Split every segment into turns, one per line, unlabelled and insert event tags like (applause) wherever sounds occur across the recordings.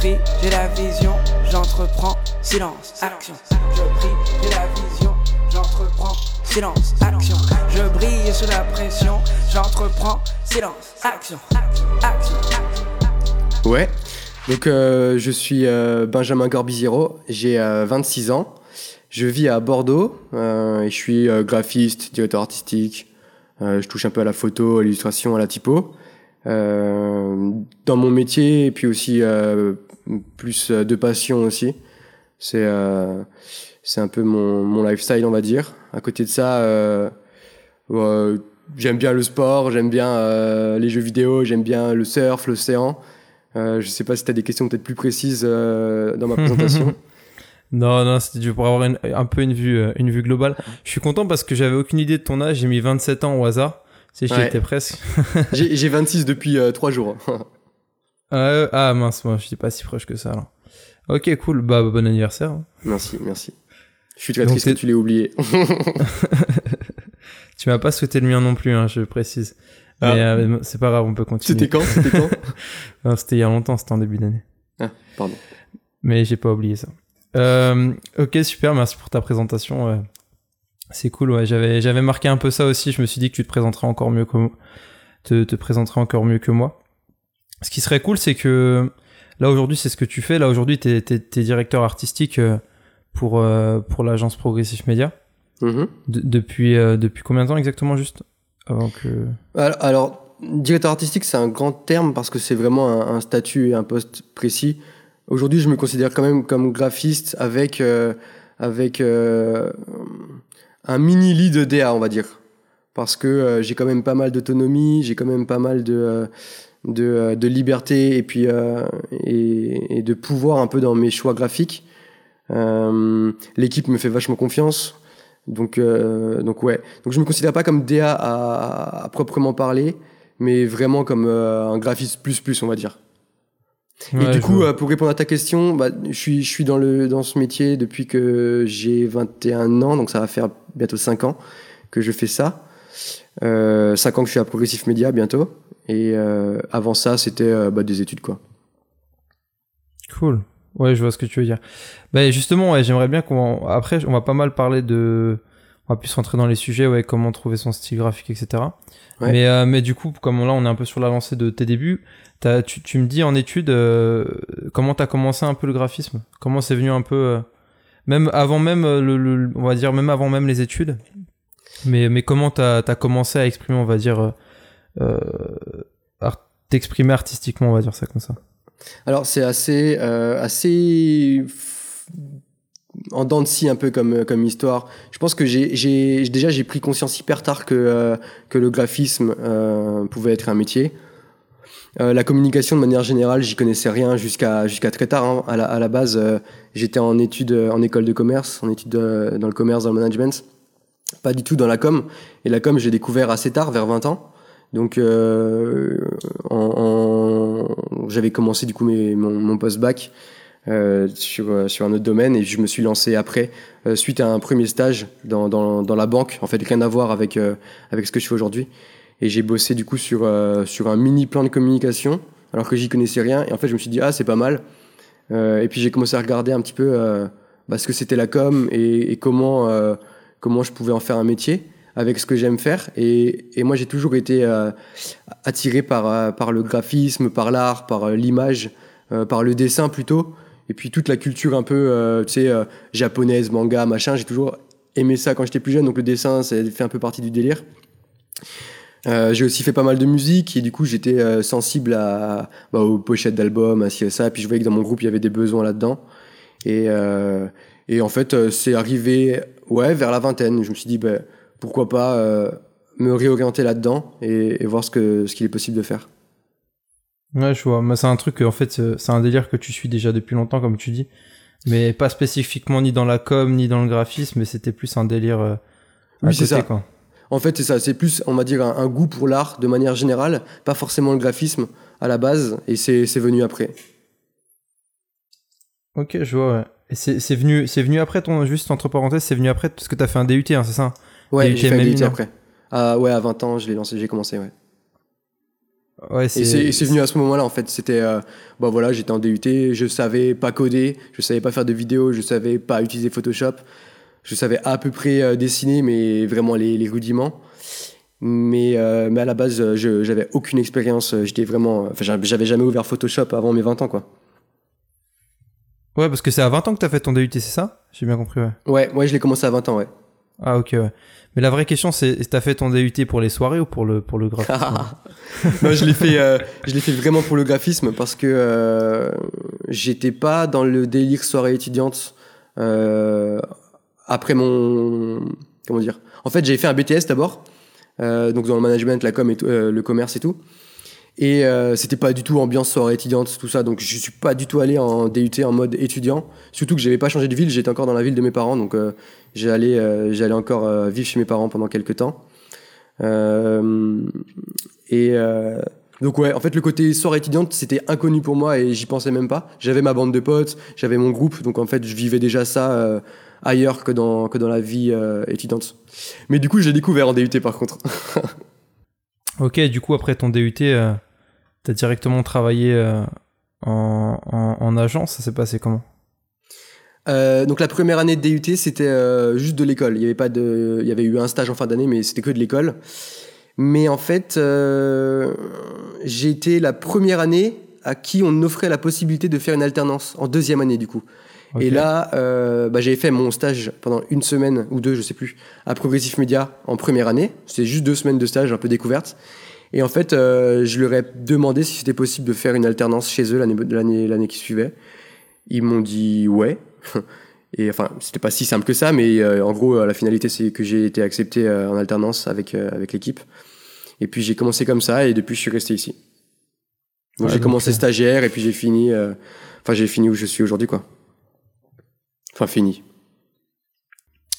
prie, j'ai la vision, j'entreprends, silence, action. Je prie, j'ai la vision, j'entreprends, silence, action. Je brille sous la pression, j'entreprends, silence, action, action.
Ouais. Donc euh, je suis euh, Benjamin Gorbiziro, j'ai 26 ans. Je vis à Bordeaux et je suis graphiste, directeur artistique. je touche un peu à la photo, à l'illustration, à la typo. Euh, dans mon métier et puis aussi euh, plus de passion aussi. C'est euh, c'est un peu mon, mon lifestyle, on va dire. À côté de ça, j'aime bien le sport, j'aime bien les jeux vidéo, j'aime bien le surf, l'océan. je sais pas si tu as des questions peut-être plus précises dans ma présentation. (laughs)
Non, non, c'était pour avoir un peu une vue, une vue globale. Je suis content parce que j'avais aucune idée de ton âge. J'ai mis 27 ans au hasard. Si j'étais presque.
j'ai (laughs) 26 depuis 3 euh, jours.
Ah, ah mince, moi je suis pas si proche que ça alors. Ok, cool. Bah, bon anniversaire. Hein.
Merci, merci. Je suis très triste que tu l'aies oublié. (laughs) (laughs)
tu m'as pas souhaité le mien non plus, hein, je précise. Ah. Mais euh, c'est pas grave, on peut continuer.
C'était quand? C'était
quand? (laughs) C'était il y a longtemps, c'était en début d'année.
Ah, pardon.
Mais j'ai pas oublié ça. Euh, ok, super, merci pour ta présentation. C'est cool, ouais. J'avais, j'avais marqué un peu ça aussi. Je me suis dit que tu te présenterais encore mieux que te, te présenterais encore mieux que moi. Ce qui serait cool, c'est que là aujourd'hui, c'est ce que tu fais. Là aujourd'hui, t'es, es, directeur artistique euh, pour euh, pour l'agence Progressif Media. Mm-hmm. depuis euh, depuis combien de temps exactement juste avant que.
Alors, directeur artistique, c'est un grand terme parce que c'est vraiment un, un, statut et un poste précis. Aujourd'hui, je me considère quand même comme graphiste avec avec un mini lead DA, on va dire. Parce que euh, j'ai quand même pas mal d'autonomie, j'ai quand même pas mal de, de, euh, de, liberté et puis et, et, de pouvoir un peu dans mes choix graphiques. L'équipe me fait vachement confiance. Donc, donc ouais. Donc je me considère pas comme DA à, à proprement parler, mais vraiment comme un graphiste plus plus, on va dire. et du coup, pour répondre à ta question, bah, je suis, je suis dans, le, dans ce métier depuis que j'ai 21 ans, donc ça va faire bientôt 5 ans que je fais ça. Euh, 5 ans que je suis à Progressif Media bientôt. Et euh, avant ça, c'était euh, bah, des études, quoi.
Cool. Ouais, je vois ce que tu veux dire. Bah, justement, ouais, j'aimerais bien qu'on. Après, on va pas mal parler de. On va plus rentrer dans les sujets, ouais, comment trouver son style graphique, etc. Mais, euh, mais du coup, comme là, on est un peu sur la lancée de tes débuts, tu, tu, me dis en études, euh, comment t'as commencé un peu le graphisme? Comment c'est venu un peu même avant même le, on va dire même avant même les études? Mais mais comment t'as as commencé à exprimer, on va dire, euh, euh t'exprimer artistiquement, on va dire ça comme ça.
Alors c'est assez euh, assez en dents de scie un peu comme comme histoire. Je pense que j'ai déjà j'ai pris conscience hyper tard que euh, que le graphisme pouvait être un métier. Euh, la communication de manière générale, j'y connaissais rien jusqu'à jusqu'à très tard. Hein. À, la, à, la, base, euh, j'étais en études euh, en école de commerce, en études dans le commerce, dans le management, pas du tout dans la com. Et la com, j'ai découvert assez tard, vers 20 ans. Donc, en, en... j'avais commencé du coup mon, mon post-bac sur sur un autre domaine et je me suis lancé après suite à un premier stage dans, dans, dans la banque. En fait, rien à voir avec avec ce que je fais aujourd'hui. Et j'ai bossé du coup sur, euh, sur un mini plan de communication, alors que j'y connaissais rien. Et en fait, je me suis dit, ah, c'est pas mal. Euh, et puis j'ai commencé à regarder un petit peu euh, bah, ce que c'était la com et, et comment, euh, comment je pouvais en faire un métier avec ce que j'aime faire. Et, moi, j'ai toujours été euh, attiré par, par le graphisme, par l'art, par l'image, par le dessin plutôt. Et puis toute la culture un peu, tu sais, japonaise, manga, machin. J'ai toujours aimé ça quand j'étais plus jeune. Donc le dessin, ça fait un peu partie du délire. Euh, j'ai aussi fait pas mal de musique et du coup j'étais euh, sensible à, bah, aux pochettes d'albums, à ci et ça. Et puis je voyais que dans mon groupe il y avait des besoins là-dedans. Et, euh, en fait euh, c'est arrivé ouais vers la vingtaine. Je me suis dit bah, pourquoi pas euh, me réorienter là-dedans et, et, voir ce que ce qu'il est possible de faire.
Ouais je vois. Mais c'est un truc en fait c'est un délire que tu suis déjà depuis longtemps comme tu dis, mais pas spécifiquement ni dans la com ni dans le graphisme, mais c'était plus un délire.
oui c'est ça. Quoi. En fait, c'est ça, c'est plus, on va dire, un, goût pour l'art de manière générale, pas forcément le graphisme à la base, et c'est venu après.
Ok, je vois, ouais. Et c'est venu, venu après ton, juste entre parenthèses, c'est venu après parce que t'as fait un DUT, hein, c'est ça?
Ouais, j'ai fait un DUT après. Ah ouais, à 20 ans, je l'ai lancé, j'ai commencé, ouais. Ouais, et c'est venu à ce moment-là en fait. C'était, euh, bah voilà, j'étais en DUT, je savais pas coder, je savais pas faire de vidéos, je savais pas utiliser Photoshop, je savais à peu près euh, dessiner, mais vraiment les, les rudiments. Mais, euh, mais à la base, je j'avais aucune expérience. J'étais vraiment, enfin, j'avais jamais ouvert Photoshop avant mes 20 ans, quoi.
Ouais, parce que c'est à 20 ans que t'as fait ton DUT, c'est ça? J'ai bien compris, ouais.
Ouais, ouais, je l'ai commencé à 20 ans, ouais.
Ah, ok, ouais. Mais la vraie question, c'est t'as fait ton DUT pour les soirées ou pour le, pour le graphisme? (laughs)
Non, je l'ai fait, euh, je l'ai fait vraiment pour le graphisme parce que euh, j'étais pas dans le délire soirée étudiante euh, après mon. Comment dire? En fait, j'ai fait un BTS d'abord, euh, donc dans le management, la com et euh, le commerce et tout. Et euh, c'était pas du tout ambiance soirée étudiante, tout ça. Donc je suis pas du tout allé en DUT en mode étudiant. Surtout que j'avais pas changé de ville, j'étais encore dans la ville de mes parents. Donc euh, j'allais, euh, j'allais encore euh, vivre chez mes parents pendant quelques temps. Euh, et donc ouais, en fait le côté soirée étudiante c'était inconnu pour moi et j'y pensais même pas. J'avais ma bande de potes, j'avais mon groupe, donc en fait je vivais déjà ça ailleurs que dans que dans la vie étudiante. Mais du coup je l'ai découvert en DUT par contre. (laughs)
Ok, du coup, après ton DUT, euh, t'as directement travaillé euh, en, en, agence, ça s'est passé comment?
Euh, donc la première année de DUT c'était juste de l'école. Il y avait pas de, il y avait eu un stage en fin d'année, mais c'était que de l'école. Mais en fait, j'ai été la première année à qui on offrait la possibilité de faire une alternance en deuxième année du coup. Okay. Et là, euh, bah, j'avais fait mon stage pendant une semaine ou deux, je sais plus, à Progressif Media en première année. C'était juste deux semaines de stage un peu découverte. Et en fait, euh, je leur ai demandé si c'était possible de faire une alternance chez eux l'année l'année qui suivait. Ils m'ont dit ouais. (laughs) Et enfin, c'était pas si simple que ça, mais euh, en gros, la finalité, c'est que j'ai été accepté euh, en alternance avec, euh, avec l'équipe. Et puis j'ai commencé comme ça, et depuis, je suis resté ici. Donc ouais, j'ai commencé stagiaire, et puis j'ai fini, euh, enfin j'ai fini où je suis aujourd'hui, quoi. Enfin, fini.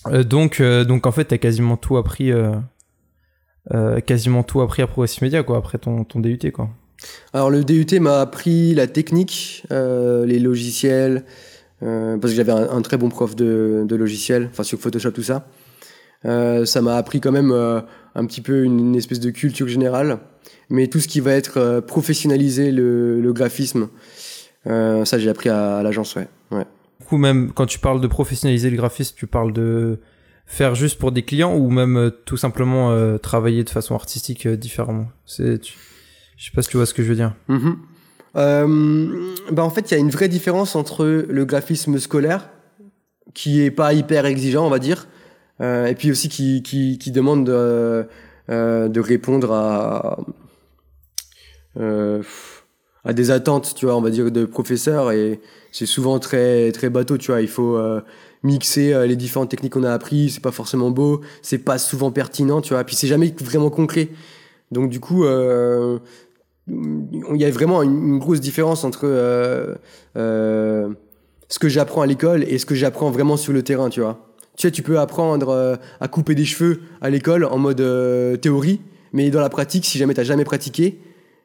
Euh, donc, euh, donc, en fait, tu as quasiment tout appris, euh, quasiment tout appris à Progressive Media, quoi, après ton, ton DUT, quoi.
Alors, le DUT m'a appris la technique, les logiciels, parce que j'avais un, un, très bon prof de, de logiciels, enfin, sur Photoshop, tout ça. ça m'a appris quand même un petit peu une, une, espèce de culture générale, mais tout ce qui va être professionnaliser le, le graphisme, ça, j'ai appris à, à l'agence, ouais. ouais
coup, même quand tu parles de professionnaliser le graphisme, tu parles de faire juste pour des clients ou même euh, tout simplement euh, travailler de façon artistique euh, différemment? C'est, tu... je sais pas si tu vois ce que je veux dire.
Mm -hmm. euh, bah en fait, il y a une vraie différence entre le graphisme scolaire, qui est pas hyper exigeant, on va dire, et puis aussi qui, demande de, de répondre à à des attentes, tu vois, on va dire, de professeurs et c'est souvent très très bateau, tu vois. Il faut euh, mixer euh, les différentes techniques qu'on a appris. C'est pas forcément beau, c'est pas souvent pertinent, tu vois. Puis c'est jamais vraiment concret. Donc du coup, euh, il y a vraiment une, une grosse différence entre ce que j'apprends à l'école et ce que j'apprends vraiment sur le terrain, tu vois. Tu sais, tu peux apprendre à couper des cheveux à l'école en mode théorie, mais dans la pratique, si jamais t'as jamais pratiqué,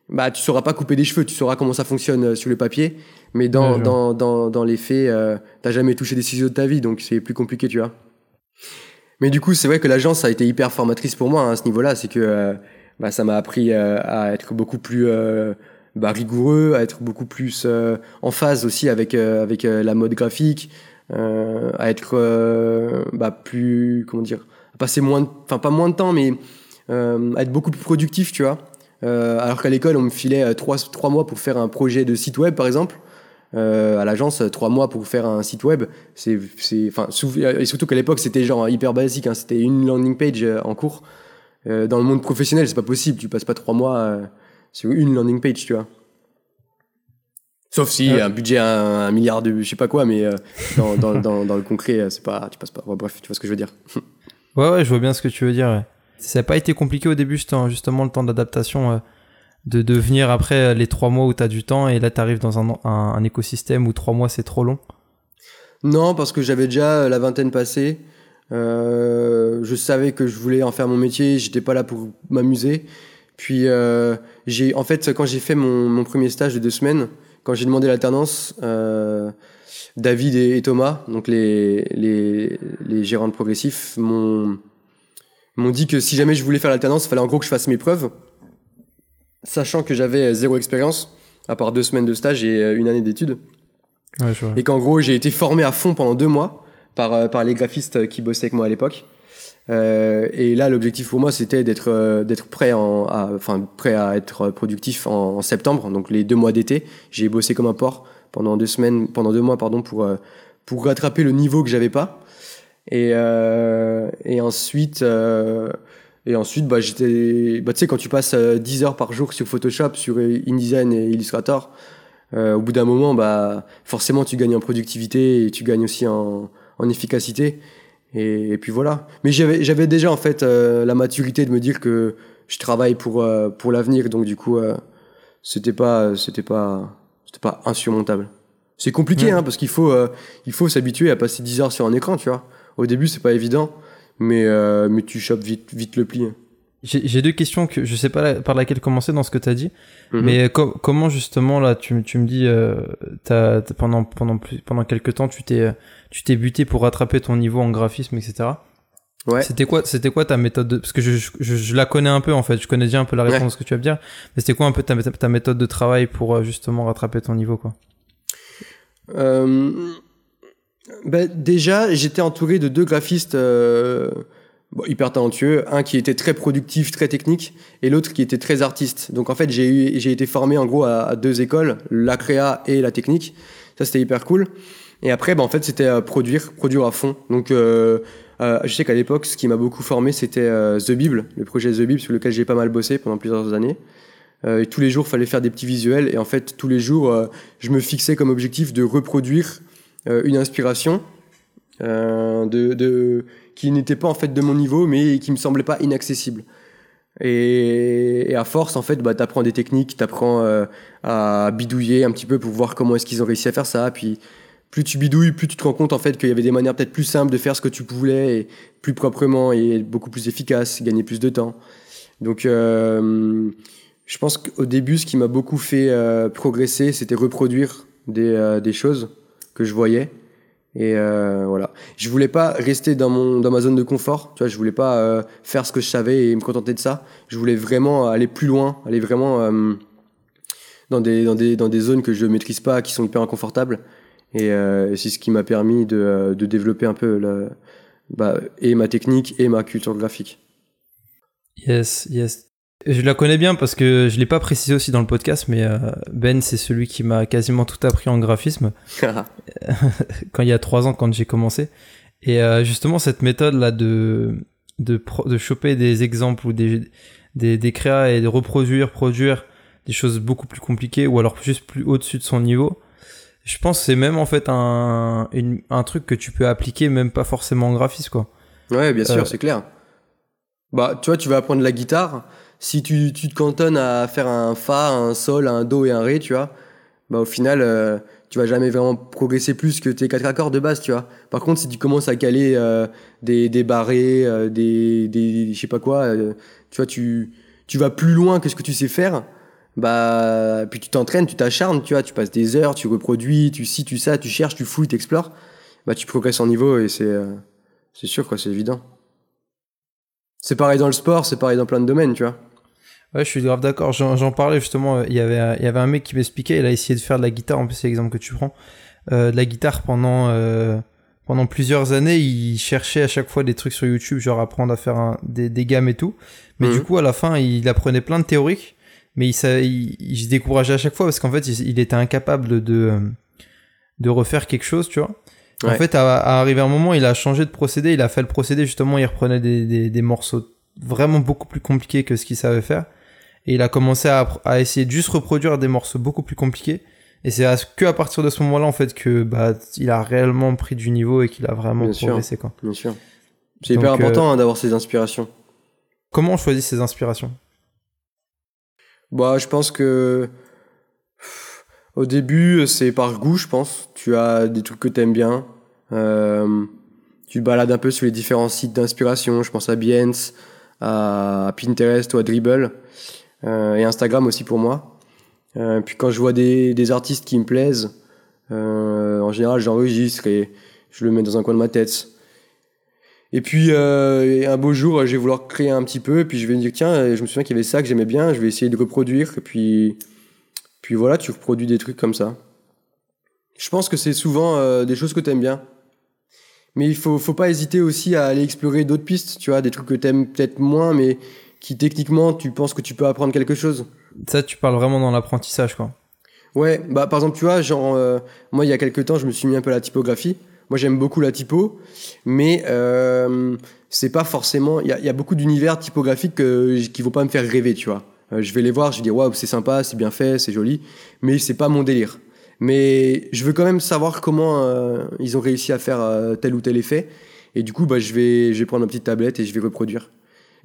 bah tu sauras pas couper des cheveux, tu sauras comment ça fonctionne euh, sur le papier, mais dans, ouais, dans, dans, dans, les faits, euh, t'as jamais touché des ciseaux de ta vie, donc c'est plus compliqué, tu vois. Mais du coup, c'est vrai que l'agence a été hyper formatrice pour moi hein, à ce niveau-là, c'est que euh, bah, ça m'a appris euh, à être beaucoup plus euh, bah, rigoureux, à être beaucoup plus euh, en phase aussi avec, avec la mode graphique, à être bah, plus, comment dire, à passer moins, enfin pas moins de temps, mais à être beaucoup plus productif, tu vois. Euh, alors qu'à l'école, on me filait 3, 3 mois pour faire un projet de site web, par exemple. Euh, à l'agence, 3 mois pour faire un site web. C'est, enfin, et surtout qu'à l'époque, c'était genre hyper basique. Hein, c'était une landing page euh, en cours. Euh, dans le monde professionnel, c'est pas possible. Tu passes pas 3 mois euh, sur une landing page, tu vois. Sauf si un budget un, un, milliard de je sais pas quoi, mais dans, dans, dans, dans, le concret, c'est pas, tu passes pas. Ouais, bref, tu vois ce que je veux dire.
ouais, ouais, je vois bien ce que tu veux dire. Ouais. Ça n'a pas été compliqué au début, justement, le temps d'adaptation, euh, de, de venir après euh, les trois mois où tu as du temps et là tu arrives dans un, un, écosystème où trois mois c'est trop long
Non, parce que j'avais déjà la vingtaine passée. Euh, je savais que je voulais en faire mon métier, j'étais pas là pour m'amuser. Puis euh, j'ai, en fait, quand j'ai fait mon, mon, premier stage de deux semaines, quand j'ai demandé l'alternance, euh, David et, Thomas, donc les, les, les gérants de progressif, m'ont m'ont dit que si jamais je voulais faire l'alternance, il fallait en gros que je fasse mes preuves. sachant que j'avais zéro expérience, à part deux semaines de stage et une année d'études.
Ouais.
Et qu'en gros, j'ai été formé à fond pendant deux mois par, par les graphistes qui bossaient avec moi à l'époque. Euh, et là, l'objectif pour moi, c'était d'être euh, d'être prêt en, à, enfin prêt à être productif en, en septembre, donc les deux mois d'été. J'ai bossé comme un porc pendant deux semaines, pendant deux mois, pardon, pour euh, pour rattraper le niveau que j'avais pas. Et euh, et ensuite et ensuite, bah j'étais, bah tu sais, quand tu passes 10 heures par jour sur Photoshop, sur InDesign et Illustrator, au bout d'un moment, bah forcément, tu gagnes en productivité et tu gagnes aussi en en efficacité. Et, puis voilà. Mais j'avais, j'avais déjà en fait euh, la maturité de me dire que je travaille pour euh, pour l'avenir, donc du coup, euh, c'était pas c'était pas c'était pas insurmontable. C'est compliqué, hein, parce qu'il faut il faut s'habituer à passer 10 heures sur un écran, tu vois. Au début, c'est pas évident, mais mais tu chopes vite vite le pli.
J'ai deux questions que je sais pas par laquelle commencer dans ce que tu as dit, mhm. mais comment justement là tu, tu me dis euh, t'as, pendant pendant pendant quelques temps tu t'es tu t'es buté pour rattraper ton niveau en graphisme etc. Ouais. C'était quoi c'était quoi ta méthode de, parce que je, je, je, la connais un peu en fait, je connais déjà un peu la réponse que tu vas me dire, mais c'était quoi un peu ta, ta méthode de travail pour euh, justement rattraper ton niveau quoi?
Euh, ben, déjà j'étais entouré de deux graphistes euh, bon, hyper talentueux, un qui était très productif, très technique, et l'autre qui était très artiste. Donc en fait, j'ai été formé en gros à, deux écoles, la créa et la technique. Ça c'était hyper cool. Et après, bah, en fait, c'était à produire, produire à fond. Donc euh, euh, je sais qu'à l'époque, ce qui m'a beaucoup formé, c'était euh, The Bible, le projet The Bible sur lequel j'ai pas mal bossé pendant plusieurs années. Euh, et tous les jours, fallait faire des petits visuels. Et en fait, tous les jours, euh, je me fixais comme objectif de reproduire une inspiration, de, de qui n'était pas en fait de mon niveau, mais qui me semblait pas inaccessible. Et, à force, en fait, bah, t'apprends des techniques, t'apprends euh, à bidouiller un petit peu pour voir comment est-ce qu'ils ont réussi à faire ça. Puis plus tu bidouilles, plus tu te rends compte en fait qu'il y avait des manières peut-être plus simples de faire ce que tu voulais plus proprement et beaucoup plus efficace, gagner plus de temps. Donc, euh, je pense qu'au début, ce qui m'a beaucoup fait euh, progresser, c'était reproduire euh, des choses que je voyais et euh, voilà. Je voulais pas rester dans mon dans ma zone de confort. Tu vois, je voulais pas euh, faire ce que je savais et me contenter de ça. Je voulais vraiment aller plus loin, aller vraiment euh, dans des dans des dans des zones que je maîtrise pas, qui sont hyper inconfortables. Et, euh, c'est ce qui m'a permis de de développer un peu la, bah, et ma technique et ma culture graphique.
Yes, yes. Je la connais bien parce que je l'ai pas précisé aussi dans le podcast, mais euh, Ben, c'est celui qui m'a quasiment tout appris en graphisme. (laughs) (laughs) quand il y a trois ans, quand j'ai commencé. Et euh, justement, cette méthode-là de, de, de choper des exemples ou des, des, des créas et de reproduire, produire des choses beaucoup plus compliquées ou alors juste plus au-dessus de son niveau, je pense que c'est même en fait un, un truc que tu peux appliquer même pas forcément en graphisme, quoi.
Ouais, bien sûr, euh, c'est clair. Bah, tu vois, tu vas apprendre la guitare si tu, tu te cantonnes à faire un fa, un sol, un do et un ré, tu vois, bah au final, euh, tu vas jamais vraiment progresser plus que tes quatre accords de base, tu vois. Par contre, si tu commences à caler euh, des, barrés, euh, des, des je sais pas quoi, tu vois, tu, vas plus loin que ce que tu sais faire, bah, puis tu t'entraînes, tu t'acharnes, tu vois, tu passes des heures, tu reproduis, tu si tu ça, tu cherches, tu fouilles, tu explores, bah tu progresses en niveau et c'est, c'est sûr, quoi, c'est évident. C'est pareil dans le sport, c'est pareil dans plein de domaines, tu vois.
Ouais, je suis grave d'accord. J'en parlais justement. Il y avait, il y avait un mec qui m'expliquait. Il a essayé de faire de la guitare. En plus, c'est l'exemple que tu prends. Euh, de la guitare pendant euh, pendant plusieurs années. Il cherchait à chaque fois des trucs sur YouTube, genre apprendre à faire un, des, des gammes et tout. Mais du mhm. coup, à la fin, il apprenait plein de théoriques. Mais il, ça, il, il se décourageait à chaque fois parce qu'en fait, il, était incapable de de refaire quelque chose, tu vois. En fait, à, à arriver un moment, il a changé de procédé. Il a fait le procédé justement. Il reprenait des, des, des morceaux vraiment beaucoup plus compliqués que ce qu'il savait faire et il a commencé à, à, essayer de juste reproduire des morceaux beaucoup plus compliqués. Et c'est que à partir de ce moment-là, en fait, que bah, il a réellement pris du niveau et qu'il a vraiment progressé. Quoi.
Bien sûr. C'est hyper important euh, hein, d'avoir ces inspirations.
Comment on choisit ces inspirations?
Bah, je pense que au début, c'est par goût, je pense. Tu as des trucs que t'aimes bien. Euh, tu te balades un peu sur les différents sites d'inspiration. Je pense à Behance, à Pinterest ou à Dribble. Euh, et Instagram aussi pour moi. Euh, puis quand je vois des, artistes qui me plaisent, euh, en général j'enregistre et je le mets dans un coin de ma tête. Et puis un beau jour, je vais vouloir créer un petit peu, et puis je vais me dire tiens, je me souviens qu'il y avait ça que j'aimais bien, je vais essayer de reproduire, et puis puis voilà, tu reproduis des trucs comme ça. Je pense que c'est souvent des choses que tu aimes bien. Mais il faut, faut pas hésiter aussi à aller explorer d'autres pistes, tu vois, des trucs que t'aimes peut-être moins, mais qui techniquement tu penses que tu peux apprendre quelque chose.
Ça, tu parles vraiment dans l'apprentissage, quoi.
Ouais, bah par exemple, tu vois, genre, euh, moi il y a quelques temps, je me suis mis un peu à la typographie. Moi j'aime beaucoup la typo, mais euh, c'est pas forcément. Il y a, y a, beaucoup d'univers typographiques qui vont pas me faire rêver, tu vois. Euh, je vais les voir, je vais dire waouh, c'est sympa, c'est bien fait, c'est joli, mais c'est pas mon délire. Mais je veux quand même savoir comment euh, ils ont réussi à faire euh, tel ou tel effet. Et du coup, bah, je, vais, je vais prendre une petite tablette et je vais reproduire.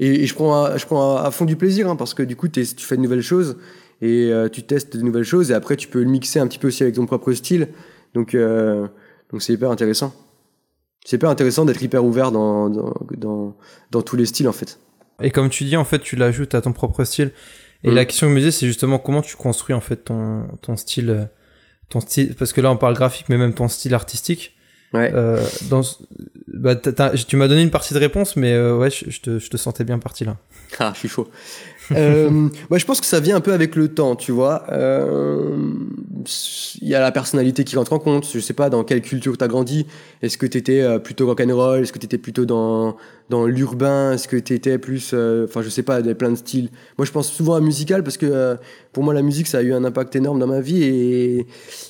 Et, je prends, à, je prends à, fond du plaisir hein, parce que du coup, tu fais de nouvelles choses et euh, tu testes de nouvelles choses et après, tu peux le mixer un petit peu aussi avec ton propre style. Donc, donc c'est hyper intéressant. C'est hyper intéressant d'être hyper ouvert dans, dans, dans, dans, tous les styles en fait.
Et comme tu dis, en fait, tu l'ajoutes à ton propre style. Et mm. la question que je me disais, c'est justement comment tu construis en fait ton, ton style ton style, parce que là on parle graphique, mais même ton style artistique.
Ouais.
Euh, dans, bah, tu m'as donné une partie de réponse, mais euh, ouais, je, te, je, te, sentais bien parti là.
Ah, je suis chaud. Euh, bah, je pense que ça vient un peu avec le temps, tu vois. Euh, il y a la personnalité qui rentre en compte. Je sais pas dans quelle culture tu as grandi. Est-ce que tu étais euh, plutôt rock and roll Est-ce que tu étais plutôt dans dans l'urbain? Est-ce que tu étais plus euh, enfin je sais pas, a plein de styles? Moi je pense souvent à musical parce que euh, pour moi la musique ça a eu un impact énorme dans ma vie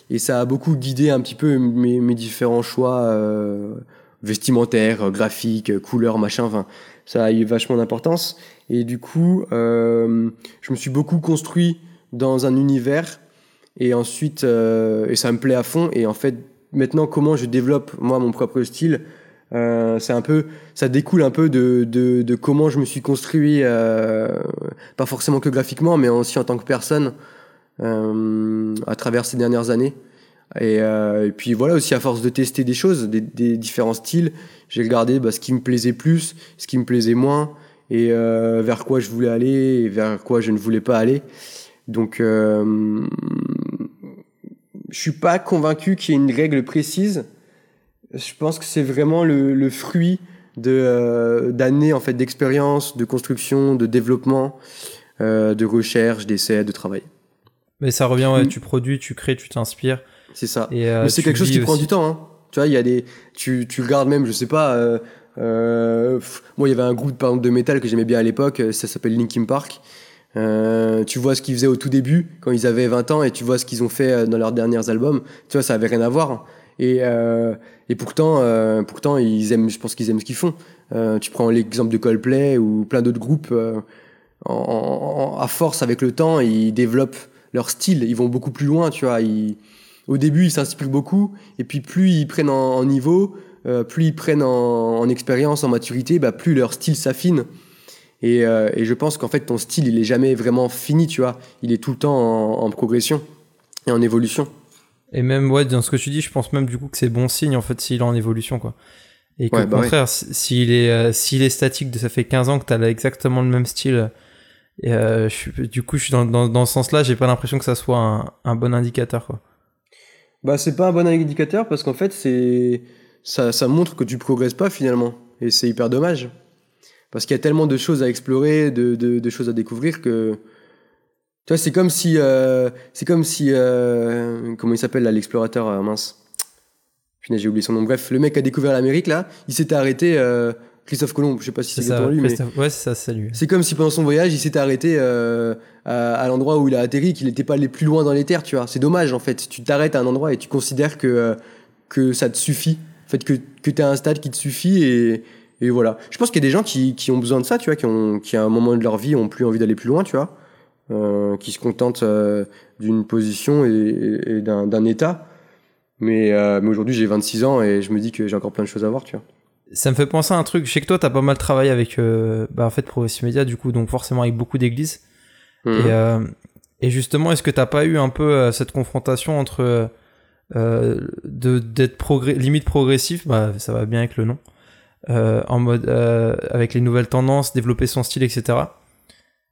et ça a beaucoup guidé un petit peu mes, mes différents choix vestimentaires, graphiques, couleurs, machin, enfin ça a eu vachement d'importance et du coup je me suis beaucoup construit dans un univers et ensuite, euh, et ça me plaît à fond. Et en fait, maintenant, comment je développe moi mon propre style, euh, c'est un peu, ça découle un peu de, de, comment je me suis construit, euh, pas forcément que graphiquement, mais aussi en tant que personne euh, à travers ces dernières années. Et, euh, et, puis voilà aussi à force de tester des choses, des, des différents styles, j'ai regardé bah, ce qui me plaisait plus, ce qui me plaisait moins, et euh, vers quoi je voulais aller, et vers quoi je ne voulais pas aller. Donc, euh, je suis pas convaincu qu'il y ait une règle précise. Je pense que c'est vraiment le, le, fruit de euh, d'années en fait d'expérience, de construction, de développement, de recherche, d'essais, de travail.
Mais ça revient, ouais, mm. tu produis, tu crées, tu t'inspires.
C'est ça. Et, euh, Mais c'est quelque chose qui prend du temps. Hein. Tu vois, il y a des, tu, tu regardes même, je sais pas. Euh, euh, moi, il y avait un groupe par exemple de métal que j'aimais bien à l'époque. Ça s'appelle Linkin Park. Euh, tu vois ce qu'ils faisaient au tout début, quand ils avaient 20 ans, et tu vois ce qu'ils ont fait euh, dans leurs derniers albums. Tu vois, ça avait rien à voir. Et, euh, et pourtant, euh, pourtant, ils aiment, je pense qu'ils aiment ce qu'ils font. Euh, tu prends l'exemple de Coldplay ou plein d'autres groupes. En, en, à force, avec le temps, ils développent leur style. Ils vont beaucoup plus loin, tu vois. Ils, au début, ils s'inspirent beaucoup, et puis plus ils prennent en, en niveau, plus ils prennent en, en expérience, en maturité, bah, plus leur style s'affine. Et, euh, et je pense qu'en fait, ton style, il est jamais vraiment fini, tu vois. Il est tout le temps en, en progression et en évolution.
Et même, ouais, dans ce que tu dis, je pense même du coup que c'est bon signe, en fait, s'il est en évolution, quoi. Et qu'au bah contraire, s'il est, euh, s'il est statique, ça fait 15 ans que tu as exactement le même style, et euh, je suis, du coup, je suis dans, dans, dans ce sens-là, j'ai pas l'impression que ça soit un, un, bon indicateur, quoi.
Bah, c'est pas un bon indicateur parce qu'en fait, c'est, ça, montre que tu progresses pas finalement. Et c'est hyper dommage. Parce qu'il y a tellement de choses à explorer, de, de, choses à découvrir que. Tu vois, c'est comme si. Euh, c'est comme si. Euh, comment il s'appelle là, l'explorateur euh, mince j'ai oublié son nom. Bref, le mec a découvert l'Amérique là, il s'était arrêté. Christophe Colomb, je sais pas si c'est exactement lui, mais.
Ouais, c'est ça, c'est lui.
C'est comme si pendant son voyage, il s'était arrêté euh, à, à l'endroit où il a atterri, qu'il n'était pas allé plus loin dans les terres, tu vois. C'est dommage en fait. Tu t'arrêtes à un endroit et tu considères que, euh, que ça te suffit. En fait, que, que tu as un stade qui te suffit et et voilà. Je pense qu'il y a des gens qui, qui ont besoin de ça, tu vois, qui, ont, qui à un moment de leur vie ont plus envie d'aller plus loin, tu vois, euh, qui se contentent d'une position et, et d'un état. Mais, mais aujourd'hui, j'ai 26 ans et je me dis que j'ai encore plein de choses à voir, tu vois.
Ça me fait penser à un truc. Je sais que toi, t'as pas mal travaillé avec, euh, bah, en fait, Progressive Media, du coup, donc forcément avec beaucoup d'églises. Mmh. Et, euh, et justement, est-ce que t'as pas eu un peu euh, cette confrontation entre de d'être progr limite progressif, bah, ça va bien avec le nom, euh, en mode euh, avec les nouvelles tendances, développer son style, etc.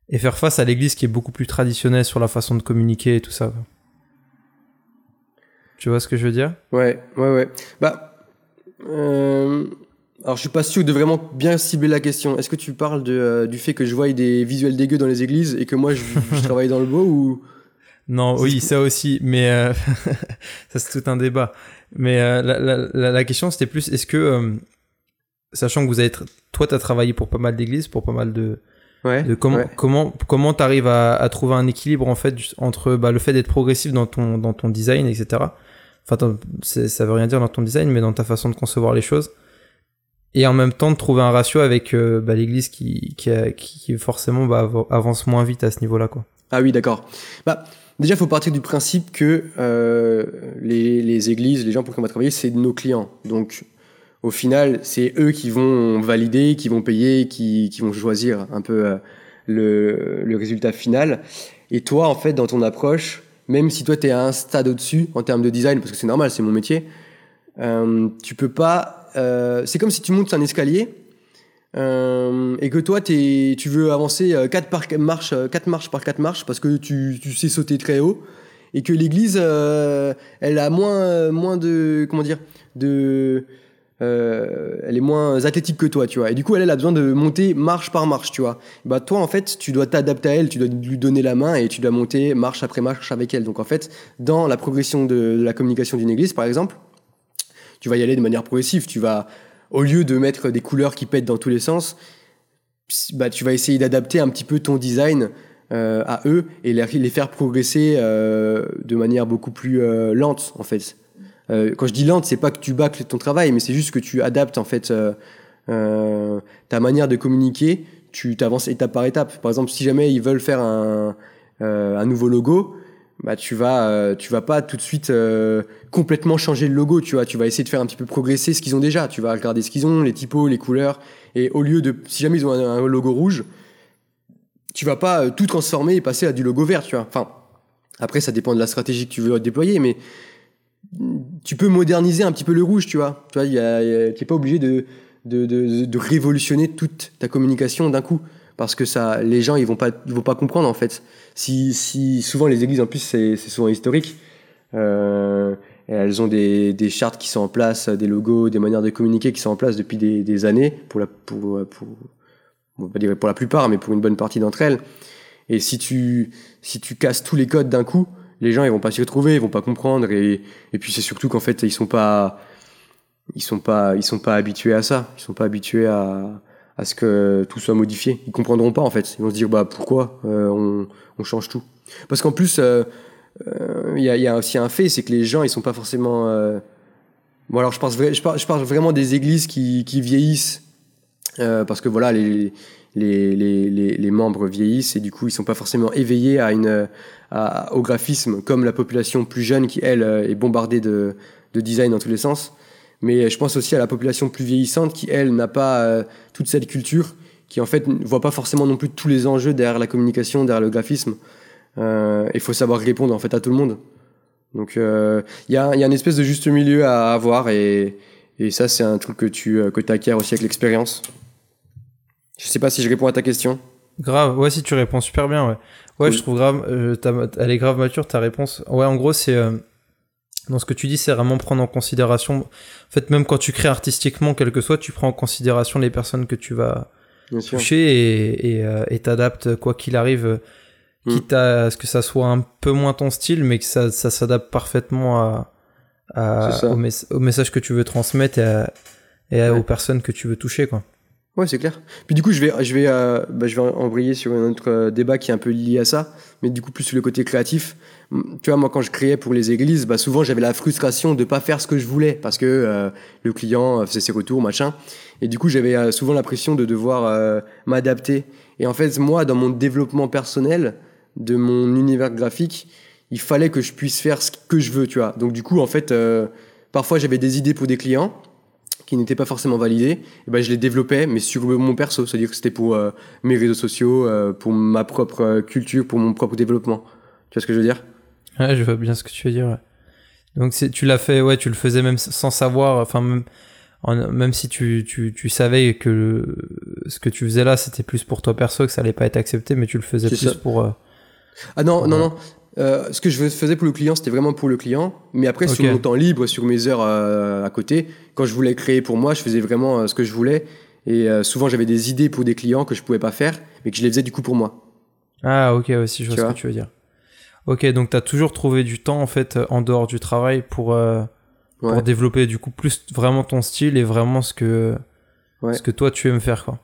Et faire face à l'église qui est beaucoup plus traditionnelle sur la façon de communiquer et tout ça? Tu vois ce que je veux dire?
Ouais, ouais, ouais. Bah, euh, Alors, je suis pas sûr de vraiment bien cibler la question. Est-ce que tu parles de, euh, du fait que je voyais des visuels dégueux dans les églises et que moi je, (laughs) je travaille dans le beau ou?
Non, oui, ça aussi, mais euh, (laughs) ça c'est tout un débat. Mais euh, la, la, la, question c'était plus est-ce que, sachant que vous avez, toi, tu as travaillé pour pas mal d'églises, pour pas mal de,
ouais,
de comment
ouais.
comment comment t'arrives à, à trouver un équilibre en fait entre bah, le fait d'être progressif dans ton dans ton design, etc. Enfin, ça veut rien dire dans ton design, mais dans ta façon de concevoir les choses et en même temps de trouver un ratio avec euh, bah, l'église qui, qui, forcément bah, avance moins vite à ce niveau-là. quoi.
Ah oui, d'accord. Bah, déjà, il faut partir du principe que euh, les, les églises, les gens pour qui on va travailler, c'est nos clients. Donc, au final, c'est eux qui vont valider, qui vont payer, qui, qui vont choisir un peu euh, le, le résultat final. Et toi, en fait, dans ton approche, même si toi, tu es à un stade au-dessus en termes de design, parce que c'est normal, c'est mon métier, euh, tu peux pas euh, c'est comme si tu montes un escalier euh, et que toi tu veux avancer 4 par marches, 4 marches par 4 marches parce que tu, tu sais sauter très haut et que l'église euh, elle a moins moins de comment dire de euh, elle est moins athlétique que toi, tu vois. Et du coup, elle, elle a besoin de monter marche par marche, tu vois. Bah, toi, en fait, tu dois t'adapter à elle, tu dois lui donner la main et tu dois monter marche après marche avec elle. Donc, en fait, dans la progression de la communication d'une église, par exemple, tu vas y aller de manière progressive. Tu vas, au lieu de mettre des couleurs qui pètent dans tous les sens, bah, tu vas essayer d'adapter un petit peu ton design euh, à eux et les, faire progresser euh, de manière beaucoup plus euh, lente, en fait. Euh, quand je dis lente, c'est pas que tu bâcles ton travail, mais c'est juste que tu adaptes, en fait, euh, euh, ta manière de communiquer. Tu t'avances étape par étape. Par exemple, si jamais ils veulent faire un, un nouveau logo, bah tu vas euh, vas pas tout de suite euh, complètement changer le logo tu vas essayer de faire un petit peu progresser ce qu'ils ont déjà. Tu vas regarder ce qu'ils ont les typos les couleurs. Et au lieu de si jamais ils ont un, logo rouge tu vas pas euh, tout transformer et passer à du logo vert tu vois. Enfin après ça dépend de la stratégie que tu veux déployer mais tu peux moderniser un petit peu le rouge tu vois. Tu vois y a, pas obligé de de révolutionner toute ta communication d'un coup parce que ça les gens ils vont pas ils vont pas comprendre en fait. Si, si souvent les églises en plus c'est souvent historique euh, elles ont des, des chartes qui sont en place des logos des manières de communiquer qui sont en place depuis des, des années pour la pour pour pas dire pour la plupart mais pour une bonne partie d'entre elles. Et si tu si tu casses tous les codes d'un coup les gens ils vont pas s'y retrouver ils vont pas comprendre. Et et puis c'est surtout qu'en fait ils sont pas ils sont pas ils sont pas habitués à ça. Ils sont pas habitués à à ce que tout soit modifié. Ils comprendront pas en fait. Ils vont se dire bah pourquoi euh, on, change tout? Parce qu'en plus, il euh, euh, y, a, aussi un fait, c'est que les gens ils sont pas forcément. Bon alors je parle, vraiment des églises qui, vieillissent parce que voilà les membres vieillissent et du coup ils sont pas forcément éveillés à une au graphisme comme la population plus jeune qui elle est bombardée de design dans tous les sens mais je pense aussi à la population plus vieillissante qui, elle, n'a pas euh, toute cette culture, qui en fait ne voit pas forcément non plus tous les enjeux derrière la communication, derrière le graphisme. Euh, il faut savoir répondre en fait à tout le monde. Donc il euh, y, a, y a une espèce de juste milieu à avoir et, et ça c'est un truc que tu euh, que acquiers aussi avec l'expérience. Je sais pas si je réponds à ta question.
Grave, ouais si tu réponds super bien ouais. Ouais, oui. je trouve grave, euh, elle est grave mature ta réponse. Ouais, en gros c'est euh, dans ce que tu dis, c'est vraiment prendre en considération. En fait, même quand tu crées artistiquement quel que soit, tu prends en considération les personnes que tu vas
Bien
toucher sûr. et et euh, t'adaptes quoi qu'il arrive, mm. quitte à ce que ça soit un peu moins ton style, mais que ça, ça s'adapte parfaitement à, à au, mes au, message que tu veux transmettre et, à, et à, ouais. aux personnes que tu veux toucher, quoi.
Ouais, c'est clair. Puis du coup, je vais, je vais, euh, bah, je vais embrayer sur un autre euh, débat qui est un peu lié à ça, mais du coup plus sur le côté créatif. Tu vois, moi, quand je créais pour les églises, bah, souvent j'avais la frustration de pas faire ce que je voulais parce que euh, le client faisait ses retours, machin. Et du coup, j'avais euh, souvent l'impression de devoir m'adapter. Et en fait, moi, dans mon développement personnel de mon univers graphique, il fallait que je puisse faire ce que je veux, tu vois. Donc du coup, en fait, parfois j'avais des idées pour des clients qui n'étaient pas forcément validées, et ben je les développais, mais sur mon perso, c'est-à-dire que c'était pour euh, mes réseaux sociaux, euh, pour ma propre culture, pour mon propre développement. Tu vois ce que je veux dire?
Ouais, je vois bien ce que tu veux dire. Ouais. Donc tu l'as fait, ouais, tu le faisais même sans savoir, enfin même, en, même si tu, tu, tu savais que le, ce que tu faisais là, c'était plus pour toi perso, que ça allait pas être accepté, mais tu le faisais plus
ça.
pour. Euh,
ah non,
pour
non, non. Euh, ce que je faisais pour le client, c'était vraiment pour le client. Mais après, sur mon temps libre, sur mes heures euh, à côté, quand je voulais créer pour moi, je faisais vraiment euh, ce que je voulais. Et souvent, j'avais des idées pour des clients que je pouvais pas faire, mais que je les faisais du coup pour moi.
Ah, ok, aussi, je vois ce que tu veux dire. Ok, donc tu as toujours trouvé du temps, en fait, en dehors du travail pour, pour développer, du coup, plus vraiment ton style et vraiment ce que, ce que toi, tu aimes faire, quoi.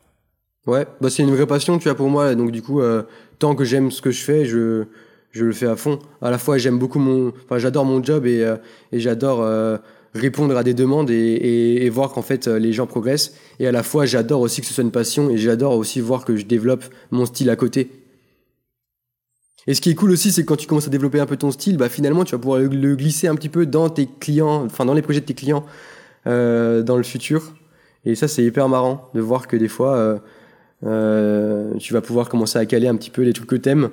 Ouais, bah, c'est une vraie passion, tu vois, pour moi. Donc, du coup, tant que j'aime ce que je fais, je je le fais à fond. À la fois, j'aime beaucoup mon, enfin, j'adore mon job et, euh, j'adore euh, répondre à des demandes et, voir qu'en fait euh, les gens progressent. Et à la fois, j'adore aussi que ce soit une passion et j'adore aussi voir que je développe mon style à côté. Et ce qui est cool aussi, c'est quand tu commences à développer un peu ton style, bah finalement, tu vas pouvoir le, glisser un petit peu dans tes clients, enfin dans les projets de tes clients dans le futur. Et ça, c'est hyper marrant de voir que des fois, tu vas pouvoir commencer à caler un petit peu les trucs que t'aimes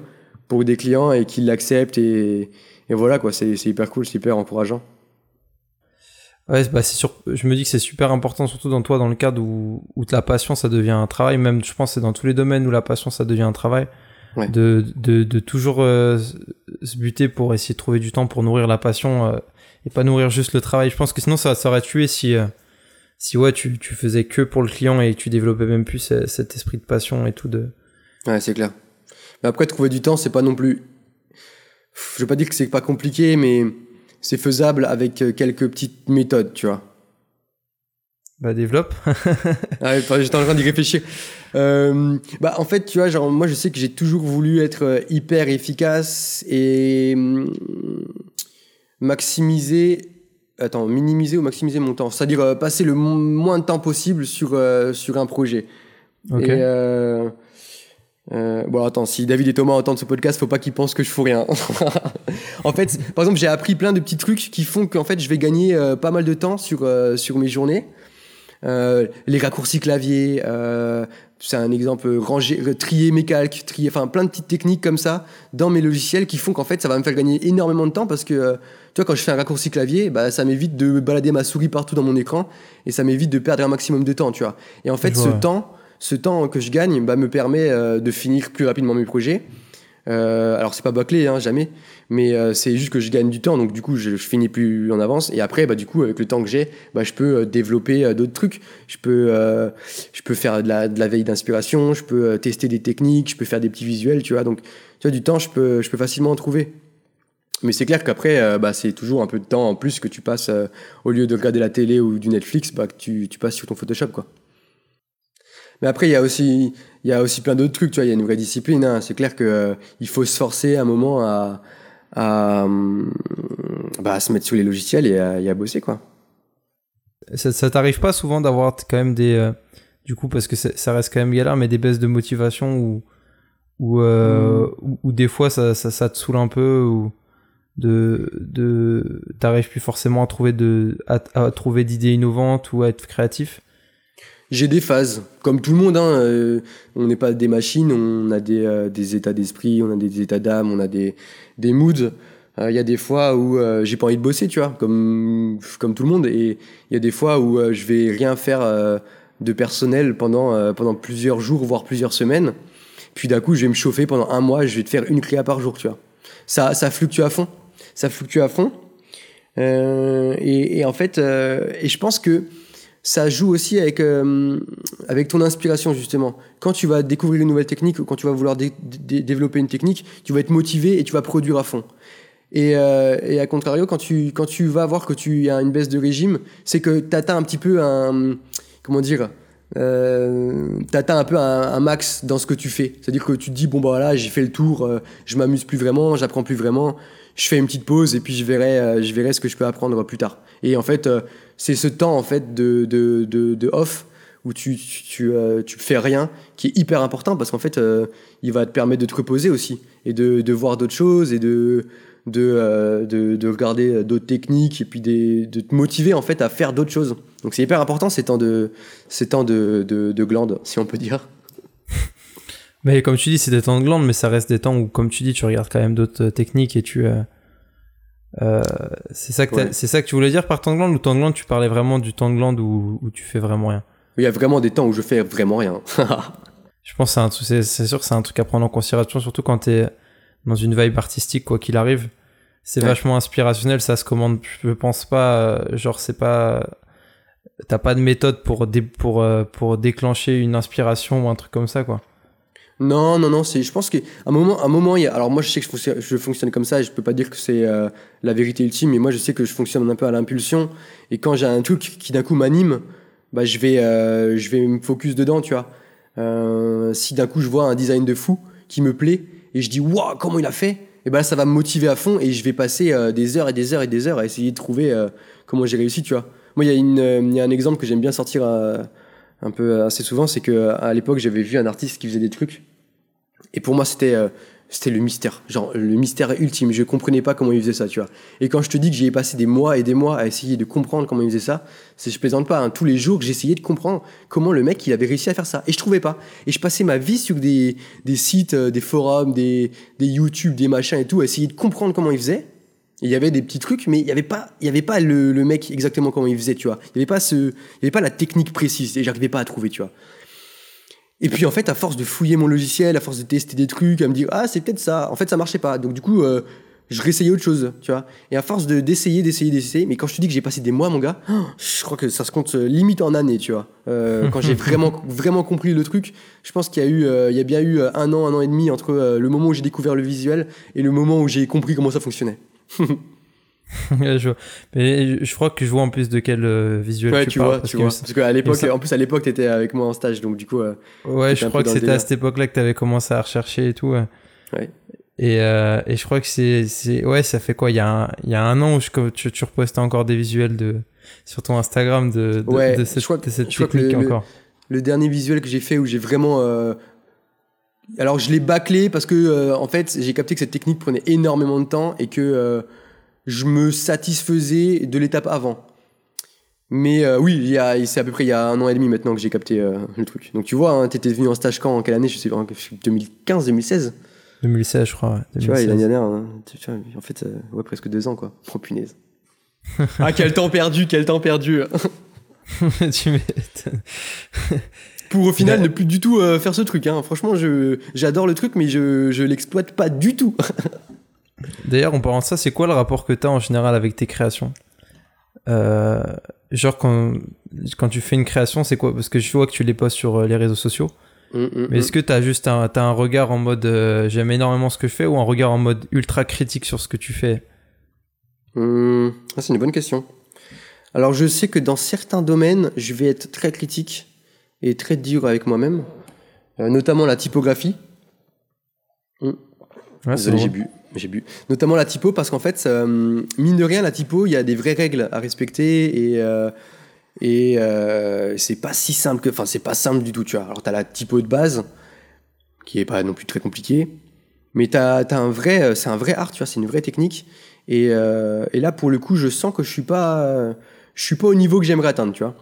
pour des clients et qu'ils l'acceptent et, et, voilà quoi, c'est hyper cool, c'est hyper encourageant.
Ouais, bah c'est sûr. Je me dis que c'est super important, surtout dans toi, dans le cadre où, où la passion ça devient un travail. Même, je pense, c'est dans tous les domaines où la passion ça devient un travail. De, de, de, toujours euh, se buter pour essayer de trouver du temps pour nourrir la passion euh, et pas nourrir juste le travail. Je pense que sinon ça, ça aurait tué si, euh, si ouais, tu, tu faisais que pour le client et tu développais même plus cet esprit de passion et tout. De...
Ouais, c'est clair. Mais après, trouver du temps, c'est pas non plus. Je veux pas dire que c'est pas compliqué, mais c'est faisable avec euh, quelques petites méthodes, tu vois.
Bah, développe. (laughs)
ah, J'étais en train d'y réfléchir. Euh, bah, en fait, tu vois, genre, moi, je sais que j'ai toujours voulu être euh, hyper efficace et hum, maximiser. Attends, minimiser ou maximiser mon temps. C'est-à-dire passer le moins de temps possible sur, sur un projet. Ok. Et, euh, bon, attends, si David et Thomas entendent ce podcast, faut pas qu'ils pensent que je fous rien. (laughs) en fait, par exemple, j'ai appris plein de petits trucs qui font qu'en fait, je vais gagner euh, pas mal de temps sur, euh, sur mes journées. Euh, les raccourcis clavier, c'est un exemple, ranger, trier mes calques, trier, enfin plein de petites techniques comme ça dans mes logiciels qui font qu'en fait, ça va me faire gagner énormément de temps parce que, tu vois, quand je fais un raccourci clavier, bah, ça m'évite de balader ma souris partout dans mon écran et ça m'évite de perdre un maximum de temps, tu vois. Et en fait, ce temps, ce temps que je gagne bah, me permet euh, de finir plus rapidement mes projets. Euh, alors c'est pas bâclé, hein, jamais, mais euh, c'est juste que je gagne du temps, donc du coup je, finis plus en avance. Et après, bah, du coup, avec le temps que j'ai, bah, je peux développer d'autres trucs. Je peux, je peux faire de la, de la veille d'inspiration, je peux tester des techniques, je peux faire des petits visuels, tu vois. Donc, tu vois, du temps, je peux, je peux facilement en trouver. Mais c'est clair qu'après, bah, c'est toujours un peu de temps en plus que tu passes au lieu de regarder la télé ou du Netflix, bah, que tu, tu passes sur ton Photoshop, quoi. Mais après, il y a aussi, il y a aussi plein d'autres trucs. Tu vois, il y a une vraie discipline. Hein. C'est clair que euh, il faut se forcer un moment à, à, bah, à, se mettre sur les logiciels et à, à bosser, quoi.
Ça, ça t'arrive pas souvent d'avoir quand même des, euh, du coup, parce que ça reste quand même galère, mais des baisses de motivation ou ou, euh, mmh. ou, des fois ça, ça, ça, te saoule un peu ou de de t'arrives plus forcément à trouver de à, à trouver d'idées innovantes ou à être créatif?
J'ai des phases, comme tout le monde. Hein, euh, on n'est pas des machines, on a des, euh, des états d'esprit, on a des états d'âme, on a des, des moods. Euh, il y a des fois où j'ai pas envie de bosser, tu vois, comme, comme tout le monde. Et il y a des fois où je vais rien faire de personnel pendant, pendant plusieurs jours, voire plusieurs semaines. Puis d'un coup, je vais me chauffer pendant un mois, je vais te faire une créa par jour, tu vois. Ça, ça fluctue à fond. Ça fluctue à fond. Et, et, en fait, et je pense que ça joue aussi avec, euh, avec ton inspiration, justement. Quand tu vas découvrir une nouvelle technique ou quand tu vas vouloir développer une technique, tu vas être motivé et tu vas produire à fond. Et, euh, et à contrario, quand tu, quand tu vas voir que tu as une baisse de régime, c'est que tu atteins un petit peu un. Comment dire euh, atteins un peu un, max dans ce que tu fais. C'est-à-dire que tu te dis, bon, bah voilà, j'ai fait le tour, je m'amuse plus vraiment, j'apprends plus vraiment, je fais une petite pause et puis je verrai, euh, je verrai ce que je peux apprendre plus tard. Et en fait, c'est ce temps en fait de, de, de, off où tu, tu, euh, tu, fais rien qui est hyper important parce qu'en fait euh, il va te permettre de te reposer aussi et de, de voir d'autres choses et de de, euh, de, de, regarder d'autres techniques et puis de te motiver en fait à faire d'autres choses donc c'est hyper important ces temps de ces temps de, de glande si on peut dire
mais comme tu dis c'est des temps de glande mais ça reste des temps où comme tu dis tu regardes quand même d'autres techniques et tu euh, c'est ça que c'est ça que tu voulais dire par temps de glande ou temps de glande tu parlais vraiment du temps de glande où, où tu fais vraiment rien?
Il y a vraiment des temps où je fais vraiment rien. (laughs)
je pense c'est c'est sûr que c'est un truc à prendre en considération surtout quand t'es dans une vibe artistique quoi qu'il arrive. C'est vachement inspirationnel, ça se commande. Je pense pas, genre c'est pas, t'as pas de méthode pour pour pour déclencher une inspiration ou un truc comme ça quoi.
Non, non, non, c'est, je pense qu'à un moment, un moment, il y a, alors moi je sais que je fonctionne, comme ça et je peux pas dire que c'est euh, la vérité ultime, mais moi je sais que je fonctionne un peu à l'impulsion et quand j'ai un truc qui d'un coup m'anime, bah je vais, euh, je vais me focus dedans, tu vois. Euh, si d'un coup je vois un design de fou qui me plaît et je dis waouh comment il a fait, et ben ça va me motiver à fond et je vais passer des heures et des heures et des heures à essayer de trouver comment j'ai réussi, tu vois. Moi il y a une, il y a un exemple que j'aime bien sortir un peu assez souvent, c'est que à l'époque j'avais vu un artiste qui faisait des trucs et pour moi, c'était euh, c'était le mystère, genre le mystère ultime. Je comprenais pas comment il faisait ça, tu vois. Et quand je te dis que j'y ai passé des mois et des mois à essayer de comprendre comment il faisait ça, c'est je plaisante pas. Hein. Tous les jours, j'essayais de comprendre comment le mec il avait réussi à faire ça. Et je trouvais pas. Et je passais ma vie sur des, des sites, euh, des forums, des, des YouTube, des machins et tout, à essayer de comprendre comment il faisait. Il y avait des petits trucs, mais il y avait pas, il y avait pas le, le mec exactement comment il faisait, tu vois. Il y avait pas ce, il y avait pas la technique précise. Et j'arrivais pas à trouver, tu vois. Et puis en fait, à force de fouiller mon logiciel, à force de tester des trucs, à me dire ah c'est peut-être ça. En fait, ça marchait pas. Donc du coup, euh, je réessayais autre chose, tu vois. Et à force de d'essayer, d'essayer, d'essayer, mais quand je te dis que j'ai passé des mois, mon gars, je crois que ça se compte euh, limite en années, tu vois. Euh, quand j'ai (laughs) vraiment vraiment compris le truc, je pense qu'il y a eu, il y a bien eu un an, un an et demi entre le moment où j'ai découvert le visuel et le moment où j'ai compris comment ça fonctionnait. (laughs)
je, mais je crois que je vois en plus de quel euh, visuel
ouais,
tu,
tu
parles,
vois, parce tu vois. Parce qu'à l'époque, en plus à l'époque, t'étais avec moi en stage, donc du coup. Euh,
ouais, je crois que c'était à cette époque-là que t'avais commencé à rechercher et tout. Ouais.
ouais.
Et, euh, et je crois que c'est, c'est, ouais, ça fait quoi Il y a un, il y a un an où je, tu, tu repostais encore des visuels de sur ton Instagram de, de,
ouais,
de cette,
je crois que,
de cette
je crois
technique
que le,
encore.
Le, le, dernier visuel que j'ai fait où j'ai vraiment alors je l'ai bâclé parce que euh, en fait j'ai capté que cette technique prenait énormément de temps et que euh, je me satisfaisais de l'étape avant. Mais euh, oui, il y a, c'est à peu près il y a un an et demi maintenant que j'ai capté euh, le truc. Donc tu vois, hein, t'étais venu en stage quand En quelle année? Je sais pas, 2015, 2016
2016, je crois. Ouais,
2016. Tu vois, l'année dernière, hein, tu vois, en fait, euh, ouais, presque deux ans quoi. Oh punaise. ah, quel temps perdu, quel temps perdu (laughs) (laughs)
Tu m'étonnes.
Pour au final ne plus du tout euh, faire ce truc. Hein. Franchement, je, j'adore le truc, mais je, je l'exploite pas du tout. (laughs)
D'ailleurs, en parlant de ça, c'est quoi le rapport que tu as en général avec tes créations? Euh, Genre, quand, quand tu fais une création, c'est quoi? Parce que je vois que tu les postes sur euh, les réseaux sociaux.
Mm, mm,
Mais est-ce que tu as juste un, as un regard en mode euh, j'aime énormément ce que je fais ou un regard en mode ultra critique sur ce que tu fais?
Mm, ah, C'est une bonne question. Alors, je sais que dans certains domaines, je vais être très critique et très dur avec moi-même, euh, notamment la typographie.
Ouais,
Désolé, j'ai bu j'ai bu. Notamment la typo, parce qu'en fait, euh, mine de rien, la typo, il y a des vraies règles à respecter et, euh, et euh, c'est pas si simple que. Enfin, c'est pas simple du tout, tu vois. Alors, t'as la typo de base, qui est pas non plus très compliquée, mais t'as as un vrai. C'est un vrai art, tu vois, c'est une vraie technique. Et, et, là, pour le coup, je sens que je suis pas. je suis pas au niveau que j'aimerais atteindre, tu vois.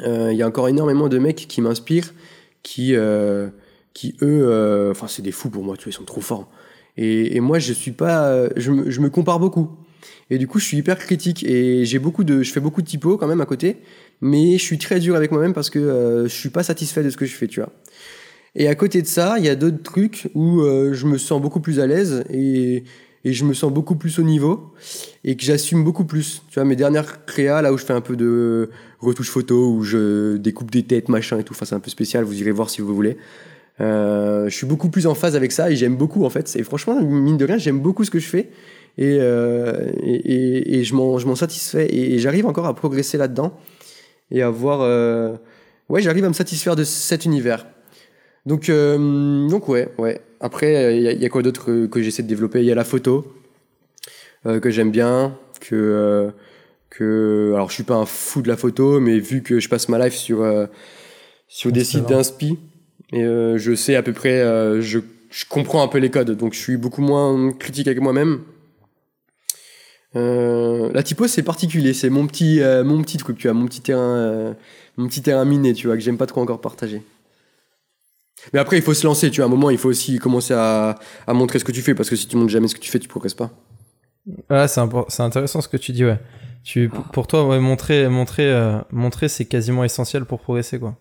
Il y a encore énormément de mecs qui m'inspirent, qui. qui eux. Enfin, c'est des fous pour moi, tu vois, ils sont trop forts. Et, moi, je suis pas, je me, compare beaucoup. Et du coup, je suis hyper critique et j'ai beaucoup de, je fais beaucoup de typos quand même à côté, mais je suis très dur avec moi-même parce que euh, je suis pas satisfait de ce que je fais, tu vois. Et à côté de ça, il y a d'autres trucs où euh, je me sens beaucoup plus à l'aise et, et je me sens beaucoup plus au niveau et que j'assume beaucoup plus. Tu vois, mes dernières créas, là où je fais un peu de retouche photo, où je découpe des têtes, machin et tout, enfin c'est un peu spécial, vous irez voir si vous voulez. Euh, je suis beaucoup plus en phase avec ça et j'aime beaucoup en fait. Et franchement, mine de rien, j'aime beaucoup ce que je fais et, euh, et, et, et je m'en satisfais et, j'arrive encore à progresser là-dedans et à voir. Euh... Ouais, j'arrive à me satisfaire de cet univers. Donc, donc ouais, ouais. Après, il y, y, a quoi d'autre que, que j'essaie de développer? Il y a la photo euh, que j'aime bien, que euh, que alors je suis pas un fou de la photo, mais vu que je passe ma life sur sur des sites d'inspi et euh, je sais à peu près, euh, je, je, comprends un peu les codes, donc je suis beaucoup moins critique avec moi-même. Euh, la typo c'est particulier, c'est mon petit, euh, mon petit truc, tu vois, mon petit terrain, euh, mon petit terrain miné, tu vois, que j'aime pas trop encore partager. Mais après, il faut se lancer, tu vois. À un moment, il faut aussi commencer à, à montrer ce que tu fais, parce que si tu montres jamais ce que tu fais, tu progresses pas.
Ah, c'est intéressant ce que tu dis, ouais. Tu, pour toi, ouais, montrer, montrer, montrer, c'est quasiment essentiel pour progresser, quoi.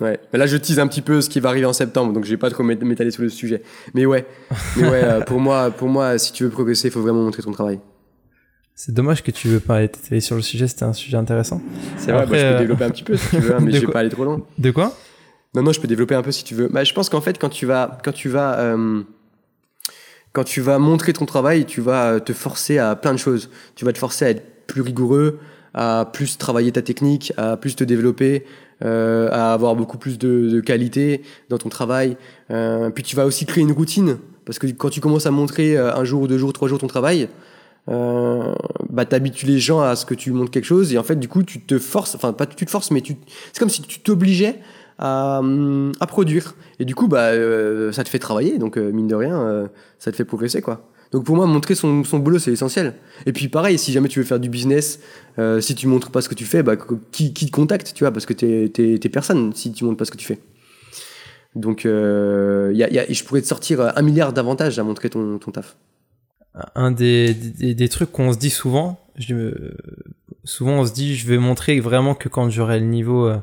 Ouais, mais là je tease un petit peu ce qui va arriver en septembre, donc je vais pas trop m'étaler sur le sujet. Mais ouais, mais ouais, euh, pour moi, pour moi, si tu veux progresser, il faut vraiment montrer ton travail.
C'est dommage que tu veux pas aller sur le sujet, c'était un sujet intéressant.
C'est vrai, bah, je peux euh, développer un petit peu si tu veux, hein, mais (laughs) je vais pas aller trop loin.
De quoi?
Non, non, je peux développer un peu si tu veux. Bah, je pense qu'en fait, quand tu vas, quand tu vas, euh, quand tu vas montrer ton travail, tu vas te forcer à plein de choses. Tu vas te forcer à être plus rigoureux, à plus travailler ta technique, à plus te développer, euh, à avoir beaucoup plus de, de, qualité dans ton travail. Euh, puis tu vas aussi créer une routine, parce que quand tu commences à montrer euh, un jour, deux jours, trois jours ton travail, euh, bah t'habitues les gens à ce que tu montres quelque chose, et en fait du coup tu te forces, enfin pas tu te forces, mais tu, c'est comme si tu t'obligeais à, à, produire. Et du coup bah euh, ça te fait travailler, donc euh, mine de rien ça te fait progresser quoi. Donc pour moi, montrer son, son boulot, c'est essentiel. Et puis pareil, si jamais tu veux faire du business, euh, si tu montres pas ce que tu fais, bah, qui, qui te contacte, tu vois, parce que t'es es, personne si tu montres pas ce que tu fais. Donc euh, y y a, je pourrais te sortir un milliard d'avantages à montrer ton, ton taf.
Un des, des, des trucs qu'on se dit souvent, je, souvent on se dit je vais montrer vraiment que quand j'aurai le niveau euh,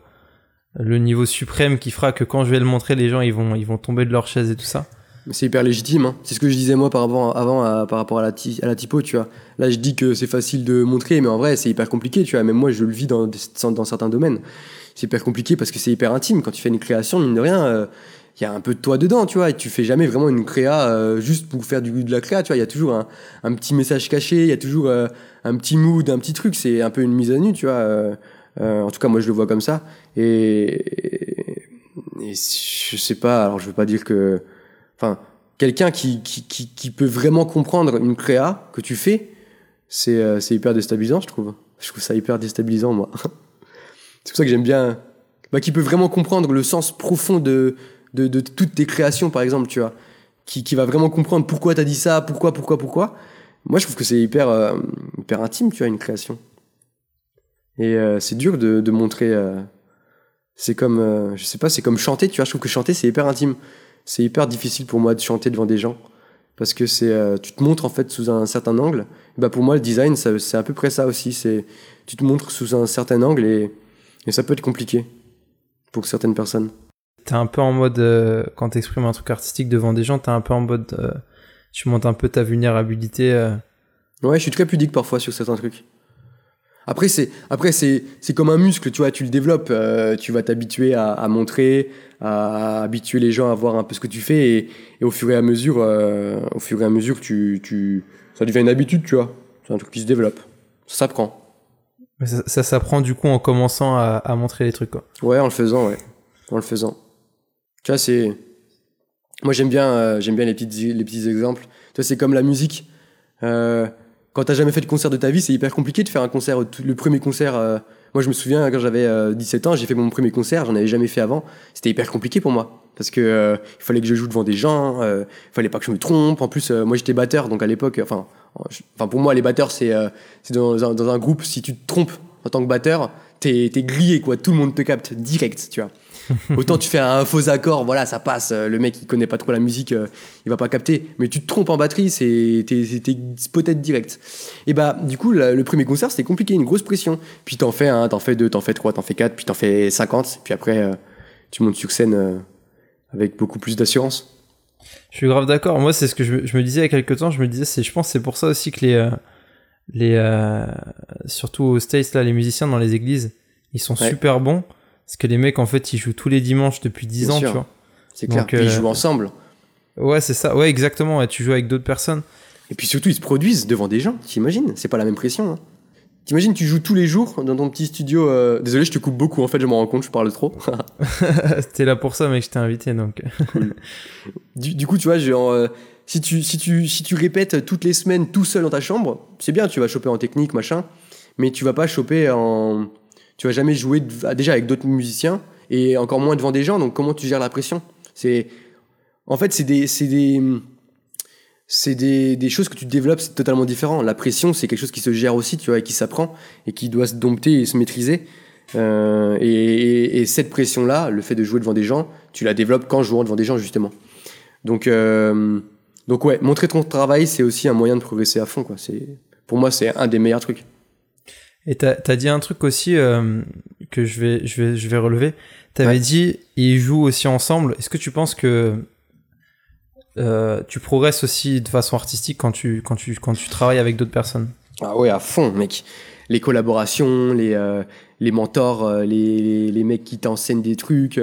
le niveau suprême qui fera que quand je vais le montrer les gens ils vont ils vont tomber de leur chaise et tout ça
c'est hyper légitime. Hein. C'est ce que je disais moi par rapport, avant à, par rapport à la, typo, tu vois. Là, je dis que c'est facile de montrer, mais en vrai, c'est hyper compliqué, tu vois. Même moi, je le vis dans, dans certains domaines. C'est hyper compliqué parce que c'est hyper intime. Quand tu fais une création, mine de rien, il euh, y a un peu de toi dedans, tu vois. Et tu fais jamais vraiment une créa euh, juste pour faire du, de la créa, tu vois. Il y a toujours un, un, petit message caché, il y a toujours euh, un petit mood, un petit truc. C'est un peu une mise à nu, tu vois. En tout cas, moi, je le vois comme ça. Et, et je sais pas, alors je veux pas dire que Enfin, quelqu'un qui, qui, qui, qui, peut vraiment comprendre une créa que tu fais, c'est euh, hyper déstabilisant, je trouve. Je trouve ça hyper déstabilisant, moi. (laughs) c'est pour ça que j'aime bien. Bah, qui peut vraiment comprendre le sens profond de, de, de toutes tes créations, par exemple, tu vois. Qui, qui va vraiment comprendre pourquoi t'as dit ça, pourquoi, pourquoi, pourquoi. Moi, je trouve que c'est hyper, euh, hyper intime, tu vois, une création. Et euh, c'est dur de, de montrer. c'est comme, je sais pas, c'est comme chanter, tu vois. Je trouve que chanter, c'est hyper intime c'est hyper difficile pour moi de chanter devant des gens parce que c'est euh, tu te montres en fait sous un certain angle. bah pour moi le design c'est à peu près ça aussi, c'est tu te montres sous un certain angle et, et ça peut être compliqué pour certaines personnes.
T'es un peu en mode euh, quand t'exprimes un truc artistique devant des gens, t'es un peu en mode euh, tu montes un peu ta vulnérabilité.
Ouais, je suis très pudique parfois sur certains trucs. Après, c'est après c'est c'est comme un muscle, tu vois, tu le développes, euh, tu vas t'habituer à, à, montrer, à, habituer les gens à voir un peu ce que tu fais, et, et au fur et à mesure, euh, au fur et à mesure, tu tu ça devient une habitude, tu vois. C'est un truc qui se développe, ça s'apprend.
Ça, ça s'apprend du coup en commençant à, à montrer les trucs, quoi.
Ouais, en le faisant, ouais, en le faisant. Tu vois, c'est moi j'aime bien euh, j'aime bien les petits les petits exemples. Tu vois, c'est comme la musique. Euh, quand t'as jamais fait de concert de ta vie, c'est hyper compliqué de faire un concert. Le premier concert, euh, moi je me souviens quand j'avais 17 euh, ans, j'ai fait mon premier concert, j'en avais jamais fait avant. C'était hyper compliqué pour moi parce que euh, il fallait que je joue devant des gens, il fallait pas que je me trompe. En plus, moi j'étais batteur, donc à l'époque, enfin, enfin pour moi les batteurs c'est c'est dans, un, dans un groupe, si tu te trompes en tant que batteur, t'es es grillé quoi, tout le monde te capte direct, tu vois. (laughs) Autant tu fais un faux accord, voilà, ça passe. Le mec, il connaît pas trop la musique, euh, il va pas capter. Mais tu te trompes en batterie, c'est t'es spotet direct. Et bah, du coup, le premier concert, c'était compliqué, une grosse pression. Puis t'en fais un, t'en fais deux, t'en fais trois, t'en fais quatre, puis t'en fais cinquante. Puis après, euh, tu montes sur scène euh, avec beaucoup plus d'assurance.
Je suis grave d'accord. Moi, c'est ce que je, me disais il y a quelques temps. Je me disais, c'est, je pense, c'est pour ça aussi que les, les, surtout aux States là, les musiciens dans les églises, ils sont super bons parce que les mecs, en fait, ils jouent tous les dimanches depuis 10 ans, tu vois.
C'est clair. ils euh, jouent ensemble.
Ouais, c'est ça. Ouais, exactement. tu joues avec d'autres personnes.
Et puis surtout, ils se produisent devant des gens. T'imagines? C'est pas la même pression. Hein. T'imagines, tu joues tous les jours dans ton petit studio. Euh, désolé, je te coupe beaucoup. En fait, je m'en rends compte, je parle trop. (laughs) (laughs)
T'es là pour ça, mec. Je t'ai invité, donc.
du, coup, tu vois, genre, euh, si tu si tu si tu répètes toutes les semaines tout seul dans ta chambre, c'est bien. Tu vas choper en technique, machin. Mais tu vas pas choper en tu vas jamais jouer déjà avec d'autres musiciens et encore moins devant des gens. Donc comment tu gères la pression? C'est en fait c'est des c'est des c'est des, des, choses que tu développes, c'est totalement différent. La pression, c'est quelque chose qui se gère aussi, tu vois, et qui s'apprend et qui doit se dompter et se maîtriser. Euh, et, et, cette pression-là, le fait de jouer devant des gens, tu la développes quand jouant devant des gens justement. Donc, euh, donc ouais, montrer ton travail, c'est aussi un moyen de progresser à fond. Quoi. C'est, pour moi, c'est un des meilleurs trucs.
Et t'as as dit un truc aussi euh, que je vais, je vais, je vais relever. T'avais dit, ils jouent aussi ensemble. Est-ce que tu penses que euh, tu progresses aussi de façon artistique quand tu, quand tu, quand tu travailles avec d'autres personnes?
Ah ouais, à fond, mec. Les collaborations, les, euh, les mentors, les, les, mecs qui t'enseignent des trucs.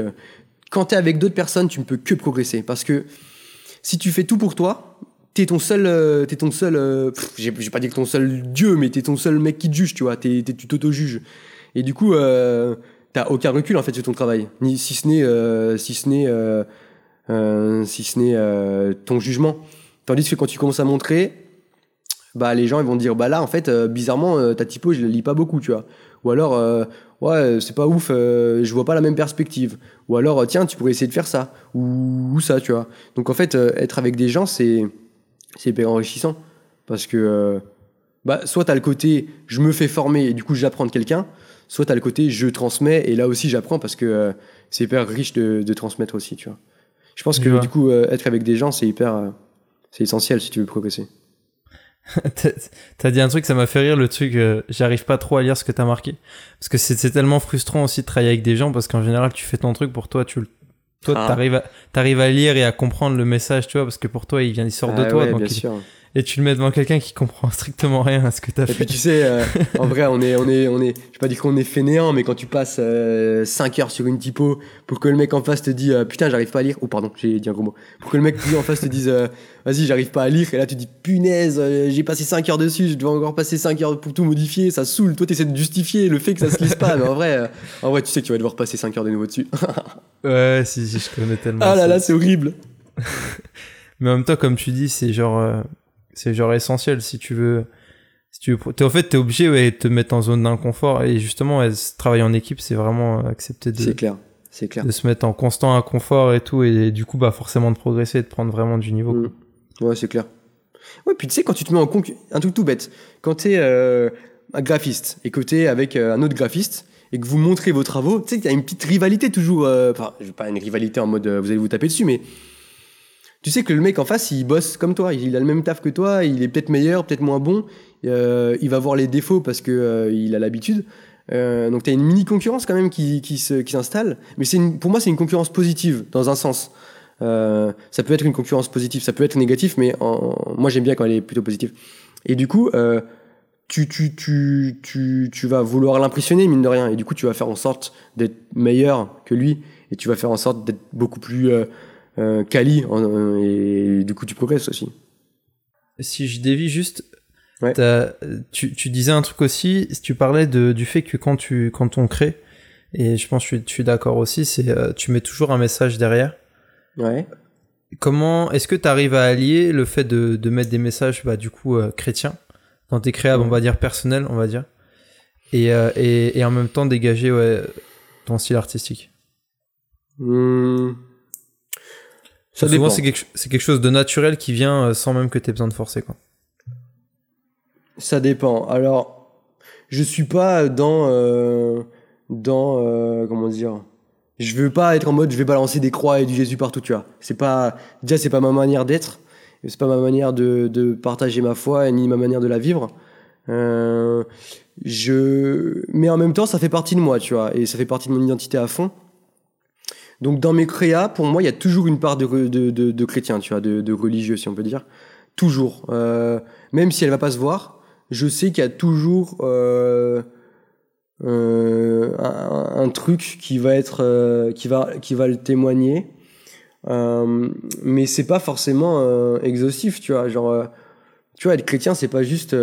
Quand t'es avec d'autres personnes, tu ne peux que progresser. Parce que si tu fais tout pour toi, t'es ton seul, t'es ton seul, j'ai pas dit que ton seul dieu, mais t'es ton seul mec qui te juge, tu vois. tu t'auto-juges. Et du coup, t'as aucun recul en fait sur ton travail, ni si ce n'est, si ce n'est euh, si ce n'est euh, ton jugement. Tandis que quand tu commences à montrer, bah les gens ils vont dire bah là en fait euh, bizarrement ta typo je la lis pas beaucoup tu vois. Ou alors ouais c'est pas ouf je vois pas la même perspective. Ou alors tiens tu pourrais essayer de faire ça ou, ça tu vois. Donc en fait être avec des gens c'est c'est hyper enrichissant parce que bah soit t'as le côté je me fais former et du coup j'apprends de quelqu'un soit t'as le côté je transmets et là aussi j'apprends parce que c'est hyper riche de, de transmettre aussi tu vois. Je pense que du coup, euh, être avec des gens, c'est hyper, euh, c'est essentiel si tu veux progresser. (laughs)
t'as dit un truc, ça m'a fait rire, le truc, euh, j'arrive pas trop à lire ce que t'as marqué. Parce que c'est tellement frustrant aussi de travailler avec des gens, parce qu'en général, tu fais ton truc pour toi, tu toi, ah. t'arrives à, t'arrives à lire et à comprendre le message, tu vois, parce que pour toi, il vient, il sort de ah toi. donc
bien sûr
et tu le mets devant quelqu'un qui comprend strictement rien à ce que tu as fait.
Et puis tu sais, euh, (laughs) en vrai, on est, on est, on est, je vais pas dire qu'on est fainéant, mais quand tu passes 5 euh, heures sur une typo pour que le mec en face te dise euh, putain, j'arrive pas à lire, ou oh, pardon, j'ai dit un gros mot, pour que le mec en face te dise vas-y, j'arrive pas à lire, et là tu dis punaise, j'ai passé 5 heures dessus, je dois encore passer 5 heures pour tout modifier, ça saoule. Toi, tu essaies de justifier le fait que ça se lise pas, mais en vrai, en vrai, tu sais que tu vas devoir passer 5 heures de nouveau dessus. (laughs)
ouais, si, si, je connais tellement.
Ah là là, c'est horrible. (laughs)
mais en même temps, comme tu dis, c'est genre c'est genre essentiel si tu veux. Si tu veux, es, en fait, t'es obligé ouais, de te mettre en zone d'inconfort et justement, travailler en équipe, c'est vraiment accepter de.
C'est clair. C'est clair.
De se mettre en constant inconfort et tout, et, du coup, bah, forcément de progresser et de prendre vraiment du niveau.
Mm. Ouais, c'est clair. Ouais, puis tu sais, quand tu te mets en concurrence, un truc tout bête, quand tu es euh, un graphiste et que tu es avec euh, un autre graphiste et que vous montrez vos travaux, tu sais, il y a une petite rivalité toujours. Euh, enfin, pas une rivalité en mode vous allez vous taper dessus, mais tu sais que le mec en face, il bosse comme toi, il a le même taf que toi, il est peut-être meilleur, peut-être moins bon, euh, il va voir les défauts parce que euh, il a l'habitude. Euh, donc tu as une mini concurrence quand même qui, qui s'installe, mais c'est pour moi c'est une concurrence positive dans un sens. ça peut être une concurrence positive, ça peut être négatif, mais moi j'aime bien quand elle est plutôt positive. Et du coup, tu, tu, tu, tu, tu vas vouloir l'impressionner mine de rien, et du coup tu vas faire en sorte d'être meilleur que lui, et tu vas faire en sorte d'être beaucoup plus euh, quali et du coup tu progresses aussi.
Si je dévie juste, tu, tu, disais un truc aussi, tu parlais de, du fait que quand, tu, quand on crée, et je pense que je suis, d'accord aussi, c'est euh, tu mets toujours un message derrière.
Ouais.
Comment est-ce que tu arrives à allier le fait de, de mettre des messages bah, du coup euh, chrétiens dans tes créables, on va dire personnels, on va dire, et, et, et, en même temps dégager ouais, ton style artistique?
Mmh.
Ça Souvent, c'est quelque, quelque, chose de naturel qui vient euh, sans même que tu aies besoin de forcer. Quoi.
Ça dépend. Alors, je suis pas dans. Euh, dans. Euh, comment dire Je veux pas être en mode je vais balancer des croix et du Jésus partout, tu vois. C'est pas. Déjà, c'est pas ma manière d'être. C'est pas ma manière de, de, partager ma foi ni ma manière de la vivre. je. Mais en même temps, ça fait partie de moi, tu vois. Et ça fait partie de mon identité à fond. Donc dans mes créas, pour moi, il y a toujours une part de, de, chrétien, tu vois, de, religieux, si on peut dire. Toujours. Euh, même si elle va pas se voir, je sais qu'il y a toujours euh, euh, un, truc qui va être, qui va, qui va le témoigner. Mais c'est pas forcément exhaustif, tu vois. Genre, tu vois, être chrétien, c'est pas juste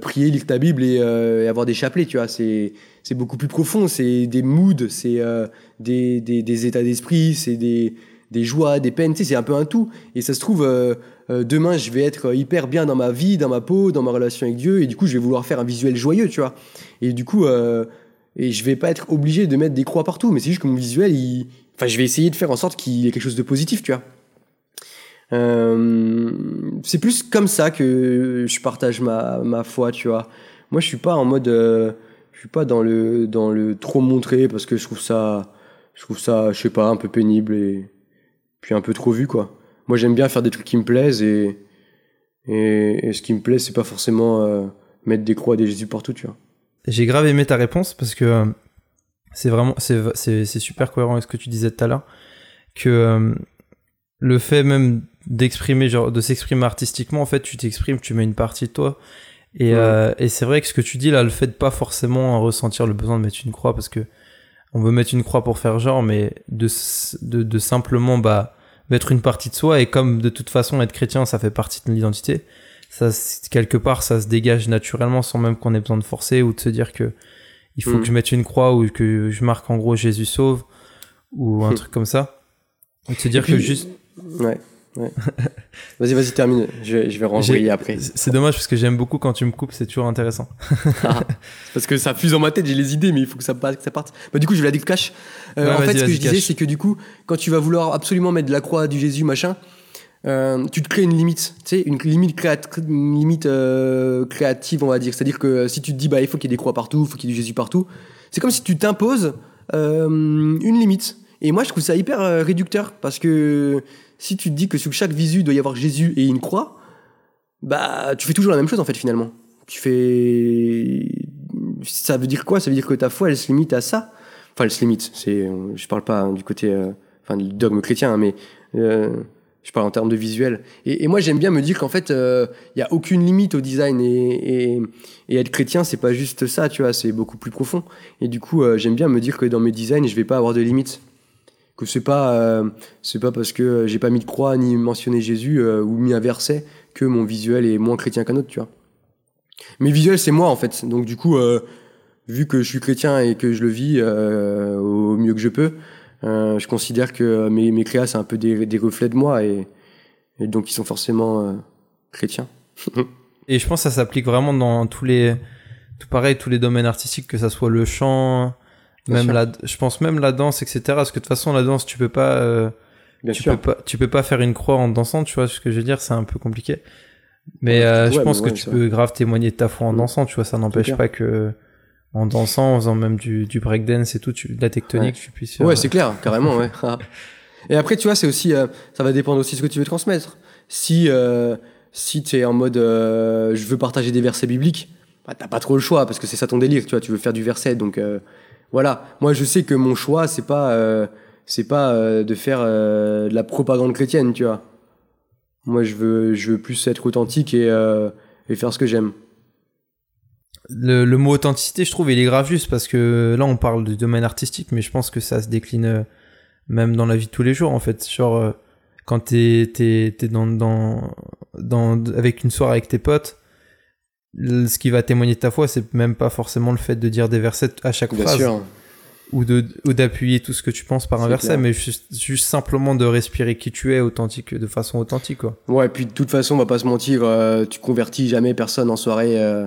prier, lire ta Bible et, et avoir des chapelets, tu vois. C'est c'est beaucoup plus profond. C'est des moods, c'est euh, des, des, états d'esprit, c'est des, des joies, des peines. Tu sais, c'est un peu un tout. Et ça se trouve, euh, euh, demain, je vais être hyper bien dans ma vie, dans ma peau, dans ma relation avec Dieu. Et du coup, je vais vouloir faire un visuel joyeux, tu vois. Et du coup, et je vais pas être obligé de mettre des croix partout. Mais c'est juste que mon visuel, enfin, je vais essayer de faire en sorte qu'il y ait quelque chose de positif, tu vois. c'est plus comme ça que je partage ma, ma foi, tu vois. Moi, je suis pas en mode je suis pas dans le dans le trop montrer parce que je trouve ça je trouve ça je sais pas un peu pénible et puis un peu trop vu quoi. Moi j'aime bien faire des trucs qui me plaisent et et, ce qui me plaît c'est pas forcément euh, mettre des croix des Jésus partout tu vois.
J'ai grave aimé ta réponse parce que euh, c'est vraiment c'est super cohérent avec ce que tu disais tout à l'heure que euh, le fait même d'exprimer genre de s'exprimer artistiquement en fait tu t'exprimes tu mets une partie de toi et, euh, et c'est vrai que ce que tu dis là le fait de pas forcément ressentir le besoin de mettre une croix parce que on veut mettre une croix pour faire genre mais de de, de simplement bah mettre une partie de soi et comme de toute façon être chrétien ça fait partie de l'identité ça quelque part ça se dégage naturellement sans même qu'on ait besoin de forcer ou de se dire que il faut mm. que je mette une croix ou que je marque en gros Jésus sauve ou un truc comme ça. Ou de se dire que juste
ouais Ouais. (laughs) vas-y, vas-y, termine. Je vais, je vais renvoyer après.
C'est dommage parce que j'aime beaucoup quand tu me coupes, c'est toujours intéressant. (laughs)
Ah, parce que ça fuse dans ma tête, j'ai les idées, mais il faut que ça, que ça parte. Bah, du coup, je vais la dire cash. Euh, en fait, ce que je disais, c'est que du coup, quand tu vas vouloir absolument mettre de la croix du Jésus, machin, euh, tu te crées une limite, tu sais, une limite, limite euh, créative, on va dire. C'est-à-dire que si tu te dis, bah, il faut qu'il y ait des croix partout, il faut qu'il y ait du Jésus partout, c'est comme si tu t'imposes une limite. Et moi, je trouve ça hyper réducteur parce que si tu te dis que sur chaque visu doit y avoir Jésus et une croix, bah tu fais toujours la même chose en fait finalement. Tu fais ça veut dire quoi? Ça veut dire que ta foi elle se limite à ça? Enfin elle se limite, c'est je parle pas hein, du côté euh, enfin du dogme chrétien hein, mais euh, je parle en termes de visuel. Et, moi j'aime bien me dire qu'en fait il euh, y a aucune limite au design et être chrétien c'est pas juste ça, tu vois, c'est beaucoup plus profond. Et du coup j'aime bien me dire que dans mes designs je vais pas avoir de limites que c'est pas euh, c'est pas parce que j'ai pas mis de croix ni mentionné Jésus euh, ou mis un verset que mon visuel est moins chrétien qu'un autre, tu vois. Mais visuel c'est moi en fait. Donc du coup euh, vu que je suis chrétien et que je le vis au mieux que je peux, je considère que mes mes créas c'est un peu des, des reflets de moi et, et donc ils sont forcément chrétiens. (laughs)
et je pense que ça s'applique vraiment dans tous les tout pareil tous les domaines artistiques que ça soit le chant même la, je pense même la danse, etc. Parce que de toute façon, la danse, tu peux pas, euh, tu peux pas, tu peux pas faire une croix en dansant, tu vois ce que je veux dire, c'est un peu compliqué. Mais euh, je pense que tu peux grave témoigner de ta foi en mm. dansant, tu vois, ça n'empêche pas que en dansant, en faisant même du, du breakdance et tout, tu, de la tectonique, tu puisses.
Ouais, c'est clair, carrément, ouais. (laughs) et après, tu vois, c'est aussi, euh, ça va dépendre aussi de ce que tu veux transmettre. Si, si tu es en mode, je veux partager des versets bibliques, bah, t'as pas trop le choix parce que c'est ça ton délire, tu vois, tu veux faire du verset, donc voilà, moi je sais que mon choix c'est pas euh, c'est pas euh, de faire euh, de la propagande chrétienne, tu vois. Moi je veux je veux plus être authentique et, et faire ce que j'aime.
Le, le, mot authenticité, je trouve, il est grave juste parce que là on parle du domaine artistique, mais je pense que ça se décline même dans la vie de tous les jours en fait. Genre quand t'es t'es t'es dans dans dans avec une soirée avec tes potes ce qui va témoigner de ta foi, c'est même pas forcément le fait de dire des versets à chaque Bien phrase. Sûr. Ou d'appuyer tout ce que tu penses par un verset, mais juste, juste, simplement de respirer qui tu es authentique, de façon authentique, quoi.
Ouais, et puis de toute façon, on va pas se mentir, euh, tu convertis jamais personne en soirée euh,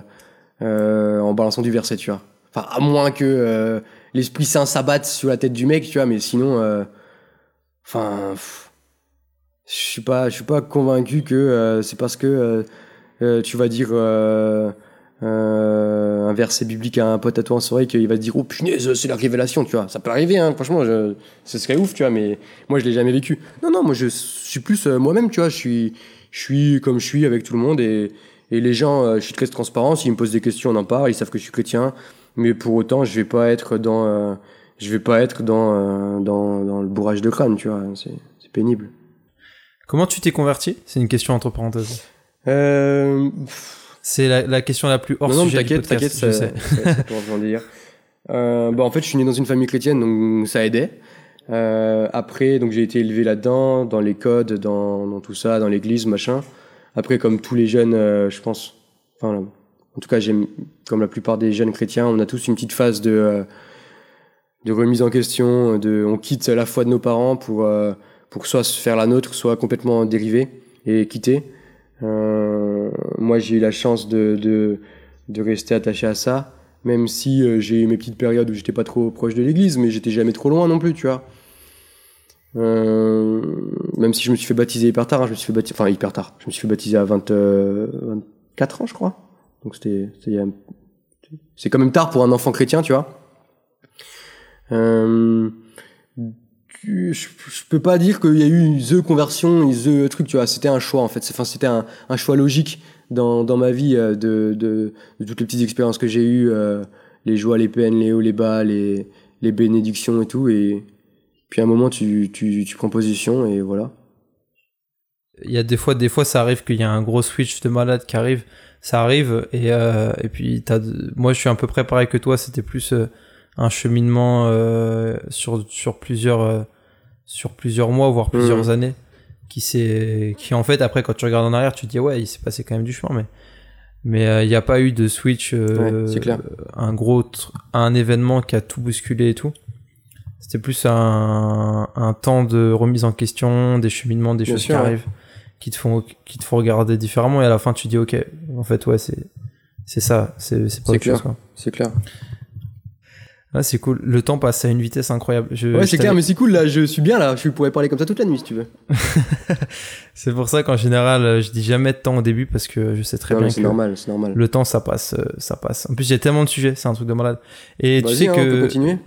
euh, en balançant du verset, tu vois. Enfin, à moins que l'Esprit Saint s'abatte sur la tête du mec, tu vois, mais sinon, enfin, je suis pas, je suis pas convaincu que c'est parce que euh, tu vas dire euh, euh, un verset biblique à un pote à toi en soirée qu'il va te dire oh punaise c'est la révélation tu vois. Ça peut arriver hein, franchement je, ce serait ouf tu vois mais moi je l'ai jamais vécu. Non non moi je suis plus moi-même tu vois. Je suis je suis comme je suis avec tout le monde et, et les gens je suis très transparent. S'ils me posent des questions on en parle. Ils savent que je suis chrétien. Mais pour autant je vais pas être dans je vais pas être dans, dans, dans le bourrage de crâne tu vois. C'est pénible.
Comment tu t'es converti? C'est une question entre parenthèses euh... C'est la, la, question la plus hors non, non, sujet t'inquiète, t'inquiète,
ça,
sais.
Ça, dire. Euh, bah, en fait, je suis né dans une famille chrétienne, donc ça aidait. Euh, après, donc j'ai été élevé là-dedans, dans les codes, dans, dans tout ça, dans l'église, machin. Après, comme tous les jeunes, euh, je pense, enfin, en tout cas, j'aime, comme la plupart des jeunes chrétiens, on a tous une petite phase de, euh, de remise en question, de, on quitte la foi de nos parents pour, pour soit se faire la nôtre, soit complètement dériver et quitter. Euh, moi, j'ai eu la chance de, de, de, rester attaché à ça, même si euh, j'ai eu mes petites périodes où j'étais pas trop proche de l'église, mais j'étais jamais trop loin non plus, tu vois. Euh, même si je me suis fait baptiser hyper tard, hein, je me suis fait baptiser, enfin hyper tard, je me suis fait baptiser à 20, 24 ans, je crois. Donc c'était, c'est quand même tard pour un enfant chrétien, tu vois. Euh, je, je, peux pas dire qu'il y a eu the conversion, the truc, tu vois. C'était un choix en fait. Enfin, c'était un, un, choix logique dans, dans ma vie euh, de, de, de, toutes les petites expériences que j'ai eues euh, les joies, les peines, les hauts, les bas, les, les bénédictions et tout. Et puis à un moment, tu, tu, tu prends position et voilà.
Il y a des fois, des fois, ça arrive qu'il y a un gros switch de malade qui arrive. Ça arrive et, euh, et puis t'as, moi, je suis un peu préparé que toi. C'était plus euh, un cheminement euh, sur sur plusieurs euh, sur plusieurs mois voire plusieurs
Mhm.
années qui s'est qui en fait après quand tu regardes en arrière tu te dis ouais il s'est passé quand même du chemin mais mais euh, il n'y a pas eu de switch euh,
Ouais, c'est clair.
un gros un événement qui a tout bousculé et tout c'était plus un, un temps de remise en question des cheminements des
Bien
choses
sûr,
qui
ouais.
arrivent qui te font qui te font regarder différemment et à la fin tu dis ok en fait ouais c'est c'est ça c'est c'est pas autre chose quoi
C'est clair.
Ah, c'est cool. Le temps passe à une vitesse incroyable. Je,
Ouais, c'est clair, mais c'est cool là. Je suis bien là. Je pourrais parler comme ça toute la nuit si tu veux. (laughs)
C'est pour ça qu'en général, je dis jamais de temps au début parce que je sais très
Non,
bien
c'est
que
normal, c'est normal.
le temps, ça passe, euh, ça passe. En plus, j'ai tellement de sujets, c'est un truc de malade. Et tu sais
hein,
que
continuer.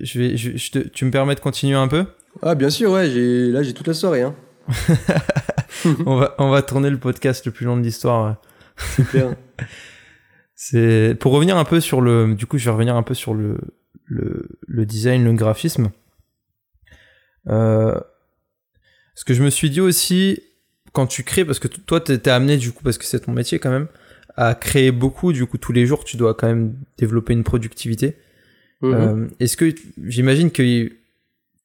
je vais, je, je te- tu me permets de continuer un peu?
Ah, bien sûr, ouais. J'ai là, j'ai toute la soirée. Hein. (laughs)
on va, on va tourner le podcast le plus long de l'histoire.
Clair. (laughs)
C'est pour revenir un peu sur le. Du coup, je vais revenir un peu sur le le, le design, le graphisme. Euh, ce que je me suis dit aussi quand tu crées, parce que toi, t'es amené du coup, parce que c'est ton métier quand même, à créer beaucoup. Du coup, tous les jours, tu dois quand même développer une productivité.
Mhm.
Euh, Est-ce que j'imagine que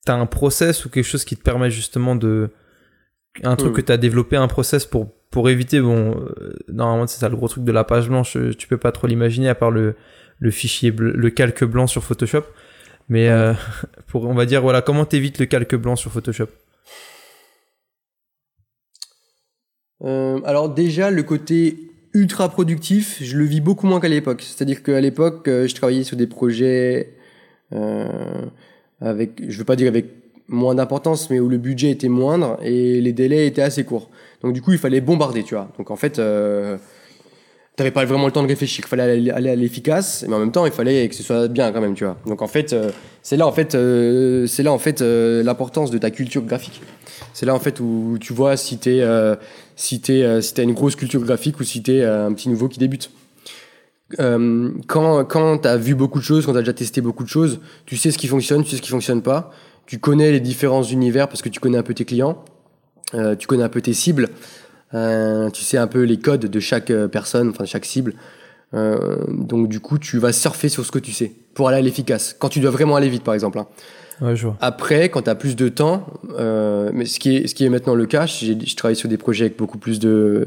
t'as un process ou quelque chose qui te permet justement de un truc
Mhm.
que t'as développé un process pour pour éviter bon euh, normalement c'est ça le gros truc de la page blanche euh, tu peux pas trop l'imaginer à part le le fichier le calque blanc sur Photoshop mais euh, (laughs) pour on va dire voilà comment t'évites le calque blanc sur Photoshop?
Euh, alors déjà, le côté ultra productif, je le vis beaucoup moins qu'à l'époque. C'est-à-dire qu'à l'époque, euh, je travaillais sur des projets euh, avec, je veux pas dire avec moins d'importance, mais où le budget était moindre et les délais étaient assez courts. Donc du coup, il fallait bombarder, tu vois. Donc en fait, euh, t'avais pas vraiment le temps de réfléchir. Il fallait aller, à l'efficace, mais en même temps, il fallait que ce soit bien quand même, tu vois. Donc en fait, euh, c'est là en fait, euh, c'est là en fait euh, l'importance de ta culture graphique. C'est là en fait où tu vois si t'es euh, si t'es euh, si t'as une grosse culture graphique ou si t'es un petit nouveau qui débute. Euh, quand quand t'as vu beaucoup de choses, quand t'as déjà testé beaucoup de choses, tu sais ce qui fonctionne, tu sais ce qui fonctionne pas. Tu connais les différents univers parce que tu connais un peu tes clients, euh, tu connais un peu tes cibles, euh, tu sais un peu les codes de chaque euh, personne, enfin de chaque cible. Euh, donc du coup, tu vas surfer sur ce que tu sais pour aller à l'efficace. Quand tu dois vraiment aller vite, par exemple. hein.
ouais je vois
Après, quand tu as plus de temps, euh, mais ce qui, est, ce qui est maintenant le cas, je travaille sur des projets avec beaucoup plus de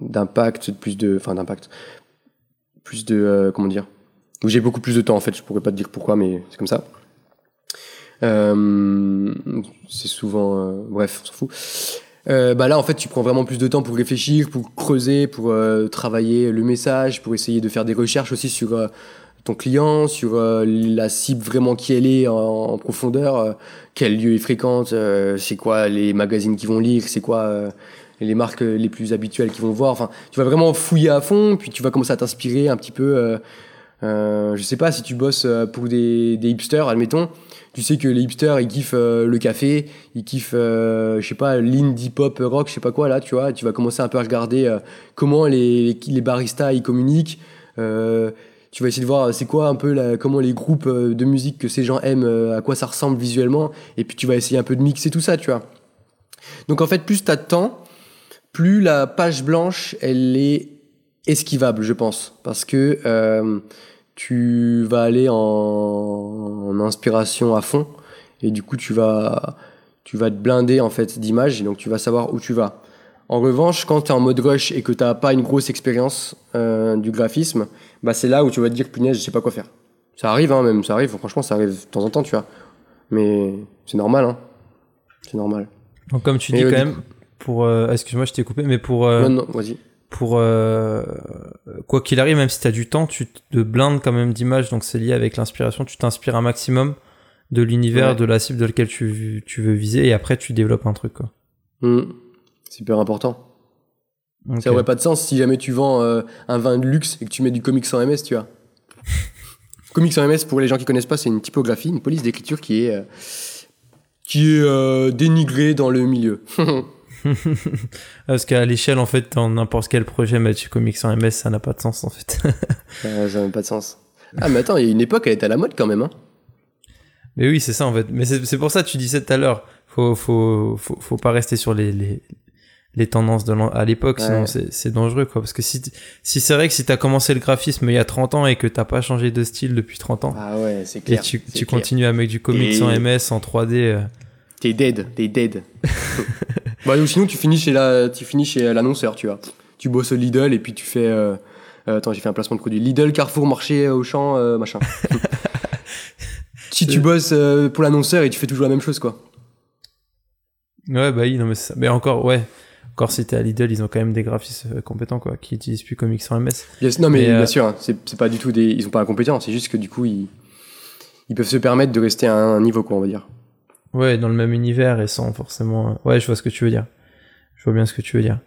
d'impact, plus de, enfin d'impact, plus de, euh, comment dire, où j'ai beaucoup plus de temps en fait. Je pourrais pas te dire pourquoi, mais c'est comme ça. Euh, c'est souvent, euh, bref, on s'en fout. Euh, bah là, en fait, tu prends vraiment plus de temps pour réfléchir, pour creuser, pour euh, travailler le message, pour essayer de faire des recherches aussi sur ton client, sur la cible vraiment qui elle est en, profondeur, quel lieu il fréquente, c'est quoi les magazines qu'ils vont lire, c'est quoi les marques les plus habituelles qu'ils vont voir. Enfin, tu vas vraiment fouiller à fond, puis tu vas commencer à t'inspirer un petit peu. Euh, je sais pas si tu bosses euh, pour des, des hipsters, admettons. Tu sais que les hipsters, ils kiffent euh, le café, ils kiffent, euh, je sais pas, l'indie pop rock, je sais pas quoi là, tu vois. Tu vas commencer un peu à regarder euh, comment les, les baristas ils communiquent. Tu vas essayer de voir c'est quoi un peu la, comment les groupes de musique que ces gens aiment, à quoi ça ressemble visuellement, et puis tu vas essayer un peu de mixer tout ça, tu vois. Donc en fait, plus tu as de temps, plus la page blanche, elle est esquivable, je pense, parce que euh, tu vas aller en, en inspiration à fond, et du coup tu vas, tu vas te blinder en fait d'images, et donc tu vas savoir où tu vas. En revanche, quand tu es en mode rush et que tu n'as pas une grosse expérience euh, du graphisme, bah c'est là où tu vas te dire punaise, je sais pas quoi faire. Ça arrive, hein, même, ça arrive, franchement, ça arrive de temps en temps, tu vois. Mais c'est normal, hein. C'est normal.
donc comme tu
Et
dis quand même pour euh, excuse-moi je t'ai coupé mais pour
non, non, vas-y.
Pour euh, quoi qu'il arrive, même si tu as du temps, tu te blindes quand même d'images, donc c'est lié avec l'inspiration, tu t'inspires un maximum de l'univers,
Ouais.
de la cible de laquelle tu, tu veux viser, et après tu développes un truc. Quoi.
Hmm. C'est hyper important. Ça aurait pas de sens si jamais tu vends euh, un vin de luxe et que tu mets du comics sans MS, tu vois. (laughs) comics sans MS, pour les gens qui connaissent pas, c'est une typographie, une police d'écriture qui est, euh, qui est euh, dénigrée dans le milieu. (laughs)
Parce qu'à l'échelle, en fait, dans n'importe quel projet, mettre du comics en MS, ça n'a pas de sens, en fait. (laughs)
Euh, ça n'a pas de sens. Ah, mais attends, il y a une époque, elle était à la mode quand même. Hein.
Mais oui, c'est ça en fait. Mais c'est pour ça que tu disais tout à l'heure, faut, faut, faut, faut, pas rester sur les, les, les tendances de à l'époque, sinon c'est dangereux quoi. Parce que si, si c'est vrai que si t'as commencé le graphisme il y a 30 ans et que t'as pas changé de style depuis 30 ans,
ah ouais, c'est clair.
Et tu, tu continues avec du comics sans MS, en 3D. Euh...
T'es dead, t'es dead. (laughs) bah, sinon tu finis chez la, tu finis chez l'annonceur, tu vois. Tu bosses au Lidl et puis tu fais. Euh, euh, attends, j'ai fait un placement de produit. Lidl, Carrefour, marché, Auchan, euh, machin. (laughs) si tu bosses pour l'annonceur et tu fais toujours la même chose, quoi.
Ouais, bah oui, non, mais, ça. mais encore, ouais. Encore si t'es à Lidl, ils ont quand même des graphistes compétents, quoi, qui utilisent plus Comics sans MS.
non, mais, bien sûr, hein, c'est pas du tout des. Ils sont pas incompétents, c'est juste que du coup, ils, ils peuvent se permettre de rester à un niveau, quoi, on va dire.
Ouais, dans le même univers et sans forcément. Ouais, je vois ce que tu veux dire. Je vois bien ce que tu veux dire.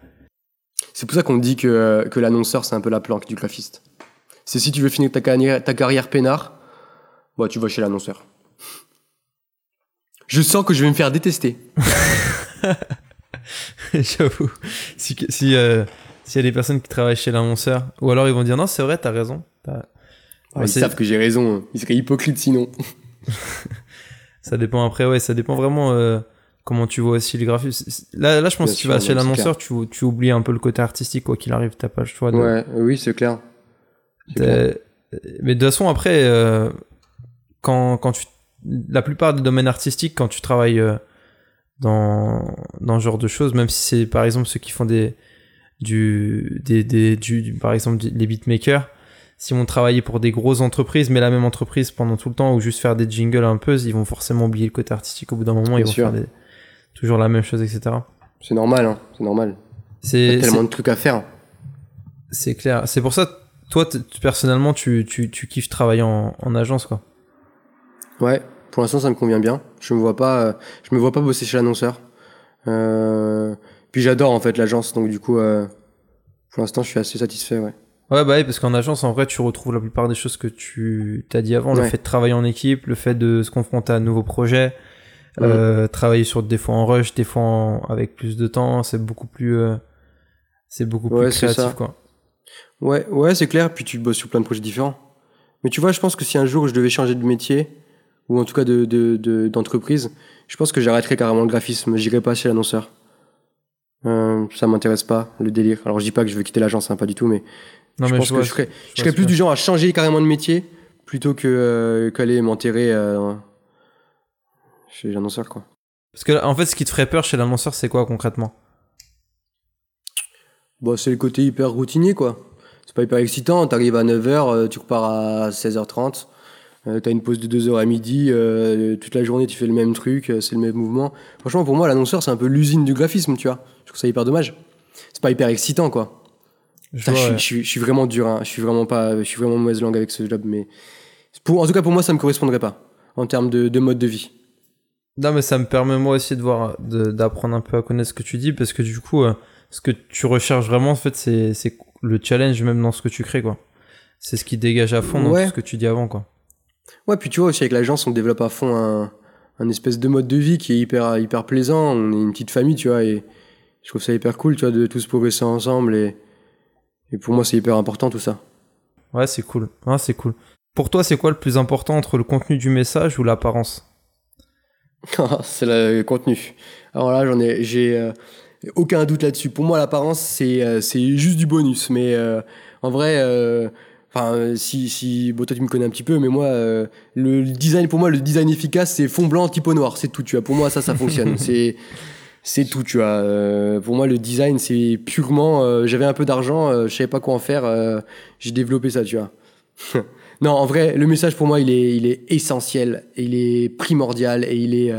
C'est pour ça qu'on dit que, que l'annonceur, c'est un peu la planque du graphiste. C'est si tu veux finir ta carrière, ta carrière peinard, bah, tu vas chez l'annonceur. Je sens que je vais me faire détester. (laughs)
J'avoue. Si, si, euh, s'il y a des personnes qui travaillent chez l'annonceur, ou alors ils vont dire non, c'est vrai, t'as raison.
ils savent que j'ai raison. Hein. Ils seraient hypocrites sinon. (laughs)
ça dépend après, ouais, ça dépend vraiment euh, comment tu vois aussi le graphisme. Là, là je pense que si tu vas chez l'annonceur, tu, tu oublies un peu le côté artistique, quoi qu'il arrive, t'as pas le choix de.
Ouais, oui, c'est clair.
Mais de toute façon, après, euh, quand, quand tu. La plupart des domaines artistiques, quand tu travailles euh, dans, dans ce genre de choses, même si c'est par exemple ceux qui font des. Du, des, des, du, par exemple, les beatmakers, si on travaillait pour des grosses entreprises, mais la même entreprise pendant tout le temps, ou juste faire des jingles un peu, ils vont forcément oublier le côté artistique au bout d'un moment, ils vont faire toujours la même chose, etc.
C'est normal, hein, c'est normal. C'est tellement de trucs à faire.
C'est clair. C'est pour ça, toi, personnellement, tu, tu, tu kiffes travailler en, en, agence, quoi.
Ouais, pour l'instant, ça me convient bien. Je me vois pas, euh, je me vois pas bosser chez l'annonceur. Euh, puis j'adore en fait l'agence, donc du coup, euh, pour l'instant, je suis assez satisfait, ouais.
Ouais, bah oui, parce qu'en agence, en vrai, tu retrouves la plupart des choses que tu t'as dit avant. Le fait de travailler en équipe, le fait de se confronter à un nouveau projet, euh, travailler sur des fois en rush, des fois avec plus de temps, c'est beaucoup plus, euh, c'est beaucoup plus créatif, quoi.
Ouais, ouais, c'est clair. Puis tu bosses sur plein de projets différents. Mais tu vois, je pense que si un jour je devais changer de métier, ou en tout cas de, de, d'entreprise, je pense que j'arrêterais carrément le graphisme. J'irais pas chez l'annonceur. Euh, ça m'intéresse pas, le délire. Alors je dis pas que je veux quitter l'agence, hein, pas du tout, mais non, je pense je que je serais, je serais plus du genre à changer carrément de métier plutôt que euh, qu'aller m'enterrer euh, chez l'annonceur, quoi.
Parce que en fait, ce qui te ferait peur chez l'annonceur, c'est quoi concrètement?
Bon, bah, c'est le côté hyper routinier, quoi. C'est pas hyper excitant. T'arrives à 9h, euh, tu repars à 16h30. T'as une pause de 2 heures à midi, toute la journée tu fais le même truc, c'est le même mouvement. Franchement, pour moi, l'annonceur, c'est un peu l'usine du graphisme, tu vois. Je trouve ça hyper dommage. C'est pas hyper excitant, quoi. Je, je, suis vraiment dur, hein. je suis vraiment pas, je suis vraiment mauvaise langue avec ce job, mais pour, en tout cas pour moi ça me correspondrait pas en termes de, de mode de vie.
Non mais ça me permet moi aussi de voir, d'apprendre un peu à connaître ce que tu dis parce que du coup, euh, ce que tu recherches vraiment en fait c'est, le challenge même dans ce que tu crées quoi. C'est ce qui dégage à fond dans ce que tu dis avant quoi.
Ouais puis tu vois aussi avec l'agence on développe à fond un, un espèce de mode de vie qui est hyper hyper plaisant. On est une petite famille tu vois et je trouve ça hyper cool tu vois de tous progresser ensemble et et pour moi, c'est hyper important tout ça.
Ouais, c'est cool. Ah, c'est cool. Pour toi, c'est quoi le plus important entre le contenu du message ou l'apparence? (laughs)
C'est le contenu. Alors là, j'en ai, j'ai euh, aucun doute là-dessus. Pour moi, l'apparence, c'est euh, c'est juste du bonus. Mais euh, en vrai, enfin, si si, bon, toi tu me connais un petit peu, mais moi, le design, pour moi, le design efficace, c'est fond blanc, typo noir, c'est tout. Tu vois, pour moi, ça, ça fonctionne. (laughs) c'est c'est tout, tu vois. Euh, pour moi, le design, c'est purement. Euh, j'avais un peu d'argent, euh, je savais pas quoi en faire, j'ai développé ça, tu vois. (laughs) non, en vrai, le message pour moi, il est, il est essentiel, il est primordial et il est,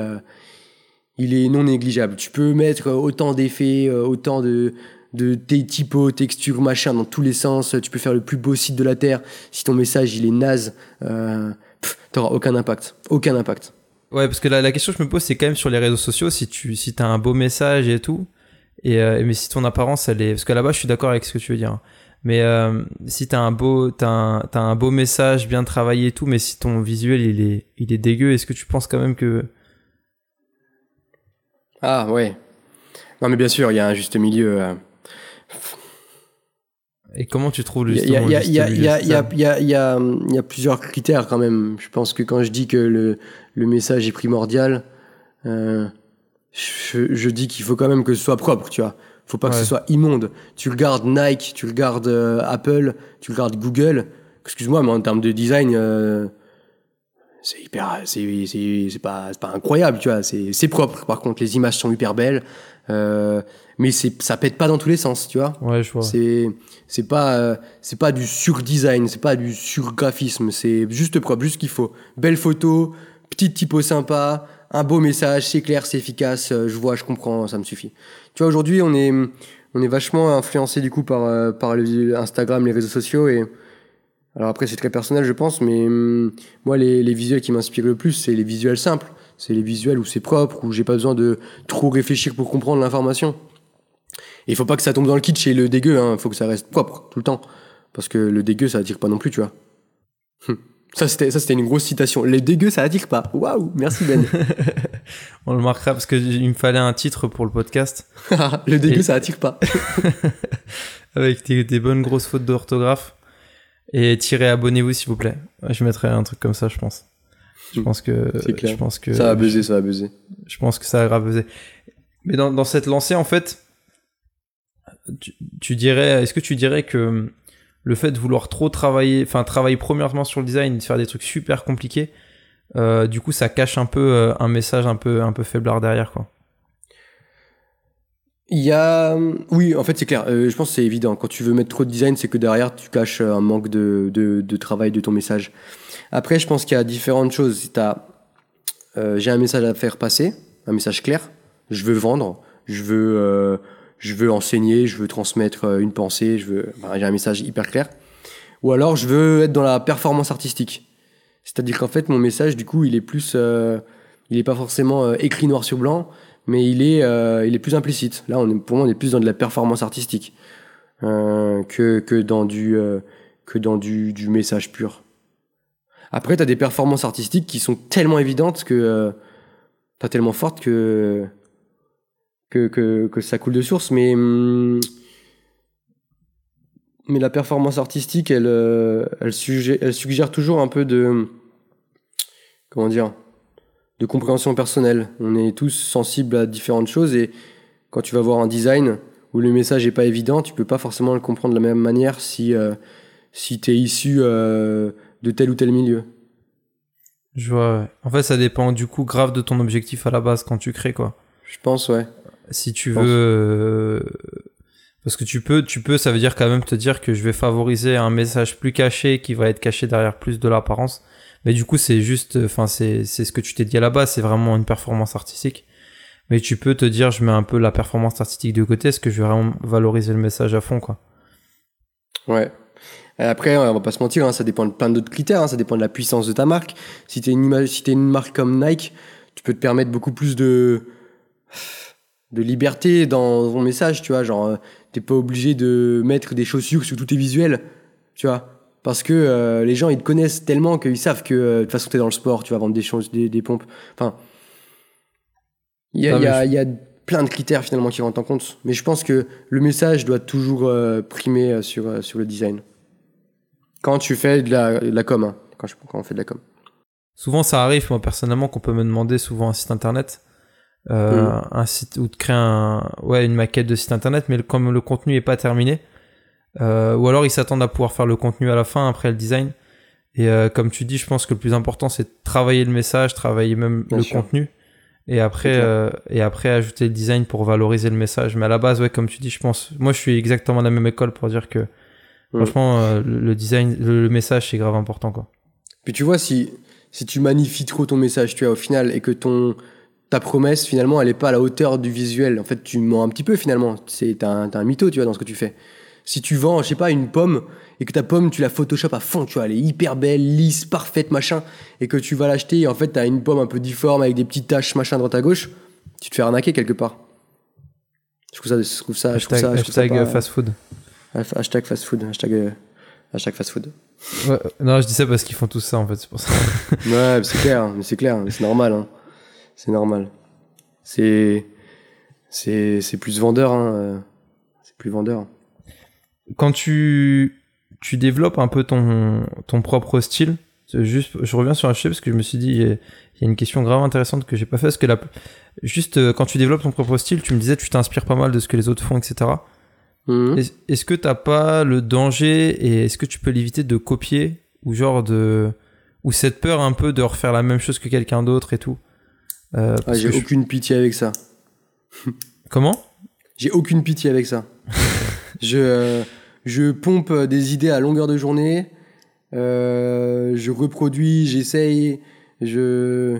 il est non négligeable. Tu peux mettre autant d'effets, autant de de tes typos, textures, machin, dans tous les sens. Tu peux faire le plus beau site de la terre. Si ton message il est naze, euh, t'auras aucun impact, aucun impact.
Ouais, parce que la, question que je me pose, c'est quand même sur les réseaux sociaux, si tu si as un beau message et tout, et euh, mais si ton apparence, elle est... Parce que là-bas, je suis d'accord avec ce que tu veux dire. Mais euh, si t'as un beau t'as un, un beau message bien travaillé et tout, mais si ton visuel il est il est dégueu, est-ce que tu penses quand même que
ah ouais non mais bien sûr il y a un juste milieu. Euh.
Et comment tu trouves le
Il y a, plusieurs critères quand même. Je pense que quand je dis que le, le message est primordial, euh, je, je dis qu'il faut quand même que ce soit propre, tu vois. Faut pas que ce soit immonde. Tu regardes Nike, tu regardes euh, Apple, tu regardes Google. Excuse-moi, mais en termes de design, euh, c'est hyper, c'est, c'est, c'est pas, c'est pas incroyable, tu vois. C'est, c'est propre. Par contre, les images sont hyper belles. Euh, mais c'est ça pète pas dans tous les sens tu vois.
Ouais je vois.
C'est c'est pas euh, c'est pas du surdesign c'est pas du surgraphisme c'est juste propre juste ce qu'il faut. Belle photo petite typo sympa un beau message c'est clair c'est efficace euh, je vois je comprends ça me suffit. Tu vois aujourd'hui on est on est vachement influencé du coup par euh, par le Instagram les réseaux sociaux et alors après c'est très personnel je pense mais hum, moi les, les visuels qui m'inspirent le plus c'est les visuels simples. C'est les visuels où c'est propre où j'ai pas besoin de trop réfléchir pour comprendre l'information et il faut pas que ça tombe dans le kitsch et le dégueu, hein. faut que ça reste propre tout le temps. Parce que le dégueu, ça attire pas non plus, tu vois. Hum. Ça, c'était, ça, c'était une grosse citation. Le dégueu, ça attire pas. Waouh, merci Ben. (laughs)
On le marquera parce qu'il me fallait un titre pour le podcast. (laughs)
le dégueu, et... ça attire pas. (laughs)
Avec des, des, bonnes grosses fautes d'orthographe. Et tirez abonnez-vous s'il vous plaît. Je mettrai un truc comme ça, je pense. Je pense que, je pense que
ça va buzzer, ça va buzzer.
Je pense que ça va buzzer. Mais dans, dans cette lancée, en fait, tu, dirais, est-ce que tu dirais que le fait de vouloir trop travailler, enfin travailler premièrement sur le design, de faire des trucs super compliqués, euh, du coup ça cache un peu euh, un message un peu un peu faiblard derrière quoi?
Il y a, oui, en fait c'est clair. Euh, je pense que c'est évident. Quand tu veux mettre trop de design, c'est que derrière tu caches un manque de, de, de, travail de ton message. Après, je pense qu'il y a différentes choses. J'ai un message à faire passer, un message clair. Je veux vendre. Je veux je veux enseigner, je veux transmettre euh, une pensée, je veux, bah, j'ai un message hyper clair. Ou alors je veux être dans la performance artistique. C'est-à-dire qu'en fait mon message du coup il est plus, euh, il est pas forcément euh, écrit noir sur blanc, mais il est, euh, il est plus implicite. Là on est, pour moi on est plus dans de la performance artistique euh, que que dans du que dans du, du message pur. Après tu as des performances artistiques qui sont tellement évidentes que pas tellement fortes que que, que, que, ça coule de source, mais, hum, mais la performance artistique, elle, euh, elle, suggère, elle suggère toujours un peu de. Comment dire De compréhension personnelle. On est tous sensibles à différentes choses et quand tu vas voir un design où le message n'est pas évident, tu peux pas forcément le comprendre de la même manière si, euh, si tu es issu euh, de tel ou tel milieu.
Je vois. En fait, ça dépend du coup grave de ton objectif à la base quand tu crées, quoi.
Je pense, ouais
si tu veux euh, parce que tu peux tu peux ça veut dire quand même te dire que je vais favoriser un message plus caché qui va être caché derrière plus de l'apparence mais du coup c'est juste enfin c'est c'est ce que tu t'es dit base c'est vraiment une performance artistique mais tu peux te dire je mets un peu la performance artistique de côté est-ce que je vais vraiment valoriser le message à fond quoi?
Ouais après, on va pas se mentir, hein, ça dépend de plein d'autres critères. Hein, ça dépend de la puissance de ta marque. Si t'es une image, si t'es une marque comme Nike, tu peux te permettre beaucoup plus de de liberté dans ton message, tu vois, genre euh, t'es pas obligé de mettre des chaussures sur tous tes visuels, tu vois, parce que euh, les gens ils te connaissent tellement qu'ils savent que euh, de toute façon t'es dans le sport, tu vas vendre des choses, des, des pompes, enfin, il y a, y, a, y a plein de critères finalement qui rentrent en compte, mais je pense que le message doit toujours primer sur sur le design. Quand tu fais de la, de la com, hein, quand, je, quand on fait de la com.
Souvent ça arrive, moi personnellement, qu'on peut me demander souvent un site internet euh, un site ou de créer un, ouais, une maquette de site internet, mais comme le contenu est pas terminé, euh, ou alors ils s'attendent à pouvoir faire le contenu à la fin après le design. Et euh, comme tu dis, je pense que le plus important c'est de travailler le message, travailler même Bien le sûr. contenu, et après et après ajouter le design pour valoriser le message. Mais à la base, ouais, comme tu dis, je pense, moi je suis exactement de la même école pour dire que mm. franchement le design, le, le message c'est grave important quoi.
Puis tu vois si si tu magnifies trop ton message, tu vois au final et que ton ta promesse, finalement, elle est pas à la hauteur du visuel. En fait, tu mens un petit peu, finalement. C'est un, un mytho, tu vois, dans ce que tu fais. Si tu vends, je sais pas, une pomme, et que ta pomme, tu la Photoshop à fond, tu vois, elle est hyper belle, lisse, parfaite, machin, et que tu vas l'acheter, et en fait, t'as une pomme un peu difforme avec des petites taches, machin, droite à gauche, tu te fais arnaquer quelque part. Je trouve ça, je trouve ça, je trouve ça, je trouve
hashtag
ça
pas, fast food.
Hashtag fast food, hashtag, hashtag fast food.
Ouais, non, je dis ça parce qu'ils font tout ça, en fait, c'est pour ça.
ouais, c'est clair, c'est clair, c'est normal, hein c'est normal. C'est c'est c'est plus vendeur, hein. C'est plus vendeur.
quand tu, tu développes un peu ton, ton propre style, juste, je reviens sur un sujet parce que je me suis dit, il y, a une question grave intéressante que j'ai pas fait. Parce que la, juste euh, quand tu développes ton propre style, tu me disais, tu t'inspires pas mal de ce que les autres font, etc.
Mhm.
Est-ce que t'as pas le danger et est-ce que tu peux l'éviter de copier ou genre de ou cette peur un peu de refaire la même chose que quelqu'un d'autre et tout?
Euh, ah, J'ai aucune pitié avec ça.
Comment?
J'ai aucune pitié avec ça. je euh, je pompe des idées à longueur de journée. Euh, je reproduis, j'essaye. Je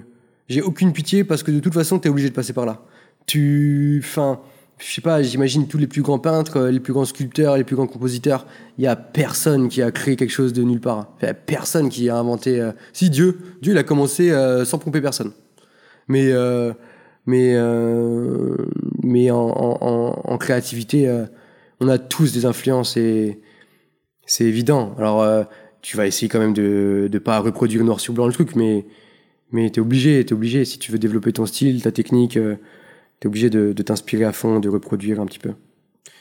j'ai aucune pitié parce que de toute façon, tu es obligé de passer par là. Tu, enfin, je sais pas, j'imagine tous les plus grands peintres, les plus grands sculpteurs, les plus grands compositeurs, il y a personne qui a créé quelque chose de nulle part. Il y a personne qui a inventé. Si Dieu, Dieu, il a commencé sans pomper personne. Mais euh, mais en, créativité, on a tous des influences et c'est évident. Alors tu vas essayer quand même de de pas reproduire noir sur blanc le truc, mais mais t'es obligé, t'es obligé si tu veux développer ton style, ta technique t'es obligé de, t'inspirer à fond, de reproduire un petit peu.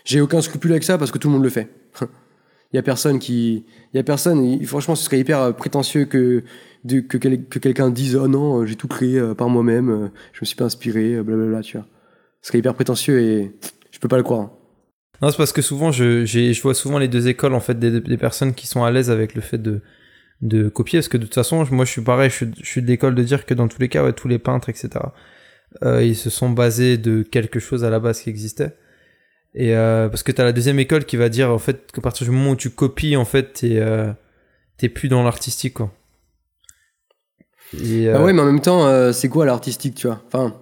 J'ai aucun scrupule avec ça parce que tout le monde le fait. (laughs) Il y a personne qui, il y a personne. Franchement, ce serait hyper euh, prétentieux que que, que quelqu'un dise oh non, j'ai tout créé euh, par moi-même, euh, je me suis pas inspiré, blablabla, tu vois. Ce serait hyper prétentieux et je peux pas le croire.
Non, c'est parce que souvent, je, je vois souvent les deux écoles en fait des, des personnes qui sont à l'aise avec le fait de de copier parce que de toute façon, moi, je suis pareil, je, suis de l'école de dire que dans tous les cas, ouais, tous les peintres, etc euh, ils se sont basés de quelque chose à la base qui existait. Et euh, parce que t'as la deuxième école qui va dire en fait qu'à partir du moment où tu copies, en fait, t'es euh, t'es plus dans l'artistique quoi.
Et, ah ouais, mais en même temps, c'est quoi l'artistique, tu vois? Enfin.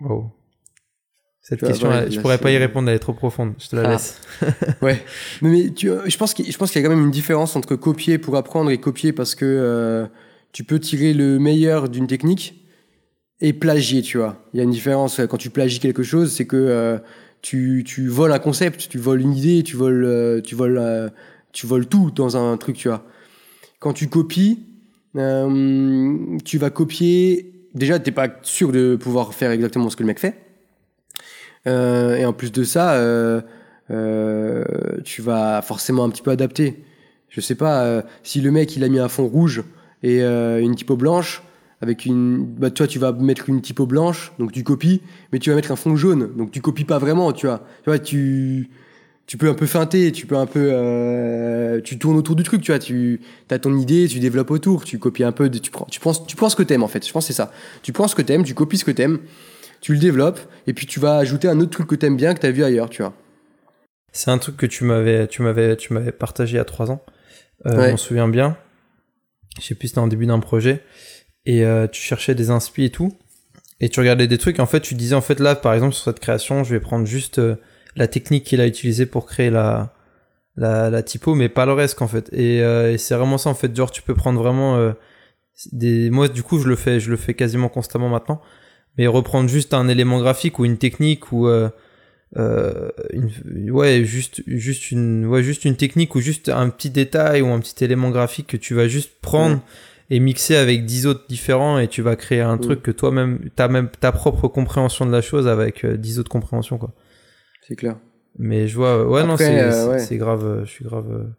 Wow. Cette question, je pourrais pas y répondre, elle est trop profonde. Je te la ah. laisse. (laughs)
ouais. Mais, mais tu, je pense qu'il, je pense qu'il y a quand même une différence entre copier pour apprendre et copier parce que tu peux tirer le meilleur d'une technique et plagier, tu vois. Il y a une différence quand tu plagies quelque chose, c'est que euh, tu, tu voles un concept, tu voles une idée, tu voles, euh, tu voles, euh, tu voles tout dans un truc, tu vois. Quand tu copies, tu vas copier. Déjà, t'es pas sûr de pouvoir faire exactement ce que le mec fait. et en plus de ça, tu vas forcément un petit peu adapter. Je sais pas si le mec il a mis un fond rouge et une typo blanche avec une bah toi tu vas mettre une typo blanche donc tu copies mais tu vas mettre un fond jaune donc tu copies pas vraiment tu vois. Tu vois tu tu peux un peu feinter tu peux un peu euh, tu tournes autour du truc tu vois. Tu as ton idée tu développes autour tu copies un peu tu prends tu penses tu penses ce que t'aimes en fait. Je pense c'est ça. Tu prends ce que t'aimes tu copies ce que t'aimes tu le développes et puis tu vas ajouter un autre truc que t'aimes bien que t'as vu ailleurs tu vois.
C'est un truc que tu m'avais tu m'avais tu m'avais partagé a trois ans. Euh, ouais. je m'en souviens bien. Je sais plus c'était en début d'un projet et euh, tu cherchais des inspi et tout. Et tu regardais des trucs. En fait tu disais en fait là par exemple sur cette création je vais prendre juste euh, la technique qu'il a utilisée pour créer la, la la typo mais pas le reste en fait. Et, euh, et c'est vraiment ça en fait. Genre tu peux prendre vraiment des moi du coup je le fais je le fais quasiment constamment maintenant. Mais reprendre juste un élément graphique ou une technique ou une, ouais juste juste une ouais juste une technique ou juste un petit détail ou un petit élément graphique que tu vas juste prendre et mixer avec 10 autres différents et tu vas créer un mm. truc que toi-même, t'as même ta propre compréhension de la chose avec 10 euh, autres compréhensions, quoi.
C'est clair.
Mais je vois, ouais, non, c'est euh, grave, euh, je suis grave.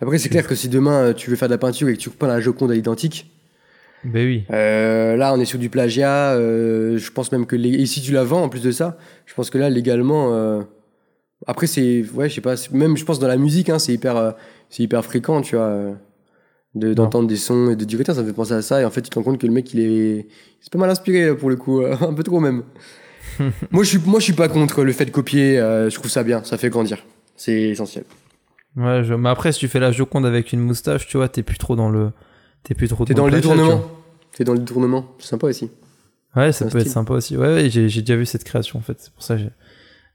Après, c'est clair que si demain tu veux faire de la peinture et que tu reprends la Joconde à l'identique,
ben oui.
là, on est sur du plagiat. je pense même que les... et si tu la vends en plus de ça, je pense que là légalement. Après, c'est ouais, je sais pas. Même je pense dans la musique, hein, c'est hyper, c'est hyper fréquent, tu vois d'entendre des sons et de dire ça me fait penser à ça. Et en fait tu te rends compte que le mec il est c'est pas mal inspiré pour le coup (laughs) un peu trop même. (laughs) Moi je suis moi je suis pas contre le fait de copier euh, je trouve ça bien ça fait grandir. C'est essentiel.
Ouais mais après si tu fais la Joconde avec une moustache tu vois t'es plus trop dans le t'es plus trop
t'es dans, le détournement. t'es dans le détournement. C'est sympa aussi.
ouais ça peut être sympa aussi. Ouais, ouais j'ai déjà vu cette création en fait. C'est pour ça que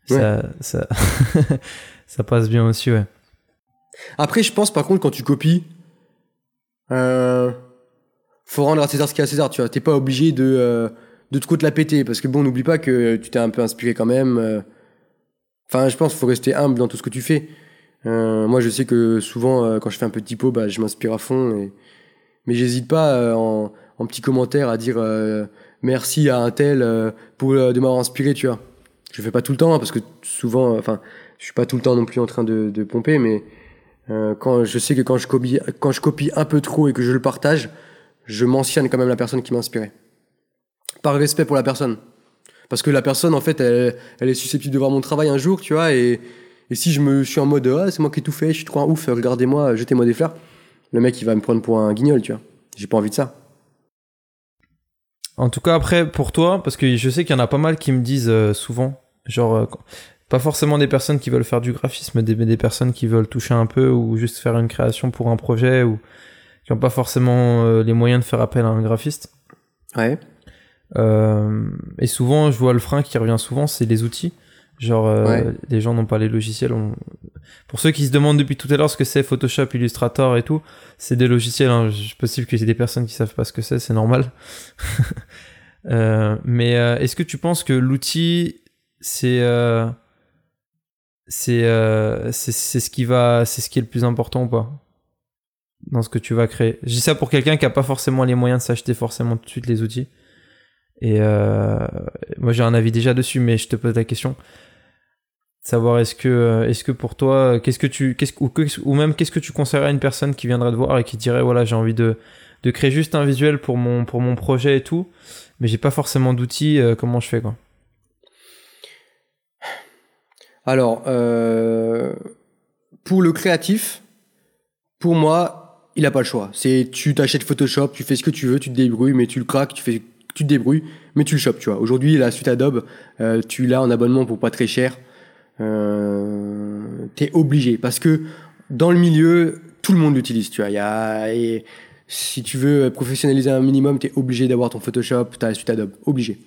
ça ça (laughs) ça passe bien aussi ouais.
Après je pense par contre quand tu copies euh, faut rendre à César ce qu'il y a à César, tu vois. T'es pas obligé de, euh, de te la péter, parce que bon, n'oublie pas que tu t'es un peu inspiré quand même. Euh. Enfin, je pense qu'il faut rester humble dans tout ce que tu fais. Euh, moi, je sais que souvent, quand je fais un peu de typo, bah, je m'inspire à fond. Mais j'hésite pas en, en petit commentaire à dire merci à un tel pour de m'avoir inspiré, tu vois. Je fais pas tout le temps, hein, parce que souvent, enfin, je suis pas tout le temps non plus en train de, de pomper, mais euh, quand je sais que quand je copie, un peu trop et que je le partage, je mentionne quand même la personne qui m'a inspiré. Par respect pour la personne. Parce que la personne, en fait, elle, est susceptible de voir mon travail un jour, tu vois, et, si je me suis en mode ah, c'est moi qui ai tout fait, je suis trop un ouf, regardez-moi, jetez-moi des fleurs, le mec il va me prendre pour un guignol, tu vois. J'ai pas envie de ça.
En tout cas, après, pour toi, parce que je sais qu'il y en a pas mal qui me disent euh, souvent, genre, euh, pas forcément des personnes qui veulent faire du graphisme, mais des, personnes qui veulent toucher un peu ou juste faire une création pour un projet ou qui n'ont pas forcément euh, les moyens de faire appel à un graphiste.
Ouais.
et souvent, je vois le frein qui revient souvent, c'est les outils. Genre, euh, les gens n'ont pas les logiciels. Pour ceux qui se demandent depuis tout à l'heure ce que c'est Photoshop, Illustrator et tout, c'est des logiciels. Hein. C'est possible qu'il y ait des personnes qui savent pas ce que c'est, c'est normal. (laughs) euh, mais euh, est-ce que tu penses que l'outil, c'est euh, c'est c'est ce qui va, c'est ce qui est le plus important ou pas dans ce que tu vas créer. Dis ça pour quelqu'un qui a pas forcément les moyens de s'acheter forcément tout de suite les outils. Et moi j'ai un avis déjà dessus, mais je te pose la question. Savoir est-ce que euh, est-ce que pour toi qu'est-ce que tu qu'est-ce ou, ou même qu'est-ce que tu conseillerais à une personne qui viendrait te voir et qui dirait voilà j'ai envie de de créer juste un visuel pour mon pour mon projet et tout mais j'ai pas forcément d'outils euh, comment je fais quoi?
Alors euh, pour le créatif pour moi il a pas le choix c'est tu t'achètes Photoshop tu fais ce que tu veux tu te débrouilles mais tu le craques tu fais tu te débrouilles mais tu le chopes tu vois aujourd'hui la suite Adobe tu l'as en abonnement pour pas très cher euh, t'es obligé parce que dans le milieu, tout le monde l'utilise, tu vois. Y a, et si tu veux professionnaliser un minimum, t'es obligé d'avoir ton Photoshop, la suite Adobe, obligé.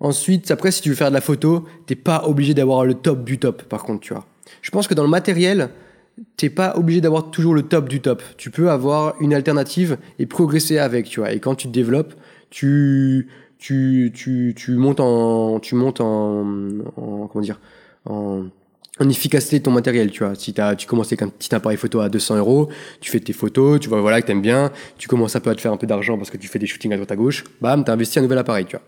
Ensuite, après, si tu veux faire de la photo, t'es pas obligé d'avoir le top du top, par contre, tu vois. Je pense que dans le matériel, t'es pas obligé d'avoir toujours le top du top. Tu peux avoir une alternative et progresser avec, tu vois. Et quand tu te développes, tu, tu, tu, tu montes en, tu montes en, en comment dire, en, efficacité de ton matériel, tu vois. Si as, tu commences avec un petit appareil photo à 200 euros, tu fais tes photos, tu vois, voilà, que t'aimes bien, tu commences un peu à te faire un peu d'argent parce que tu fais des shootings à droite à gauche, bam, t'as investi un nouvel appareil, tu vois.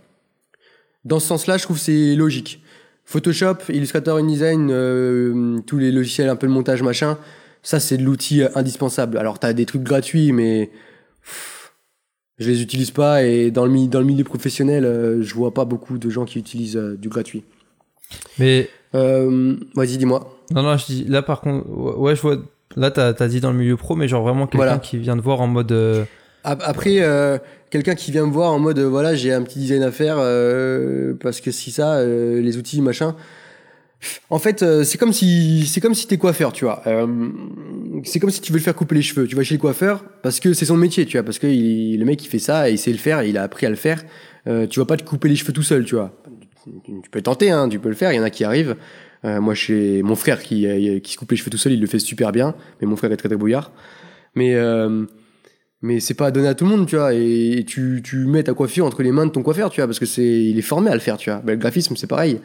Dans ce sens-là, je trouve c'est logique. Photoshop, Illustrator, InDesign, euh, tous les logiciels, un peu le montage, machin, ça c'est de l'outil indispensable. Alors t'as des trucs gratuits, mais je les utilise pas et dans le, dans le milieu professionnel, euh, je vois pas beaucoup de gens qui utilisent euh, du gratuit.
Mais
euh, Vas-y, dis-moi.
Non, non, je dis là par contre, ouais, je vois. Là, t'as as dit dans le milieu pro, mais genre vraiment quelqu'un qui vient te voir en mode. Euh,
après, euh, quelqu'un qui vient me voir en mode, voilà, j'ai un petit design à faire euh, parce que si ça, euh, les outils, machin. En fait, c'est comme si c'est comme si t'es coiffeur, tu vois. c'est comme si tu veux le faire couper les cheveux. Tu vas chez le coiffeur parce que c'est son métier, tu vois. Parce que le mec il fait ça il sait le faire il a appris à le faire. tu vas pas te couper les cheveux tout seul, tu vois tu peux tenter, hein, tu peux le faire. Il y en a qui arrivent. Euh, moi, chez mon frère qui, euh, qui se coupe les cheveux tout seul, il le fait super bien. Mais mon frère est très très bouillard. Mais euh, mais c'est pas donné à tout le monde, tu vois. Et, tu, tu mets ta coiffure entre les mains de ton coiffeur, tu vois, parce que c'est il est formé à le faire, tu vois. Ben, le graphisme, c'est pareil.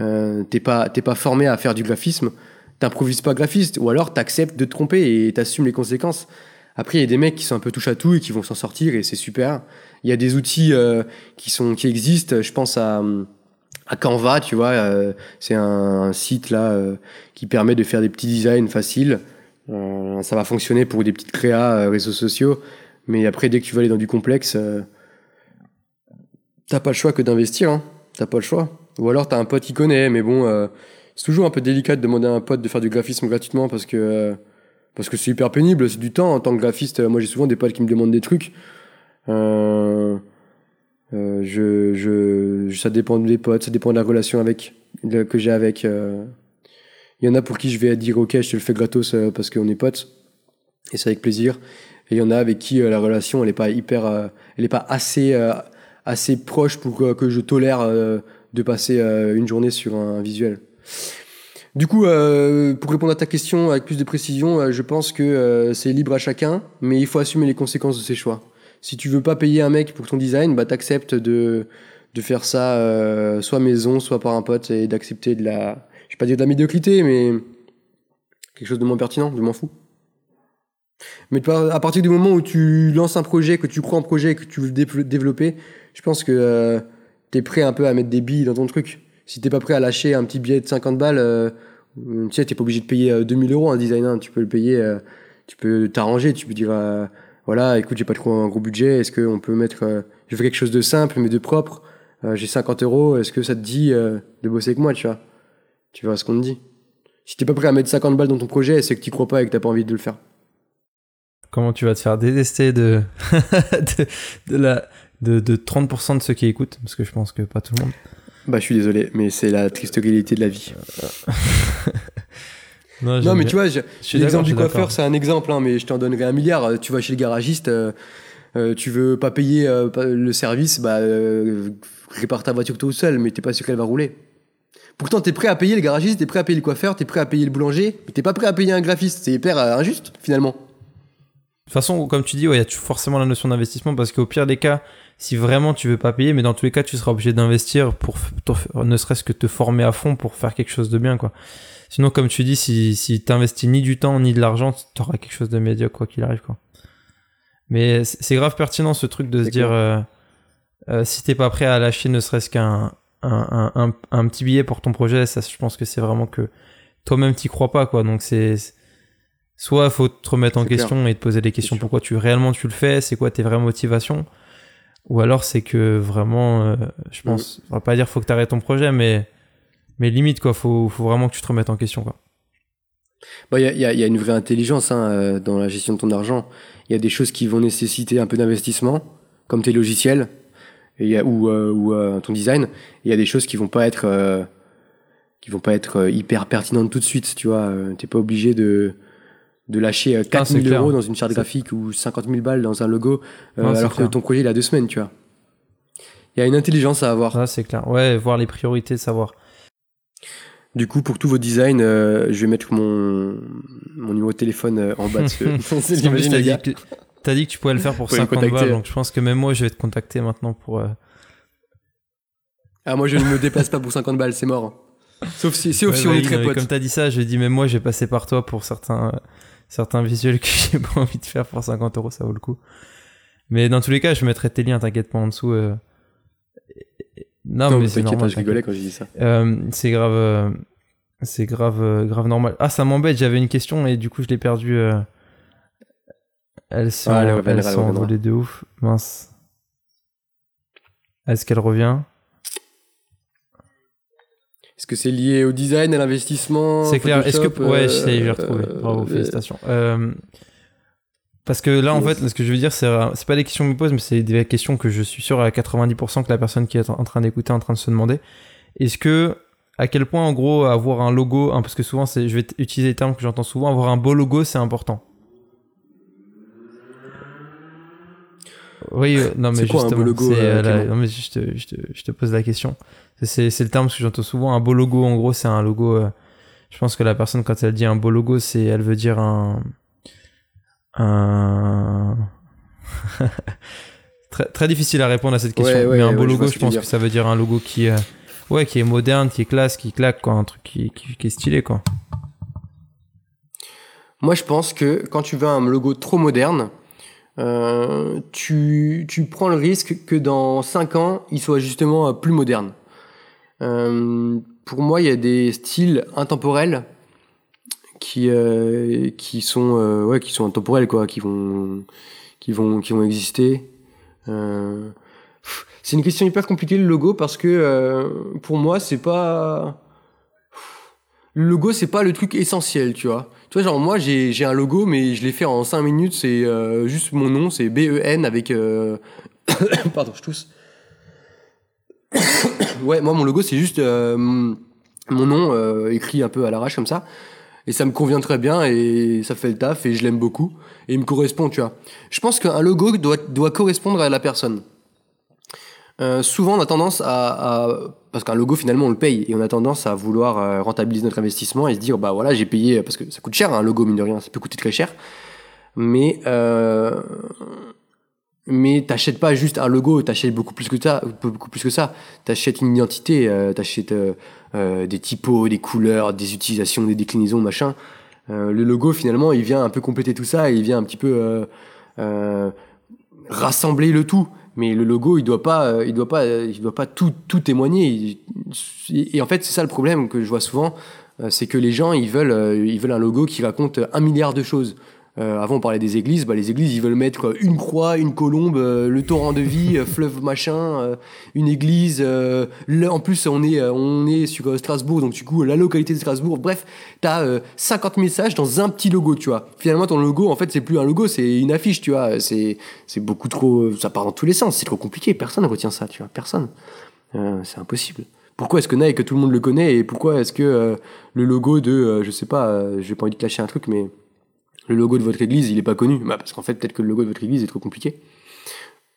Euh, t'es pas t'es pas formé à faire du graphisme. T'improvises pas graphiste, ou alors t'acceptes de te tromper et t'assumes les conséquences. Après, il y a des mecs qui sont un peu touche à tout et qui vont s'en sortir et c'est super. Il y a des outils euh, qui sont qui existent. Je pense à à Canva, tu vois, euh, c'est un, site là euh, qui permet de faire des petits designs faciles. Euh, ça va fonctionner pour des petites créas réseaux sociaux, mais après dès que tu vas aller dans du complexe, t'as pas le choix que d'investir. Hein. T'as pas le choix. Ou alors t'as un pote qui connaît, mais bon, c'est toujours un peu délicat de demander à un pote de faire du graphisme gratuitement parce que parce que c'est hyper pénible, c'est du temps en tant que graphiste. Moi j'ai souvent des potes qui me demandent des trucs. Euh, euh, je, je, ça dépend des potes, ça dépend de la relation avec que j'ai avec. Euh. Il y en a pour qui je vais dire ok, je te le fais gratos euh, parce qu'on est potes et c'est avec plaisir. Et il y en a avec qui la relation elle est pas hyper, elle est pas assez assez proche pour que, je tolère de passer une journée sur un visuel. Du coup, pour répondre à ta question avec plus de précision, je pense que c'est libre à chacun, mais il faut assumer les conséquences de ses choix si tu veux pas payer un mec pour ton design, bah t'acceptes de de faire ça euh, soit maison, soit par un pote et d'accepter de la, pas dire de la médiocrité, mais quelque chose de moins pertinent, de moins fou. Mais à partir du moment où tu lances un projet, que tu crois en projet, que tu veux développer, je pense que euh, tu es prêt un peu à mettre des billes dans ton truc. Si t'es pas prêt à lâcher un petit billet de 50 balles, euh, Tu sais, t'es pas obligé de payer 2000 euros un design, hein. tu peux le payer, tu peux t'arranger, tu peux dire, voilà, écoute, j'ai pas trop un gros budget, est-ce qu'on peut mettre, je fais quelque chose de simple mais de propre, j'ai 50 euros, est-ce que ça te dit de bosser avec moi, tu vois? Tu vois ce qu'on te dit. Si t'es pas prêt à mettre 50 balles dans ton projet, c'est que tu crois pas et que t'as pas envie de le faire.
Comment tu vas te faire détester de, (laughs) de, la, de, de 30% de ceux qui écoutent? Parce que je pense que pas tout le monde.
Bah, je suis désolé, mais c'est la triste réalité de la vie. (laughs) non, mais tu vois, l'exemple du coiffeur, c'est un exemple, hein, mais je t'en donnerai un milliard. Tu vas chez le garagiste, euh, euh, tu veux pas payer euh, le service, bah, répare ta voiture tout seul, mais t'es pas sûr qu'elle va rouler. Pourtant, t'es prêt à payer le garagiste, t'es prêt à payer le coiffeur, t'es prêt à payer le boulanger, mais t'es pas prêt à payer un graphiste. C'est hyper euh, injuste, finalement. De
toute façon, comme tu dis, il y a forcément la notion d'investissement parce qu'au pire des cas, si vraiment tu veux pas payer, mais dans tous les cas, tu seras obligé d'investir pour ne serait-ce que te former à fond pour faire quelque chose de bien, quoi. Sinon, comme tu dis, si, si t'investis ni du temps ni de l'argent, t'auras quelque chose de médiocre, quoi qu'il arrive, quoi. Mais c'est grave pertinent ce truc de se dire, euh, euh, si t'es pas prêt à lâcher ne serait-ce qu'un un, un, un, petit billet pour ton projet, ça, je pense que c'est vraiment que toi-même t'y crois pas, quoi. Donc c'est soit il faut te remettre en question et te poser des questions. Pourquoi tu réellement tu le fais, c'est quoi tes vraies motivations, ou alors c'est que vraiment, euh, je pense, on va pas dire faut que t'arrêtes ton projet, mais mais limite quoi, faut faut vraiment que tu te remettes en question, quoi.
Il y, a, y, a, une vraie intelligence hein, euh, dans la gestion de ton argent. Il y a des choses qui vont nécessiter un peu d'investissement, comme tes logiciels ou, euh, ou euh, ton design. Il y a des choses qui vont pas être euh, qui vont pas être hyper pertinentes tout de suite. Tu vois, t'es pas obligé de de lâcher 4000 euros dans une charte graphique ou 50 000 balles dans un logo alors que ton projet il a deux semaines, tu vois. Il y a une intelligence à avoir.
Ah, c'est clair. Ouais, voir les priorités, savoir.
Du coup, pour tous vos designs, je vais mettre mon, mon numéro de téléphone en bas de ce. (laughs)
T'as dit que tu pouvais le faire pour 50 balles, donc je pense que même moi, je vais te contacter maintenant pour. Euh,
ah, moi, je ne me déplace pas pour 50 balles, c'est mort. Sauf si, sauf si on est très potes.
Comme t'as dit ça, j'ai dit, même moi, j'ai passé par toi pour certains, certains visuels que j'ai pas envie de faire pour 50 euros, ça vaut le coup. Mais dans tous les cas, je mettrai tes liens, t'inquiète pas en dessous. Euh.
Non, mais c'est normal. Pas, je rigolais quand j'ai dit ça.
Euh, c'est grave, c'est grave, grave normal. Ah, ça m'embête, j'avais une question et du coup, je l'ai perdu. Elles sont, ah, elle elles sont de ouf. Mince. Est-ce qu'elle revient?
Est-ce que c'est lié au design, à l'investissement
C'est clair. Est-ce que ouais, j'ai euh, retrouvé. Bravo, euh, félicitations. Euh, parce que là, en fait, ce que je veux dire, c'est pas des questions que je me pose, mais c'est des questions que je suis sûr à 90% que la personne qui est en train d'écouter est en train de se demander. Est-ce que à quel point, en gros, avoir un logo, hein, parce que souvent, je vais utiliser les termes que j'entends souvent, avoir un beau logo, c'est important? Oui, euh, non mais quoi, justement, un beau logo, euh, non mais je te, je, te, je te, pose la question. C'est le terme que j'entends souvent. Un beau logo, en gros, c'est un logo. Euh, je pense que la personne, quand elle dit un beau logo, c'est, elle veut dire un, un. (laughs) très, très difficile à répondre à cette question. mais un beau logo, je, pense que ça veut dire un logo qui, ouais, qui est moderne, qui est classe, qui claque, quoi, un truc qui, qui, qui est stylé, quoi.
Moi, je pense que quand tu veux un logo trop moderne, euh, tu, tu, prends le risque que dans 5 ans, il soit justement euh, plus moderne. Euh, pour moi, il y a des styles intemporels qui euh, qui sont euh, ouais qui sont intemporels quoi, qui vont qui vont qui vont exister. c'est une question hyper compliquée le logo parce que pour moi c'est pas le logo c'est pas le truc essentiel, tu vois. Tu vois, genre moi j'ai un logo, mais je l'ai fait en 5 minutes. C'est euh, juste mon nom, c'est B-E-N avec. Euh... (coughs) Pardon, je tousse. (coughs) ouais, moi mon logo c'est juste euh, mon nom écrit un peu à l'arrache comme ça. Et ça me convient très bien et ça fait le taf et je l'aime beaucoup. Et il me correspond, tu vois. Je pense qu'un logo doit, doit correspondre à la personne. Souvent, on a tendance à, parce qu'un logo finalement on le paye et on a tendance à vouloir euh, rentabiliser notre investissement et se dire bah voilà j'ai payé parce que ça coûte cher un logo mine de rien, ça peut coûter très cher, mais euh, mais t'achètes pas juste un logo, t'achètes beaucoup plus que ça, beaucoup. T'achètes une identité, euh, t'achètes des typos, des couleurs, des utilisations, des déclinaisons, machin. le logo finalement il vient un peu compléter tout ça et il vient un petit peu rassembler le tout mais le logo il doit pas euh, il doit pas tout tout témoigner et en fait c'est ça le problème que je vois souvent c'est que les gens, ils veulent un logo qui raconte un milliard de choses. Euh, avant, on parlait des églises. Bah, les églises, ils veulent mettre une croix, une colombe, euh, le torrent de vie, euh, fleuve machin, une église. en plus, on est, on est sur Strasbourg, donc du coup, la localité de Strasbourg. Bref, t'as 50 messages dans un petit logo, tu vois. Finalement, ton logo, en fait, c'est plus un logo, c'est une affiche, tu vois. C'est, c'est beaucoup trop. Ça part dans tous les sens. C'est trop compliqué. Personne ne retient ça, tu vois. Personne. c'est impossible. Pourquoi est-ce que Nike, tout le monde le connaît, et pourquoi est-ce que le logo de, je sais pas, j'ai pas envie de clasher un truc, mais le logo de votre église, il est pas connu. Bah, parce qu'en fait, peut-être que le logo de votre église est trop compliqué.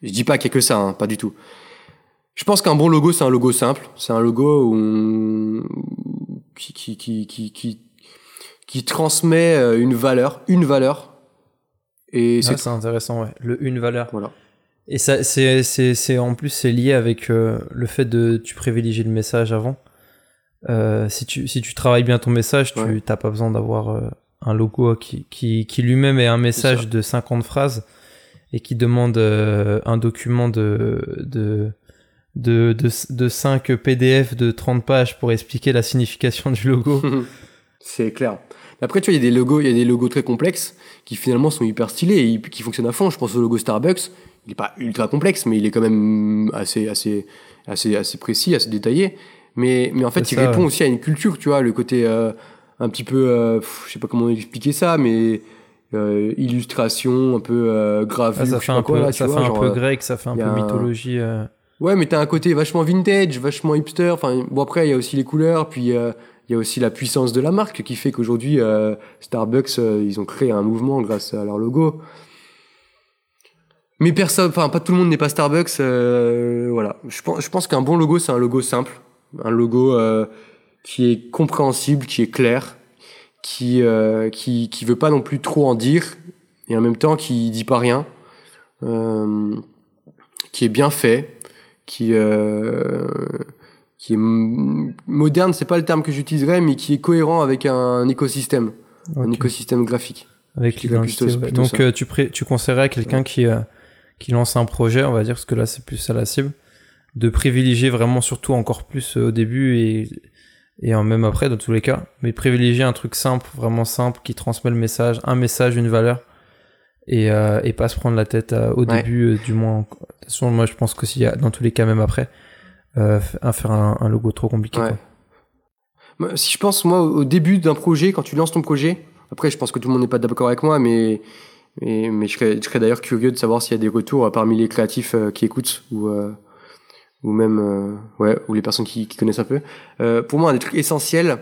Je dis pas qu'il y a que ça, hein, pas du tout. Je pense qu'un bon logo, c'est un logo simple. C'est un logo qui, qui, qui, qui, qui, transmet euh, une valeur, une valeur.
Et ah, c'est intéressant, ouais. Le une valeur.
Voilà.
Et ça, c'est, c'est, c'est en plus, c'est lié avec euh, le fait de tu privilégies le message avant. Euh, si tu si tu travailles bien ton message, tu n'as pas besoin d'avoir un logo qui, qui, qui lui-même est un message de 50 phrases et qui demande euh, un document de, de, de, de, 5 PDF de 30 pages pour expliquer la signification du logo. (laughs)
C'est clair. Après, tu vois, il y a des logos, il y a des logos très complexes qui finalement sont hyper stylés et qui fonctionnent à fond. Je pense au logo Starbucks. Il n'est pas ultra complexe, mais il est quand même assez, assez, assez, assez précis, assez détaillé. Mais, mais en fait, il répond aussi à une culture, tu vois, le côté, euh, un petit peu, euh, je sais pas comment expliquer ça, mais euh, illustration, un peu euh, gravure. Ah,
ça fait un peu, ça fait un peu grec, ça fait un peu mythologie.
Ouais, mais t'as un côté vachement vintage, vachement hipster. Enfin, bon après, il y a aussi les couleurs, puis il y a aussi la puissance de la marque qui fait qu'aujourd'hui, Starbucks, ils ont créé un mouvement grâce à leur logo. Mais personne, enfin pas tout le monde n'est pas Starbucks. voilà, je pense, je pense qu'un bon logo, c'est un logo simple, un logo qui est compréhensible, qui est clair, qui, euh, qui, qui veut pas non plus trop en dire, et en même temps qui dit pas rien, euh, qui est bien fait, qui, euh, qui est moderne, c'est pas le terme que j'utiliserais, mais qui est cohérent avec un écosystème, un écosystème graphique.
Avec. Donc euh, tu, tu conseillerais à quelqu'un qui, euh, qui lance un projet, on va dire, parce que là c'est plus à la cible, de privilégier vraiment surtout encore plus euh, au début et et même après dans tous les cas mais privilégier un truc simple vraiment simple qui transmet le message un message une valeur et, euh, et pas se prendre la tête euh, au début euh, du moins de toute façon moi je pense que s'il y a dans tous les cas même après euh, à faire un, logo trop compliqué
si je pense moi au début d'un projet quand tu lances ton projet après je pense que tout le monde n'est pas d'accord avec moi mais mais, mais je serais, je serais d'ailleurs curieux de savoir s'il y a des retours parmi les créatifs qui écoutent ou ou même euh, ouais ou les personnes qui, qui connaissent un peu. Euh, pour moi un des trucs essentiels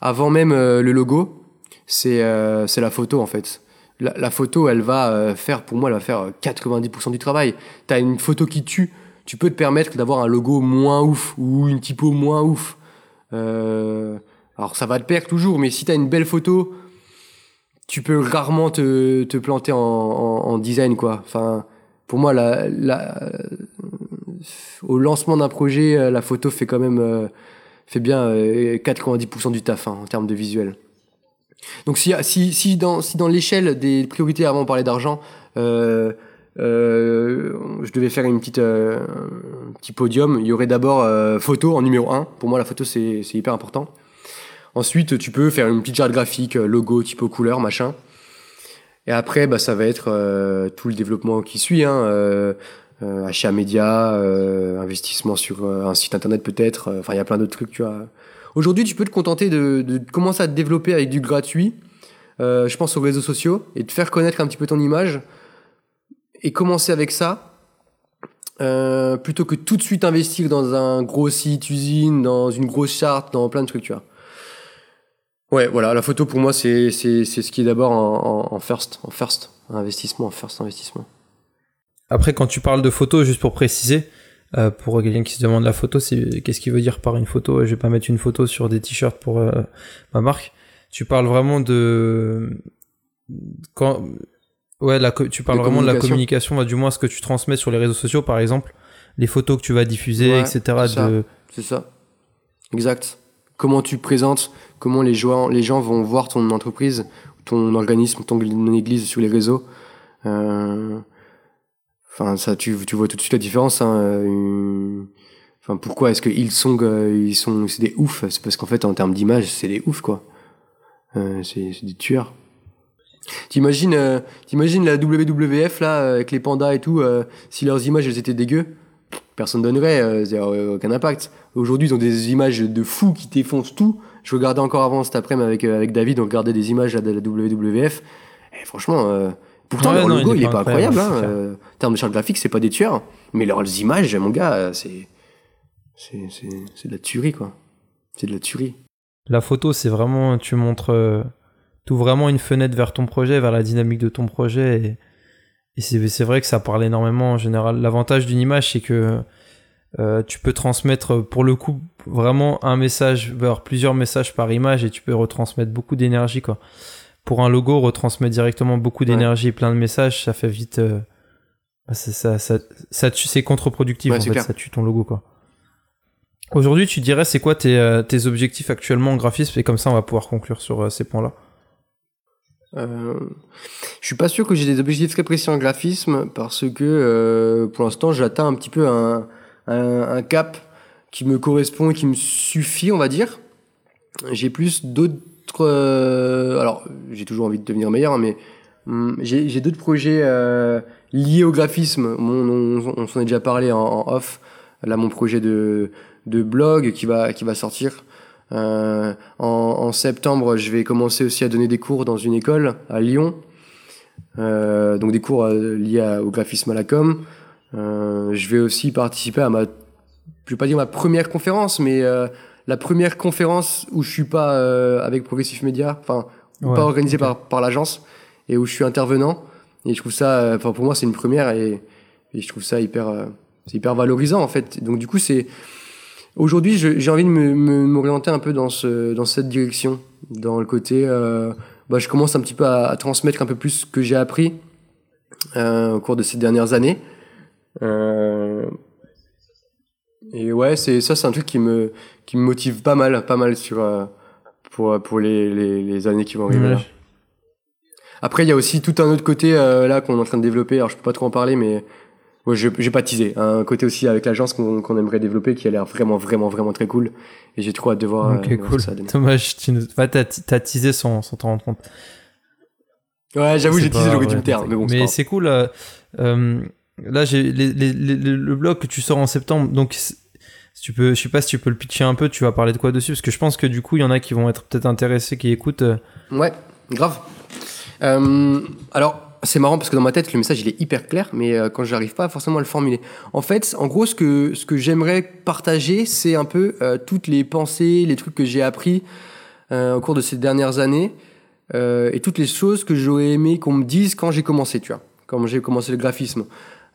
avant même euh, le logo c'est c'est la photo en fait. La, la photo elle va faire pour moi elle va faire 90% du travail. T'as une photo qui tue. Tu peux te permettre d'avoir un logo moins ouf ou une typo moins ouf. Alors ça va te perdre toujours mais si t'as une belle photo tu peux rarement te, te planter en, en, en design quoi. Enfin pour moi la, la au lancement d'un projet, euh, la photo fait quand même euh, fait bien 90% euh, du taf hein, en termes de visuel. Donc si, si, dans, si dans l'échelle des priorités, avant on parlait d'argent, je devais faire une petite, un petit podium, il y aurait d'abord photo en numéro 1. Pour moi, la photo, c'est hyper important. Ensuite, tu peux faire une petite charte graphique, logo, typo, couleur, machin. Et après, bah, ça va être tout le développement qui suit. Hein, achat média, euh, investissement sur euh, un site internet peut-être. Enfin, il y a plein d'autres trucs, tu vois. Aujourd'hui, tu peux te contenter de, de, commencer à te développer avec du gratuit. je pense aux réseaux sociaux et de faire connaître un petit peu ton image et commencer avec ça. Euh, plutôt que tout de suite investir dans un gros site usine, dans une grosse charte, dans plein de trucs, tu vois. Ouais, voilà, la photo pour moi c'est c'est c'est ce qui est d'abord en, en, first, en first investissement, en first investissement.
Après, quand tu parles de photo, juste pour préciser, euh, pour quelqu'un qui se demande la photo, c'est qu'est-ce qu'il veut dire par une photo? Je vais pas mettre une photo sur des t-shirts pour euh, ma marque. Tu parles vraiment de quand ouais, la tu parles vraiment de la communication, du moins ce que tu transmets sur les réseaux sociaux, par exemple, les photos que tu vas diffuser, etc.
C'est ça. Exact. Comment tu présentes, comment les gens, les gens vont voir ton entreprise, ton organisme, ton église sur les réseaux. Euh, Enfin, ça, tu, tu vois tout de suite la différence. Hein, Enfin, pourquoi est-ce que Hillsong, euh, ils sont, c'est des oufs? C'est parce qu'en fait, en termes d'image, c'est des oufs, quoi. Euh, c'est des tueurs. T'imagines, euh, t'imagines la WWF là euh, avec les pandas et tout. euh, si leurs images elles étaient dégueu, personne donnerait, euh, euh, aucun impact. Aujourd'hui, ils ont des images de fous qui défoncent tout. Je regardais encore avant cet après-midi avec euh, avec David, on regardait des images de la WWF. Et franchement, euh, pourtant
Ouais,
leur
non,
logo
il
il
est
est
pas
pas incroyable. Hein, euh, en termes de charte graphique, c'est pas des tueurs, mais leurs images, mon gars, euh, c'est c'est c'est c'est de la tuerie quoi. C'est de la tuerie.
La photo, c'est vraiment, tu montres, euh, tout vraiment une fenêtre vers ton projet, vers la dynamique de ton projet. Et, et c'est, c'est vrai que ça parle énormément en général. L'avantage d'une image, c'est que euh, tu peux transmettre, pour le coup, vraiment un message, voire plusieurs messages par image, et tu peux retransmettre beaucoup d'énergie, quoi. Pour un logo, retransmettre directement beaucoup d'énergie et plein de messages, ça fait vite. euh, bah, c'est, ça, ça, ça c'est contre-productif,
Ouais,
en fait,
clair.
ça tue ton logo, quoi. Aujourd'hui, tu dirais, c'est quoi tes, euh, tes objectifs actuellement en graphisme? Et comme ça, on va pouvoir conclure sur euh, ces points-là.
Euh, je suis pas sûr que j'ai des objectifs très précis en graphisme parce que euh, pour l'instant j'atteins un petit peu un, un, un cap qui me correspond et qui me suffit, on va dire. J'ai plus d'autres. Euh, alors, j'ai toujours envie de devenir meilleur, hein, mais hum, j'ai d'autres projets euh, liés au graphisme. On s'en est déjà parlé en, off. Là, mon projet de, blog qui va, qui va sortir. Euh, en, septembre, je vais commencer aussi à donner des cours dans une école à Lyon. Donc des cours liés au graphisme à la com. Je vais aussi participer à ma, je vais pas dire ma première conférence, mais la première conférence où je suis pas euh, avec Progressive Media, enfin
Ouais,
pas organisée par par l'agence et où je suis intervenant. Et je trouve ça, euh, enfin pour moi c'est une première et, et je trouve ça hyper, euh, c'est hyper valorisant en fait. Donc du coup c'est Aujourd'hui, j'ai envie de me- me- m'orienter un peu dans, ce, dans cette direction, dans le côté, euh, bah, je commence un petit peu à, à transmettre un peu plus ce que j'ai appris euh, au cours de ces dernières années. Euh, et ouais, c'est ça, c'est un truc qui me qui me motive pas mal, pas mal sur euh, pour pour les, les, les années qui vont arriver.
Ouais.
là. Après, il y a aussi tout un autre côté euh, là qu'on est en train de développer. Alors, je peux pas trop en parler, mais Ouais, je j'ai pas teasé. Un côté aussi avec l'agence qu'on qu'on aimerait développer qui a l'air vraiment, vraiment, vraiment très cool. Et j'ai trop hâte de voir.
Ok,
euh, voir
cool.
ça.
Dommage, tu nous... bah, t'as, teasé sans, sans t'en rendre compte.
Ouais, j'avoue, j'ai teasé, j'aurais dû
vrai,
me taire.
t'es-
Mais bon, c'est
mais
pas
c'est cool. euh, là, j'ai les, les- les- les- le blog que tu sors en septembre. Donc, si tu peux, je sais pas si tu peux le pitcher un peu. Tu vas parler de quoi dessus Parce que je pense que du coup, il y en a qui vont être peut-être intéressés, qui écoutent. euh.
Ouais, grave. Euh, alors, c'est marrant parce que dans ma tête, le message il est hyper clair, mais euh, quand j'arrive pas forcément à le formuler. En fait, en gros, ce que ce que j'aimerais partager, c'est un peu toutes les pensées, les trucs que j'ai appris au cours de ces dernières années et toutes les choses que j'aurais aimé qu'on me dise quand j'ai commencé, tu vois, quand j'ai commencé le graphisme.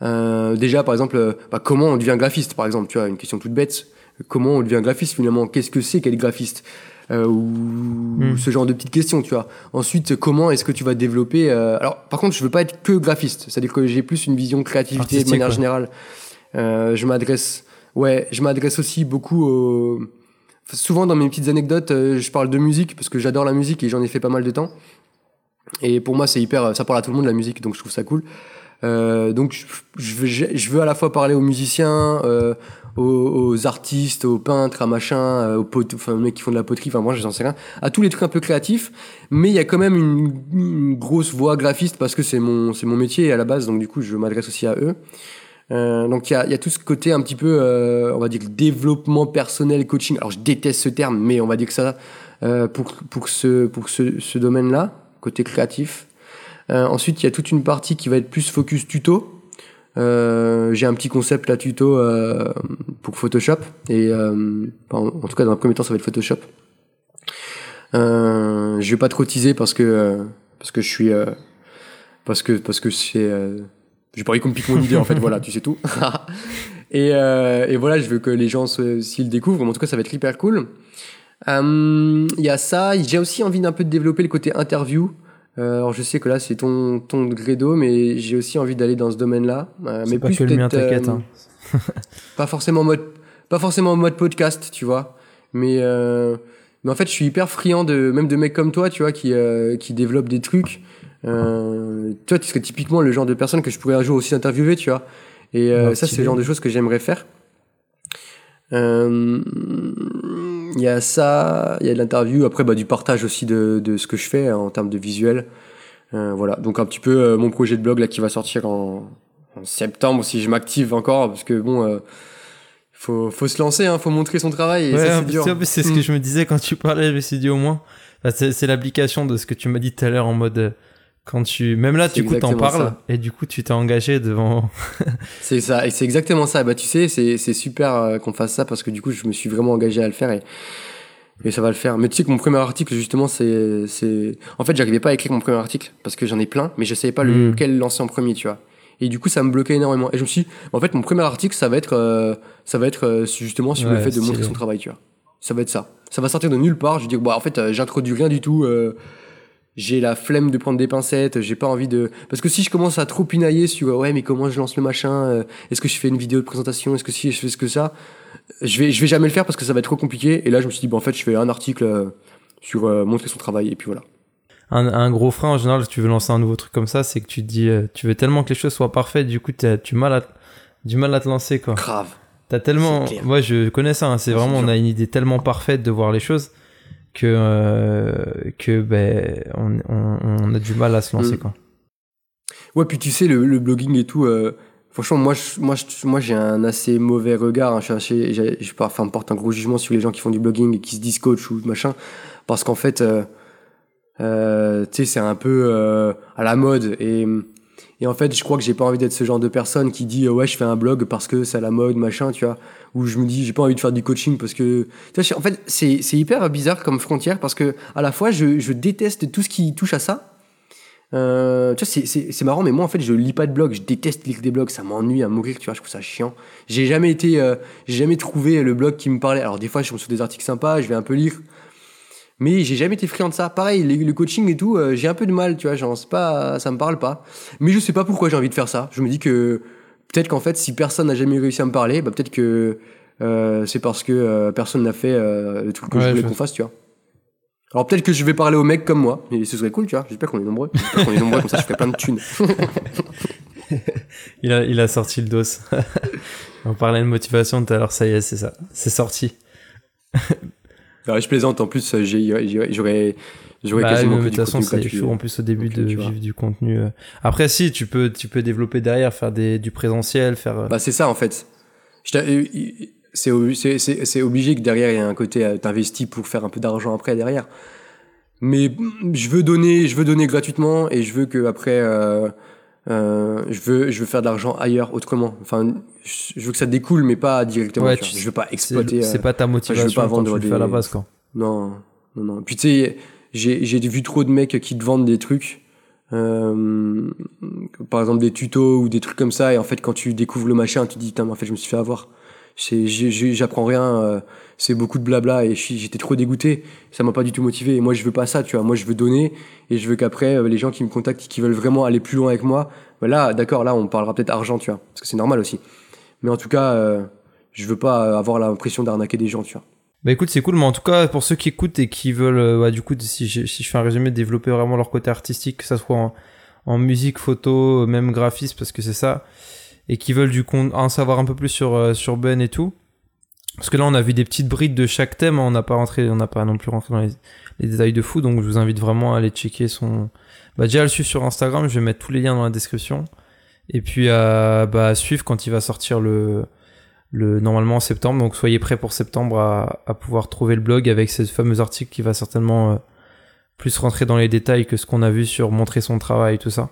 Euh, déjà, par exemple, euh, bah, comment on devient graphiste, par exemple, tu vois, une question toute bête. Comment on devient graphiste finalement? Qu'est-ce que c'est qu'être graphiste? Euh, ou, ou ce genre de petites questions, tu vois. Ensuite, comment est-ce que tu vas développer euh, Alors, par contre, je veux pas être que graphiste. C'est-à-dire que j'ai plus une vision créativité de manière générale. Euh, je m'adresse, ouais, je m'adresse aussi beaucoup au. Souvent dans mes petites anecdotes, euh, je parle de musique parce que j'adore la musique et j'en ai fait pas mal de temps. Et pour moi, c'est hyper, ça parle à tout le monde la musique, donc je trouve ça cool. Euh, donc je, je, je veux à la fois parler aux musiciens, euh, aux, aux artistes, aux peintres, à machin, euh, aux pot, enfin aux mecs qui font de la poterie, enfin moi j'en sais rien, à tous les trucs un peu créatifs. Mais il y a quand même une, grosse voix graphiste parce que c'est mon c'est mon métier à la base, donc du coup je m'adresse aussi à eux. Euh, donc il y a, y a tout ce côté un petit peu, euh, on va dire développement personnel, coaching. Alors je déteste ce terme, mais on va dire que ça euh, pour pour ce pour ce, ce domaine-là, côté créatif. Euh, ensuite il y a toute une partie qui va être plus focus tuto. Euh, j'ai un petit concept là tuto euh, pour Photoshop. Et en, tout cas dans un premier temps ça va être Photoshop. Euh, je vais pas trop teaser parce que parce que je suis parce que parce que c'est j'ai pas envie qu'on me pique mon idée en fait voilà tu sais tout. (laughs) Et, voilà je veux que les gens s'ils découvrent. En tout cas ça va être hyper cool. Il y a ça. J'ai aussi envie d'un peu de développer le côté interview euh, alors je sais que là c'est ton ton degré d'eau mais j'ai aussi envie d'aller dans ce domaine là euh, mais
pas
plus
que le mien, t'inquiète.
euh,
hein. (laughs)
pas forcément en mode pas forcément en mode podcast tu vois. Mais euh, mais en fait je suis hyper friand de même de mecs comme toi tu vois qui euh, qui développent des trucs. Euh, toi tu serais typiquement le genre de personne que je pourrais un jour aussi interviewer tu vois. Et euh,
Ah,
ça c'est le genre de choses que j'aimerais faire. Euh, il y a ça, il y a de l'interview, après bah, du partage aussi de, de ce que je fais hein, en termes de visuel. Euh, voilà, donc un petit peu euh, mon projet de blog là qui va sortir en, en septembre si je m'active encore, parce que bon, euh, faut, faut se lancer, hein, faut montrer son travail. Et
Ouais,
ça, c'est
c'est ce que
Mm.
je me disais quand tu parlais, je me suis dit au moins. Bah, c'est c'est l'application de ce que tu m'as dit tout à l'heure en mode. Quand tu. Même là, du coup, t'en parles.
ça.
Et du coup, tu t'es engagé devant. (laughs)
C'est ça, et c'est exactement ça. Bah tu sais, c'est c'est super euh, qu'on fasse ça parce que du coup, je me suis vraiment engagé à le faire et et ça va le faire. Mais tu sais que mon premier article justement, c'est c'est en fait, j'arrivais pas à écrire mon premier article parce que j'en ai plein, mais je savais pas
Mm.
lequel lancer en premier, tu vois. Et du coup, ça me bloquait énormément. Et je me suis, dit, en fait, mon premier article, ça va être, euh, ça va être euh, justement sur le fait de montrer son travail, tu vois. Ça va être ça. Ça va sortir de nulle part. Je vais dire, bah, en fait, euh, j'introduis rien du tout. J'ai la flemme de prendre des pincettes. J'ai pas envie de. Parce que si je commence à trop pinailler sur, ouais, mais comment je lance le machin euh, Est-ce que je fais une vidéo de présentation Est-ce que si je fais ce que ça Je vais, je vais jamais le faire parce que ça va être trop compliqué. Et là, je me suis dit, bah, en fait, je fais un article euh, sur euh, montrer son travail et puis voilà.
Un, un gros frein en général, si tu veux lancer un nouveau truc comme ça, c'est que tu te dis. euh, tu veux tellement que les choses soient parfaites, du coup, du mal à, du mal à te lancer, quoi.
Grave.
T'as tellement. Moi, je connais ça. hein, c'est vraiment, on a une idée tellement parfaite de voir les choses que euh, que ben on, on, on a du mal à se lancer,
Mm.
quoi.
Ouais, puis tu sais, le, le blogging et tout, euh, franchement, moi, je, moi, je- moi, j'ai un assez mauvais regard. hein, je assez, je enfin, porte un gros jugement sur les gens qui font du blogging et qui se disent coach ou machin, parce qu'en fait, euh, tu sais, c'est un peu à la mode et et en fait, je crois que j'ai pas envie d'être ce genre de personne qui dit euh, ouais, je fais un blog parce que c'est à la mode, machin, tu vois. Ou je me dis j'ai pas envie de faire du coaching parce que tu vois, en fait, c'est c'est hyper bizarre comme frontière parce que à la fois je, déteste tout ce qui touche à ça. Euh, tu vois, c'est marrant, mais moi en fait, je lis pas de blog. Je déteste lire des blogs. Ça m'ennuie à mourir. Tu vois, je trouve ça chiant. J'ai jamais été, euh, j'ai jamais trouvé le blog qui me parlait. Alors des fois, je tombe sur des articles sympas, je vais un peu lire. Mais j'ai jamais été friand de ça. Pareil, le coaching et tout, euh, j'ai un peu de mal, tu vois. Genre, pas, ça me parle pas. Mais je sais pas pourquoi j'ai envie de faire ça. Je me dis que peut-être qu'en fait, si personne n'a jamais réussi à me parler, bah peut-être que euh, c'est parce que euh, personne n'a fait euh, le truc que
Ouais,
je voulais qu'on fasse, tu vois. Alors peut-être que je vais parler aux mecs comme moi, et ce serait cool, tu vois. J'espère qu'on est nombreux. J'espère qu'on est nombreux, comme ça je ferai plein de thunes. (laughs)
Il a, il a sorti le dos. (laughs) on parlait de motivation tout à l'heure, ça y est, c'est ça. C'est sorti. (laughs)
Alors, je plaisante, en plus, j'aurais j'aurais
Bah,
quasiment
mais
que
de toute façon, c'est
gratuit.
chaud en plus au début de vivre du contenu. euh. Après, si, tu peux, tu peux développer derrière, faire des, du présentiel, faire. euh,
Bah, c'est ça, en fait. Euh, C'est ob- c'est- c'est- c'est obligé que derrière, il y a un côté, t'investis pour faire un peu d'argent après, derrière. Mais je veux donner, je veux donner gratuitement et je veux que après, euh, euh, je veux, je veux faire de l'argent ailleurs, autrement. Enfin, je je veux que ça découle, mais pas directement.
Ouais,
tu je veux pas exploiter.
c'est
euh,
pas ta motivation
pas
quand
vendre
tu le fais à la
des-
base, quoi.
Non, non, non. Puis tu sais, j'ai j'ai vu trop de mecs qui te vendent des trucs, euh, par exemple des tutos ou des trucs comme ça, et en fait quand tu découvres le machin, tu te dis putain, mais en fait je me suis fait avoir. J'apprends rien, euh, c'est beaucoup de blabla et j'étais trop dégoûté. Ça m'a pas du tout motivé. Et moi je veux pas ça, tu vois. Moi je veux donner et je veux qu'après euh, les gens qui me contactent, qui veulent vraiment aller plus loin avec moi, bah là d'accord, là on parlera peut-être argent, tu vois, parce que c'est normal aussi. Mais en tout cas, euh, je veux pas avoir l'impression d'arnaquer des gens, tu vois.
Bah écoute, c'est cool, mais en tout cas, pour ceux qui écoutent et qui veulent, bah, du coup, si je, si je fais un résumé, développer vraiment leur côté artistique, que ça soit en, en musique, photo, même graphisme, parce que c'est ça, et qui veulent du con- en savoir un peu plus sur, euh, sur Ben et tout. Parce que là, on a vu des petites brides de chaque thème, hein, on n'a pas rentré, on n'a pas non plus rentré dans les, les détails de fou, donc je vous invite vraiment à aller checker son, bah, déjà à le suivre sur Instagram, je vais mettre tous les liens dans la description. Et puis, à, bah, suivre quand il va sortir le, le normalement en septembre. Donc soyez prêts pour septembre à, à pouvoir trouver le blog avec ce fameux article qui va certainement euh, plus rentrer dans les détails que ce qu'on a vu sur montrer son travail et tout ça.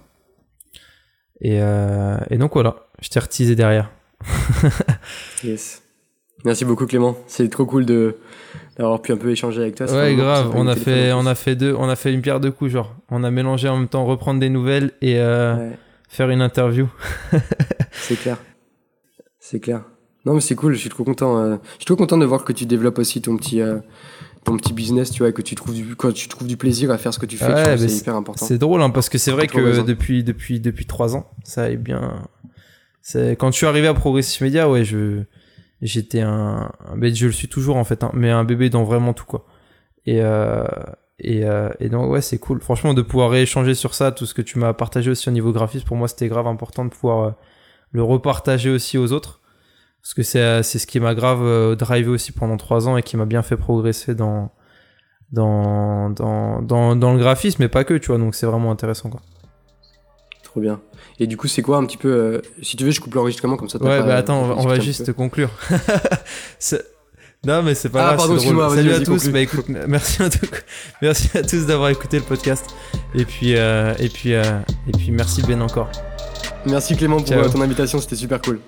Et, euh, et donc voilà, je t'ai retisé derrière. (laughs)
Yes. Merci beaucoup Clément. C'est trop cool de d'avoir pu un peu échanger avec toi.
Ouais, grave. On a fait, on a fait deux, on a fait une pierre deux coups, genre. On a mélangé en même temps reprendre des nouvelles et euh,
Ouais,
faire une interview. (laughs)
c'est clair. C'est clair. Non mais c'est cool. Je suis trop content. euh, Je suis trop content de voir que tu développes aussi ton petit euh, ton petit business, tu vois, et que tu trouves du quand tu trouves du plaisir à faire ce que tu fais.
Ouais,
c'est hyper important.
C'est drôle hein, parce que c'est vrai que
raison.
depuis depuis depuis trois ans, ça est bien. Quand je suis arrivé à Progressive Media, ouais, je j'étais un, ben, je le suis toujours en fait, hein, mais un bébé dans vraiment tout quoi. Et euh, et euh, et donc ouais, c'est cool. Franchement, de pouvoir rééchanger sur ça, tout ce que tu m'as partagé aussi au niveau graphisme, pour moi c'était grave important de pouvoir euh, le repartager aussi aux autres. parce que c'est c'est ce qui m'a grave euh, drivé aussi pendant trois ans et qui m'a bien fait progresser dans dans, dans dans dans le graphisme mais pas que tu vois donc c'est vraiment intéressant quoi
trop bien. Et du coup c'est quoi un petit peu euh, si tu veux je coupe l'enregistrement comme ça
ouais bah attends on va, on va juste conclure. (laughs) Non mais c'est pas
ah,
grave
pardon,
drôle. salut à tous bah écoute merci à tous (laughs) merci à tous d'avoir écouté le podcast. Et puis euh, et puis euh, et puis merci Ben encore.
Merci Clément pour
Ciao.
ton invitation c'était super cool